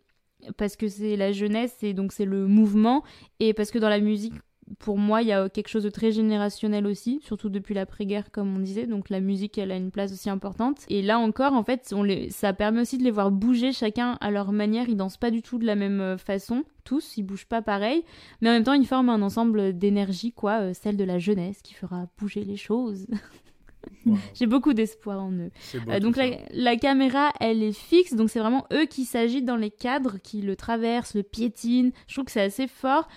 parce que c'est la jeunesse et donc c'est le mouvement et parce que dans la musique pour moi, il y a quelque chose de très générationnel aussi, surtout depuis l'après-guerre, comme on disait. Donc la musique, elle a une place aussi importante. Et là encore, en fait, on ça permet aussi de les voir bouger chacun à leur manière. Ils dansent pas du tout de la même euh, façon, tous. Ils bougent pas pareil, mais en même temps, ils forment un ensemble d'énergie, quoi, euh, celle de la jeunesse qui fera bouger les choses. J'ai beaucoup d'espoir en eux. Euh, donc la, caméra, elle est fixe, donc c'est vraiment eux qui s'agitent dans les cadres, qui le traversent, le piétinent. Je trouve que c'est assez fort.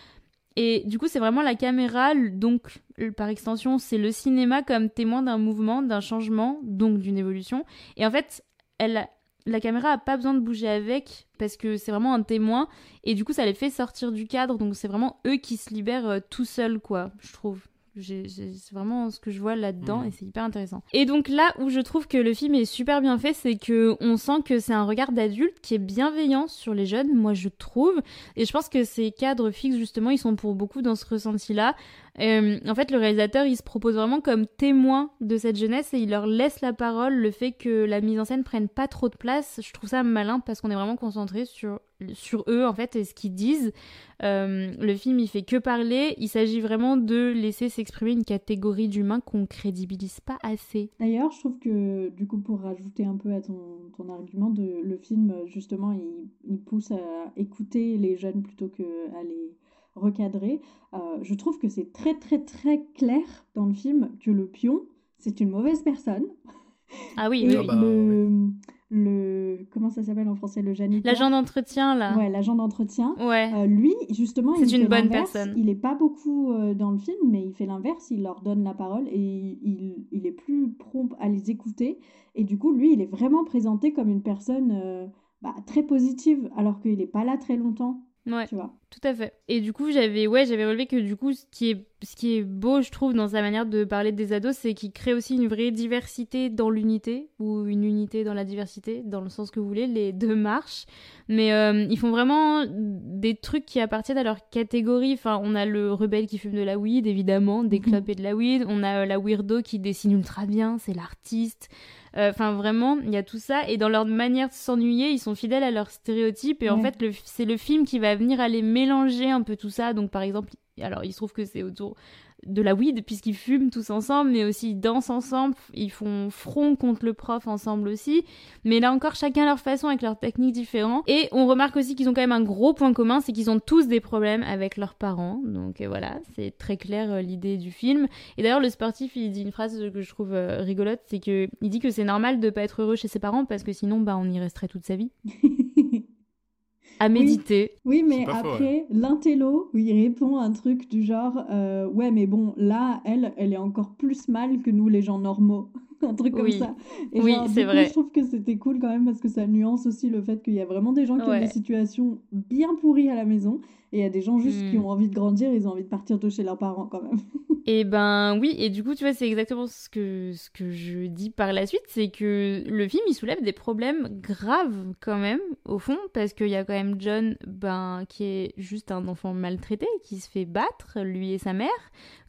Et du coup, c'est vraiment la caméra, donc par extension, c'est le cinéma comme témoin d'un mouvement, d'un changement, donc d'une évolution. Et en fait, elle, la caméra a pas besoin de bouger avec parce que c'est vraiment un témoin et du coup ça les fait sortir du cadre donc c'est vraiment eux qui se libèrent euh, tout seuls quoi je trouve c'est vraiment ce que je vois là-dedans mhm. et c'est hyper intéressant. Et donc là où je trouve que le film est super bien fait, c'est que on sent que c'est un regard d'adulte qui est bienveillant sur les jeunes, moi je trouve. Et je pense que ces cadres fixes justement, ils sont pour beaucoup dans ce ressenti-là. Euh, en fait, le réalisateur, il se propose vraiment comme témoin de cette jeunesse et il leur laisse la parole. Le fait que la mise en scène prenne pas trop de place, je trouve ça malin parce qu'on est vraiment concentré sur, eux en fait et ce qu'ils disent. Euh, le film, il fait que parler. Il s'agit vraiment de laisser s'exprimer une catégorie d'humains qu'on crédibilise pas assez. D'ailleurs, je trouve que du coup, pour rajouter un peu à ton, ton argument, de, le film justement, il, il pousse à écouter les jeunes plutôt que à les recadré. Euh, je trouve que c'est très très très clair dans le film que le pion, c'est une mauvaise personne. Ah oui, oui, ah bah, le, le, comment ça s'appelle en français le janiteur l'agent d'entretien là. Ouais l'agent d'entretien. Ouais. Euh, lui justement c'est une bonne personne. Il est pas beaucoup euh, dans le film mais il fait l'inverse. Il leur donne la parole et il, il, est plus prompt à les écouter. Et du coup lui il est vraiment présenté comme une personne bah, très positive alors qu'il est pas là très longtemps. Ouais, tu vois? Tout à fait. Et du coup, j'avais ouais, j'avais relevé que du coup, ce qui est ce qui est beau, je trouve, dans sa manière de parler des ados, c'est qu'il crée aussi une vraie diversité dans l'unité ou une unité dans la diversité, dans le sens que vous voulez, les deux marchent. Mais euh, ils font vraiment des trucs qui appartiennent à leur catégorie. Enfin, on a le rebelle qui fume de la weed, évidemment, des mhm. et de la weed. On a euh, la weirdo qui dessine ultra bien, c'est l'artiste. Euh, enfin, vraiment, il y a tout ça. Et dans leur manière de s'ennuyer, ils sont fidèles à leurs stéréotypes. Et en fait, c'est le film qui va venir aller mélanger un peu tout ça. Donc, par exemple, alors il se trouve que c'est autour de la weed puisqu'ils fument tous ensemble, mais aussi ils dansent ensemble, ils font front contre le prof ensemble aussi. Mais là encore, chacun leur façon avec leurs techniques différentes. Et on remarque aussi qu'ils ont quand même un gros point commun, c'est qu'ils ont tous des problèmes avec leurs parents. Donc euh, voilà, c'est très clair euh, l'idée du film. Et d'ailleurs, le sportif, il dit une phrase que je trouve euh, rigolote, c'est que il dit que c'est normal de pas être heureux chez ses parents parce que sinon, bah, on y resterait toute sa vie. à méditer. Oui, mais après, l'intello, il répond à un truc du genre euh, Ouais, mais bon, là, elle, elle est encore plus mal que nous, les gens normaux. un truc comme ça. Et Oui, c'est vrai. Je trouve que c'était cool quand même parce que ça nuance aussi le fait qu'il y a vraiment des gens qui ont des situations bien pourries à la maison et il y a des gens juste qui Mm. ont envie de grandir, ils ont envie de partir de chez leurs parents quand même. Et ben oui, et du coup, tu vois, c'est exactement ce que, ce que je dis par la suite, c'est que le film, il soulève des problèmes graves quand même, au fond, parce qu'il y a quand même John, ben, qui est juste un enfant maltraité, qui se fait battre, lui et sa mère.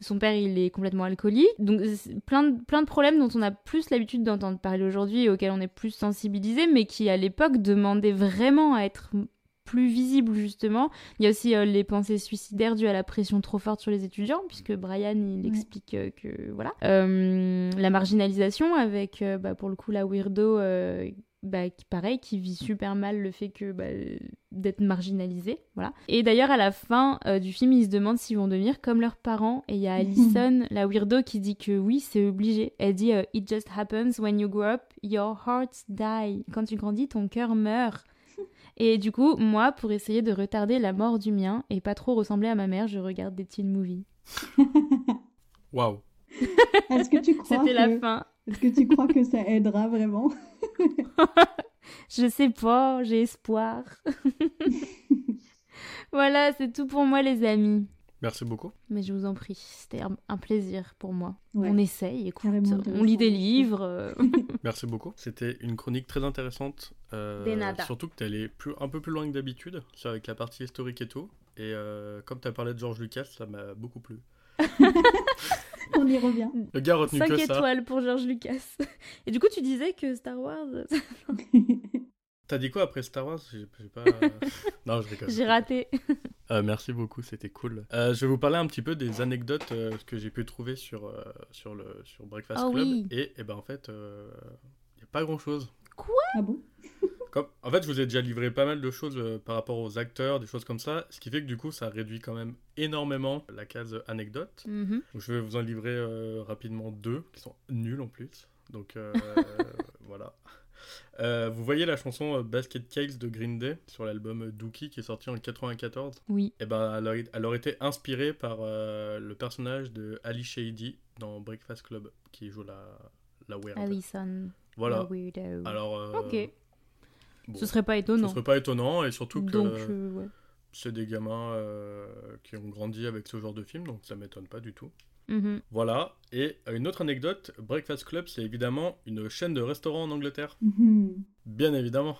Son père, il est complètement alcoolique. Donc, plein de, plein de problèmes dont on a plus l'habitude d'entendre parler aujourd'hui et auxquels on est plus sensibilisé, mais qui, à l'époque, demandaient vraiment à être plus visibles, justement. Il y a aussi euh, les pensées suicidaires dues à la pression trop forte sur les étudiants, puisque Brian, il Ouais. explique euh, que, voilà. Euh, la marginalisation avec, bah, pour le coup, la weirdo, bah, qui, pareil, qui vit super mal le fait que bah, d'être marginalisé, voilà. Et d'ailleurs, à la fin euh, du film, ils se demandent s'ils vont devenir comme leurs parents. Et il y a Alison, la weirdo, qui dit que oui, c'est obligé. Elle dit euh, It just happens when you grow up, your heart die. Quand tu grandis, ton cœur meurt. Et du coup, moi, pour essayer de retarder la mort du mien et pas trop ressembler à ma mère, je regarde des teen movies. Waouh. Est-ce que tu crois C'était la que... fin. Est-ce que tu crois que ça aidera vraiment? Je sais pas, j'ai espoir. voilà, c'est tout pour moi, les amis. Merci beaucoup. Mais je vous en prie, c'était un- plaisir pour moi. Ouais. On essaye, écoute, on lit des livres. euh, Merci beaucoup. C'était une chronique très intéressante. euh, De nada. Surtout que tu allé plus, un peu plus loin que d'habitude, c'est avec la partie historique et tout. Et euh, comme tu as parlé de George Lucas, ça m'a beaucoup plu. On y revient. Le gars retenu 5 que ça. étoiles pour George Lucas. Et du coup, tu disais que Star Wars... T'as dit quoi après Star Wars? J'ai pas. non, je rigole. j'ai raté. Euh, merci beaucoup, c'était cool. Euh, je vais vous parler un petit peu des anecdotes euh, que j'ai pu trouver sur, euh, sur, le, sur Breakfast Ah Club. oui. Et, et ben en fait, il n'y a pas grand chose. ah bon? Comme, en fait, je vous ai déjà livré pas mal de choses euh, par rapport aux acteurs, des choses comme ça, ce qui fait que du coup, ça réduit quand même énormément la case anecdote. Mhm. Donc, je vais vous en livrer euh, rapidement deux, qui sont nuls en plus. Donc euh, voilà. Euh, vous voyez la chanson Basket Cakes de Green Day sur l'album Dookie qui est sorti en 94 Oui. Et ben, elle, aurait, elle aurait été inspirée par euh, le personnage de Ali Shady dans Breakfast Club qui joue la, la weird. Alison. Voilà. la weirdo. Alors, euh, Ok. Bon, Ce serait pas ce étonnant. serait pas étonnant et surtout que Donc, euh, ouais. c'est des gamins euh, qui ont grandi avec ce genre de film, donc ça m'étonne pas du tout. Mhm. Voilà. Et une autre anecdote, Breakfast Club, c'est évidemment une chaîne de restaurants en Angleterre. Mhm. Bien évidemment.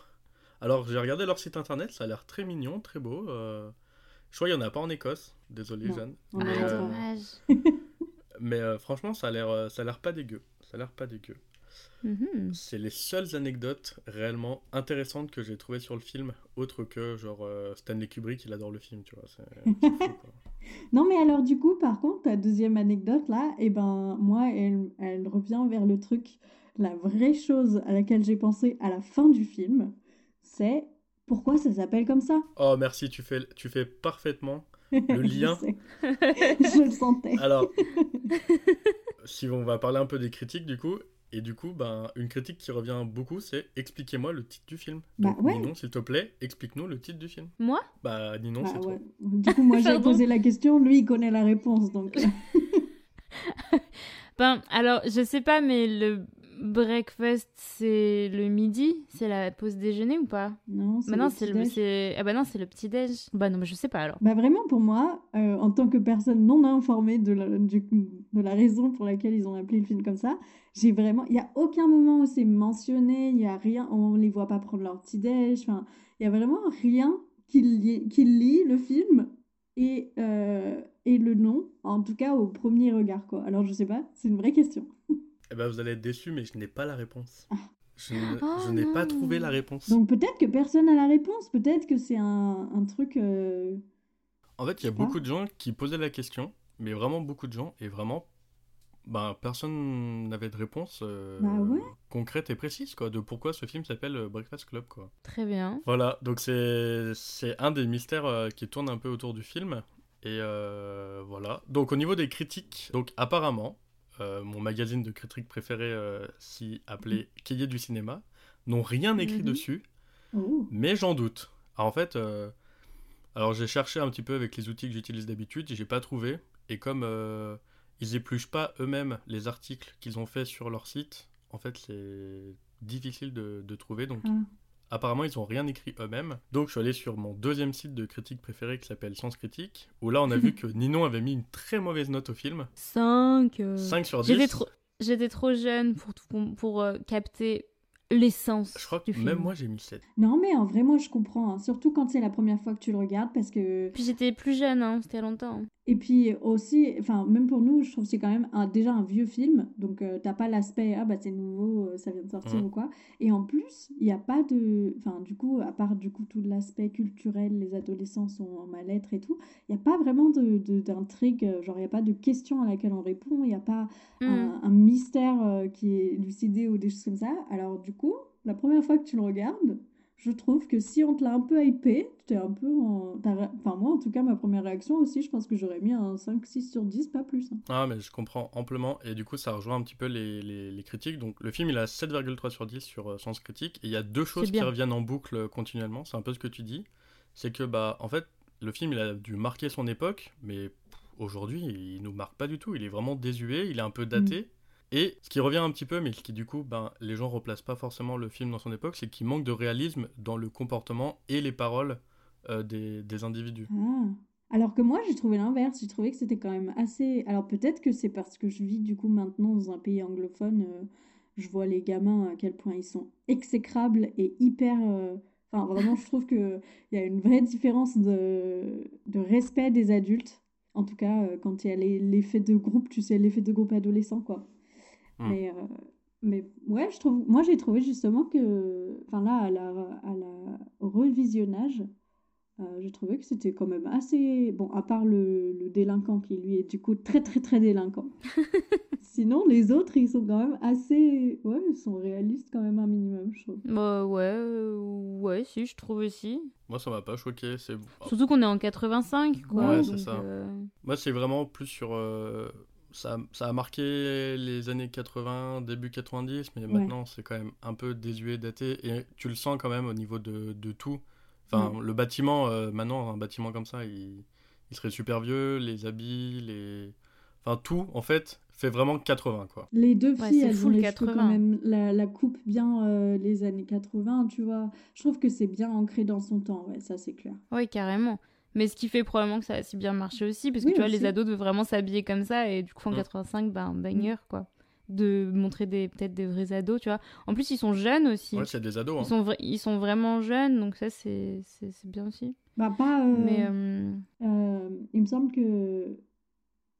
Alors j'ai regardé leur site internet, ça a l'air très mignon, très beau. euh, Je crois qu'il n'y en a pas en Écosse. Désolé, Non. Jeanne. Ah, Mais, euh, dommage. mais euh, franchement, ça a l'air, ça a l'air pas dégueu. Ça a l'air pas dégueu. Mhm. C'est les seules anecdotes réellement intéressantes que j'ai trouvées sur le film, autre que genre euh, Stanley Kubrick, il adore le film, tu vois. Fou, quoi. Non, mais alors du coup, par contre, ta deuxième anecdote là, et ben moi, elle, elle revient vers le truc, la vraie chose à laquelle j'ai pensé à la fin du film, c'est pourquoi ça s'appelle comme ça? Oh merci, tu fais, tu fais parfaitement le lien. Je le sentais. Alors, si on va parler un peu des critiques du coup, et du coup, ben, une critique qui revient beaucoup, c'est expliquez-moi le titre du film. Bah, Donc, ouais. Ninon, s'il te plaît, explique-nous le titre du film. Moi? Bah, Ninon, Bah, c'est ouais. toi. Du coup, moi j'ai posé la question, lui il connaît la réponse, donc. Ben, alors, je sais pas, mais le breakfast, c'est le midi C'est la pause déjeuner ou pas? Non, c'est Bah non, le ah bah non, c'est le petit-déj. Bah non, mais je sais pas alors. Bah vraiment, pour moi, euh, en tant que personne non informée de la, du- de la raison pour laquelle ils ont appelé le film comme ça, j'ai vraiment... Il n'y a aucun moment où c'est mentionné, il y a rien, on les voit pas prendre leur petit-déj, enfin, il y a vraiment rien qui lie, qui lie le film et, euh, et le nom, en tout cas au premier regard, quoi. Alors je sais pas, c'est une vraie question. Eh ben, vous allez être déçus, mais je n'ai pas la réponse. Je, ne- Oh, je n'ai pas trouvé la réponse. Donc peut-être que personne n'a la réponse, peut-être que c'est un, un truc... euh, En fait, il y a beaucoup de gens qui posaient la question, mais vraiment beaucoup de gens, et vraiment, ben, personne n'avait de réponse euh, Bah ouais. concrète et précise, quoi, de pourquoi ce film s'appelle euh, Breakfast Club, quoi. Très bien. Voilà, donc c'est c'est un des mystères euh, qui tourne un peu autour du film. Et euh, voilà. Donc au niveau des critiques, donc apparemment, euh, mon magazine de critiques préféré, euh, si appelé Cahier du cinéma, n'ont rien écrit Mhm. dessus, mais j'en doute. Alors en fait, euh, alors j'ai cherché un petit peu avec les outils que j'utilise d'habitude, et j'ai pas trouvé. Et comme euh, ils épluchent pas eux-mêmes les articles qu'ils ont fait sur leur site, en fait c'est difficile de, de trouver. Donc Ah. Apparemment ils ont rien écrit eux-mêmes. Donc je suis allé sur mon deuxième site de critique préféré qui s'appelle Sens Critique, où là on a vu que Ninon avait mis une très mauvaise note au film, 5. euh, 5 sur 10. J'étais trop, jeune pour, tout com- pour euh, capter l'essence Je crois que du film. même moi j'ai mis 7. Non, mais en vrai, moi, je comprends. hein. Surtout quand c'est la première fois que tu le regardes, parce que. Puis j'étais plus jeune, hein, c'était longtemps. Et puis aussi, enfin, même pour nous, je trouve que c'est quand même un- déjà un vieux film. Donc, euh, t'as pas l'aspect, ah bah c'est nouveau, euh, ça vient de sortir Mhm. ou quoi. Et en plus, il n'y a pas de. Enfin, du coup, à part du coup tout l'aspect culturel, les adolescents sont en mal-être et tout, il n'y a pas vraiment de- de- d'intrigue. euh, genre, il n'y a pas de question à laquelle on répond. Il n'y a pas un, un mystère euh, qui est élucidé ou des choses comme ça. Alors, du coup, la première fois que tu le regardes, je trouve que si on te l'a un peu hypé, tu es un peu en. Enfin, moi, en tout cas, ma première réaction aussi, je pense que j'aurais mis un 5-6 sur 10, pas plus. hein. Ah, mais je comprends amplement. Et du coup, ça rejoint un petit peu les, les- les critiques. Donc, le film, il a 7,3 sur 10 sur euh, Sens Critique. Et il y a deux choses qui reviennent en boucle euh, continuellement. C'est un peu ce que tu dis. C'est que, bah, en fait, le film, il a dû marquer son époque. Mais aujourd'hui, il nous marque pas du tout. Il est vraiment désuet. Il est un peu daté. Et ce qui revient un petit peu, mais qui, du coup, ben, les gens replacent pas forcément le film dans son époque, c'est qu'il manque de réalisme dans le comportement et les paroles euh, des, des individus. Ah. Alors que moi, j'ai trouvé l'inverse. J'ai trouvé que c'était quand même assez. Alors peut-être que c'est parce que je vis du coup maintenant dans un pays anglophone. euh, je vois les gamins à quel point ils sont exécrables et hyper. euh, Enfin, vraiment, je trouve qu'il y a une vraie différence de, de respect des adultes. En tout cas, quand il y a l'effet de groupe, tu sais, l'effet de groupe adolescent, quoi. Hmm. Mais, euh, mais ouais, je trouve, moi j'ai trouvé justement que, enfin là, à la, à la, au revisionnage, euh, j'ai trouvé que c'était quand même assez, bon, à part le, le délinquant qui lui est du coup très très très délinquant. Sinon, les autres, ils sont quand même assez, ouais, ils sont réalistes quand même un minimum, je trouve. Bah ouais, euh, ouais, si, je trouve aussi. Moi, ça m'a pas choqué. C'est... Surtout qu'on est en 85, quoi. Ouais, c'est ça. euh, Moi, c'est vraiment plus sur. Ça, ça a marqué les années 80, début 90, mais Ouais. maintenant, c'est quand même un peu désuet, daté. Et tu le sens quand même au niveau de, de tout. Enfin, le bâtiment, euh, maintenant, un bâtiment comme ça, il, il serait super vieux. Les habits, les. Enfin, tout, en fait, fait vraiment 80, quoi. Les deux filles, c'est elles ont les cheveux 80. quand même, la, la coupe bien euh, les années 80, tu vois. Je trouve que c'est bien ancré dans son temps, ouais, ça c'est clair. Ouais, carrément. Mais ce qui fait probablement que ça a si bien marché aussi, parce que Oui, tu vois, aussi. les ados devaient vraiment s'habiller comme ça, et du coup, en Mm. 85, bah, un banger, quoi. De montrer des peut-être des vrais ados, tu vois. En plus, ils sont jeunes aussi. Ouais, c'est des ados. ils, Hein. sont vra- ils sont vraiment jeunes, donc ça, c'est bien aussi. Bah pas... euh, Mais euh, euh, il me semble que...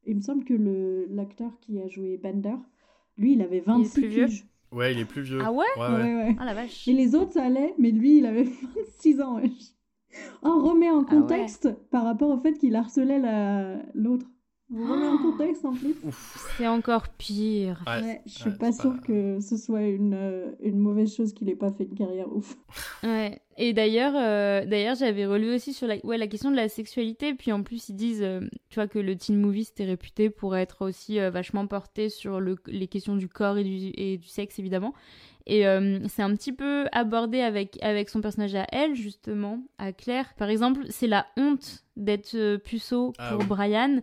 Il me semble que le l'acteur qui a joué Bender, lui, il avait 26 plus vieux. Ouais, il est plus vieux. Ah ouais? Ouais, Ouais, ouais. ouais. Ah la vache. Et les autres, ça allait, mais lui, il avait 26 ans, wesh. On remet en Ah ouais. contexte par rapport au fait qu'il harcelait la- l'autre. On remet en contexte en plus. C'est encore pire. Ouais. Ouais, je suis ouais, pas sûre pas- que ce soit une, euh, une mauvaise chose qu'il ait pas fait une carrière ouf. Ouais. Et d'ailleurs, euh, d'ailleurs, j'avais relevé aussi sur la, ouais, la question de la sexualité. Puis en plus, ils disent, euh, tu vois, que le teen movie c'était réputé pour être aussi euh, vachement porté sur le, les questions du corps et du, et du sexe, évidemment. Et euh, c'est un petit peu abordé avec, avec son personnage à elle, justement, à Claire. Par exemple, c'est la honte d'être puceau Ah pour oui. Brian.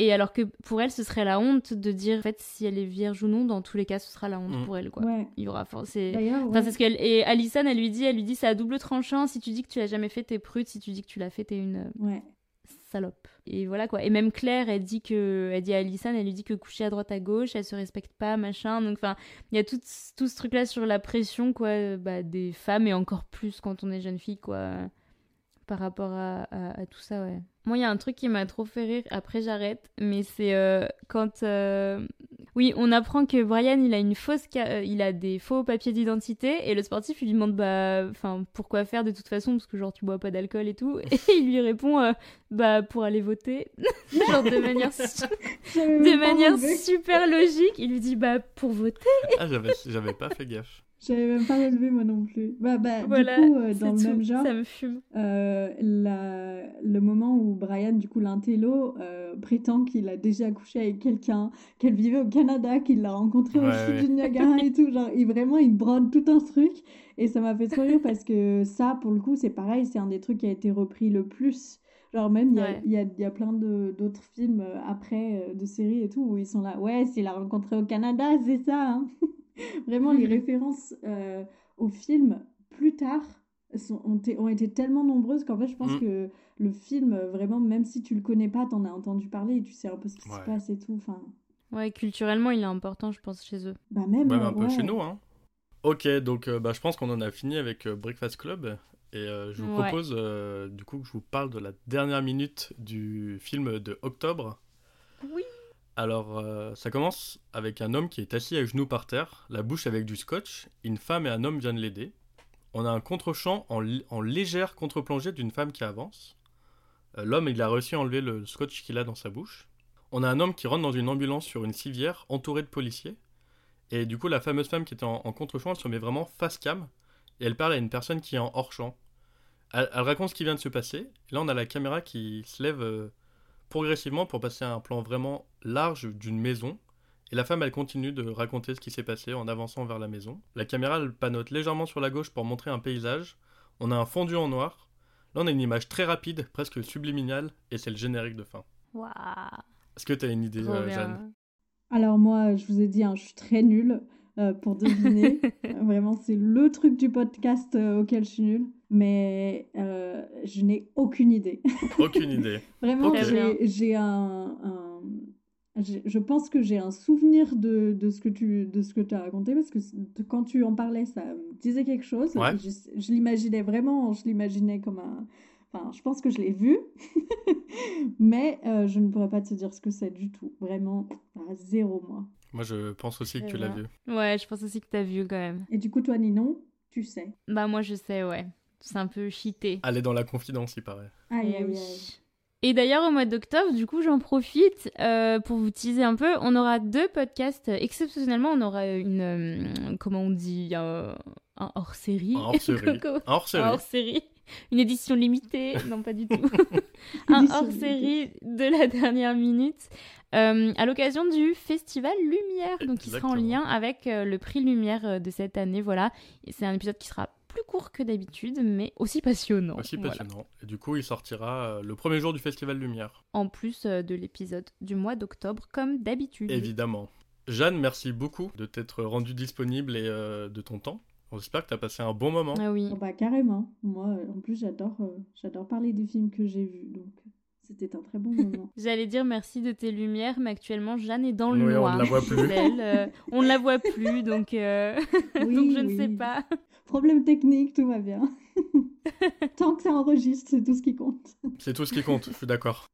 Et alors que pour elle, ce serait la honte de dire, en fait, si elle est vierge ou non, dans tous les cas, ce sera la honte Mm. pour elle, quoi. Ouais. Il y aura forcément. D'ailleurs, Enfin, ouais. ce qu'elle et Alison, elle lui dit, elle lui dit, c'est à double tranchant. Si tu dis que tu l'as jamais fait, t'es prude. Si tu dis que tu l'as fait, t'es une euh, ouais. salope. Et voilà quoi. Et même Claire, elle dit que, elle dit à Alison, elle lui dit que coucher à droite à gauche, elle se respecte pas, machin. Donc enfin, il y a tout, tout ce truc là sur la pression quoi, euh, bah, des femmes et encore plus quand on est jeune fille quoi, par rapport à, à- à tout ça ouais. Moi, il y a un truc qui m'a trop fait rire. Après, j'arrête. Mais c'est euh, quand, euh, oui, on apprend que Brian, il a une fausse, ca- euh, il a des faux papiers d'identité et le sportif il lui demande bah, enfin, pourquoi faire de toute façon? Parce que genre tu bois pas d'alcool et tout et il lui répond euh, bah pour aller voter, genre de manière, su- de manière super logique. Il lui dit bah pour voter. Ah, j'avais pas fait gaffe. J'avais même pas relevé moi non plus. Bah, bah, voilà, du coup, euh, dans le même genre, ça me fume. Euh, la... le moment où Brian, du coup, l'intello, euh, prétend qu'il a déjà couché avec quelqu'un, qu'elle vivait au Canada, qu'il l'a rencontré au sud du Niagara et tout. Genre, il, vraiment, il brode tout un truc. Et ça m'a fait trop rire parce que ça, pour le coup, c'est pareil, c'est un des trucs qui a été repris le plus. Genre même, il y, a, y, a, y a plein d'autres films après, de séries et tout, où ils sont là, ouais, s'il l'a rencontré au Canada, c'est ça. Hein Vraiment, les références euh, au film plus tard sont, ont, ont, été tellement nombreuses qu'en fait, je pense mm. que le film, vraiment, même si tu le connais pas, t'en as entendu parler et tu sais un peu ce qui se passe et tout. Enfin... Ouais, culturellement, il est important, je pense, chez eux. Bah, même. un peu chez nous, hein. Ok, donc euh, bah, je pense qu'on en a fini avec euh, Breakfast Club. Et je vous propose du coup que je vous parle de la dernière minute du film de octobre. Oui. Alors, euh, ça commence avec un homme qui est assis à genoux par terre, la bouche avec du scotch. Une femme et un homme viennent l'aider. On a un contre-champ en, légère contre-plongée d'une femme qui avance. Euh, l'homme, il a réussi à enlever le scotch qu'il a dans sa bouche. On a un homme qui rentre dans une ambulance sur une civière entouré de policiers. Et du coup, la fameuse femme qui était en, contre-champ, elle se met vraiment face cam. Et elle parle à une personne qui est en hors-champ. Elle, raconte ce qui vient de se passer. Là, on a la caméra qui se lève euh, progressivement pour passer à un plan vraiment large d'une maison. Et la femme, elle continue de raconter ce qui s'est passé en avançant vers la maison. La caméra, elle panote légèrement sur la gauche pour montrer un paysage. On a un fondu en noir. Là, on a une image très rapide, presque subliminale, et c'est le générique de fin. Waouh Est-ce que tu as une idée, euh, Jeanne? Alors moi, je vous ai dit, hein, je suis très nulle. Euh, pour deviner. Vraiment, c'est le truc du podcast euh, auquel je suis nulle. Mais euh, je n'ai aucune idée. aucune idée. Vraiment, j'ai un, Je pense que j'ai un souvenir de, de, ce que tu de ce que tu as raconté parce que quand tu en parlais, ça me disait quelque chose. Je, je l'imaginais vraiment, je l'imaginais comme un. Enfin, je pense que je l'ai vu, mais je ne pourrais pas te dire ce que c'est du tout. Vraiment, à zéro, moi. Moi, je pense aussi que tu l'as vu. Ouais, je pense aussi que tu as vu quand même. Et du coup, toi, Ninon, tu sais? Bah, moi, je sais, ouais. C'est un peu cheaté. Aller dans la confidence, il paraît. Aïe, aïe, aïe. Et d'ailleurs, au mois d'octobre, du coup, j'en profite euh, pour vous teaser un peu. On aura deux podcasts. Exceptionnellement, on aura une. Euh, comment on dit Un, hors-série. Un hors-série. un hors-série. hors-série. Une édition limitée. non, pas du tout. un hors-série de la dernière minute. Euh, à l'occasion du Festival Lumière, donc qui sera en lien avec euh, le prix Lumière euh, de cette année. Voilà, c'est un épisode qui sera plus court que d'habitude, mais aussi passionnant. Aussi passionnant. Et du coup, il sortira le premier jour du Festival Lumière. En plus de l'épisode du mois d'octobre, comme d'habitude. Évidemment. Jeanne, merci beaucoup de t'être rendue disponible et de ton temps. On espère que tu as passé un bon moment. Ah oui. Oh bah carrément. Moi, en plus, j'adore, j'adore parler des films que j'ai vus, donc c'était un très bon moment. J'allais dire merci de tes lumières, mais actuellement Jeanne est dans le noir. On ne la voit plus. Euh, on ne la voit plus, donc, euh, donc je ne sais pas. Problème technique, tout va bien. Tant que ça enregistre, c'est tout ce qui compte. C'est tout ce qui compte, je suis d'accord.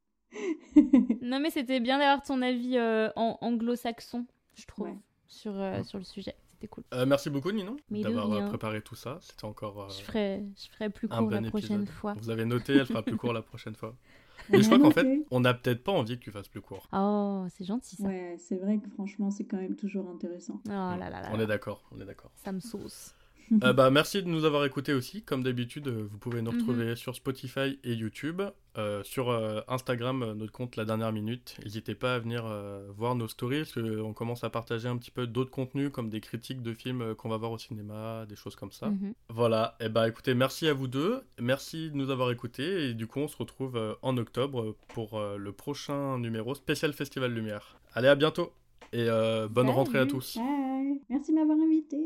non, mais c'était bien d'avoir ton avis euh, en anglo-saxon, je trouve, sur, sur le sujet. C'était cool. merci beaucoup, Ninon, d'avoir préparé tout ça. C'était encore. je, ferai, je ferai plus court la prochaine fois. Vous avez noté, elle fera plus court la prochaine fois. Mais je crois qu'en fait, on n'a peut-être pas envie que tu fasses plus court. Oh, c'est gentil ça. Ouais, c'est vrai que franchement, c'est quand même toujours intéressant. Oh là là là. On est d'accord, on est d'accord. Ça me sauce. Euh, bah, merci de nous avoir écoutés aussi. Comme d'habitude, euh, vous pouvez nous mhm. retrouver sur Spotify et YouTube. Euh, sur Instagram, notre compte La Dernière Minute. N'hésitez pas à venir voir nos stories parce qu'on commence à partager un petit peu d'autres contenus comme des critiques de films qu'on va voir au cinéma, des choses comme ça. Mhm. Voilà. Et eh bah écoutez, merci à vous deux. Merci de nous avoir écoutés. Et du coup, on se retrouve en octobre pour le prochain numéro spécial Festival Lumière. Allez, à bientôt et bonne rentrée à tous. Merci de m'avoir invité.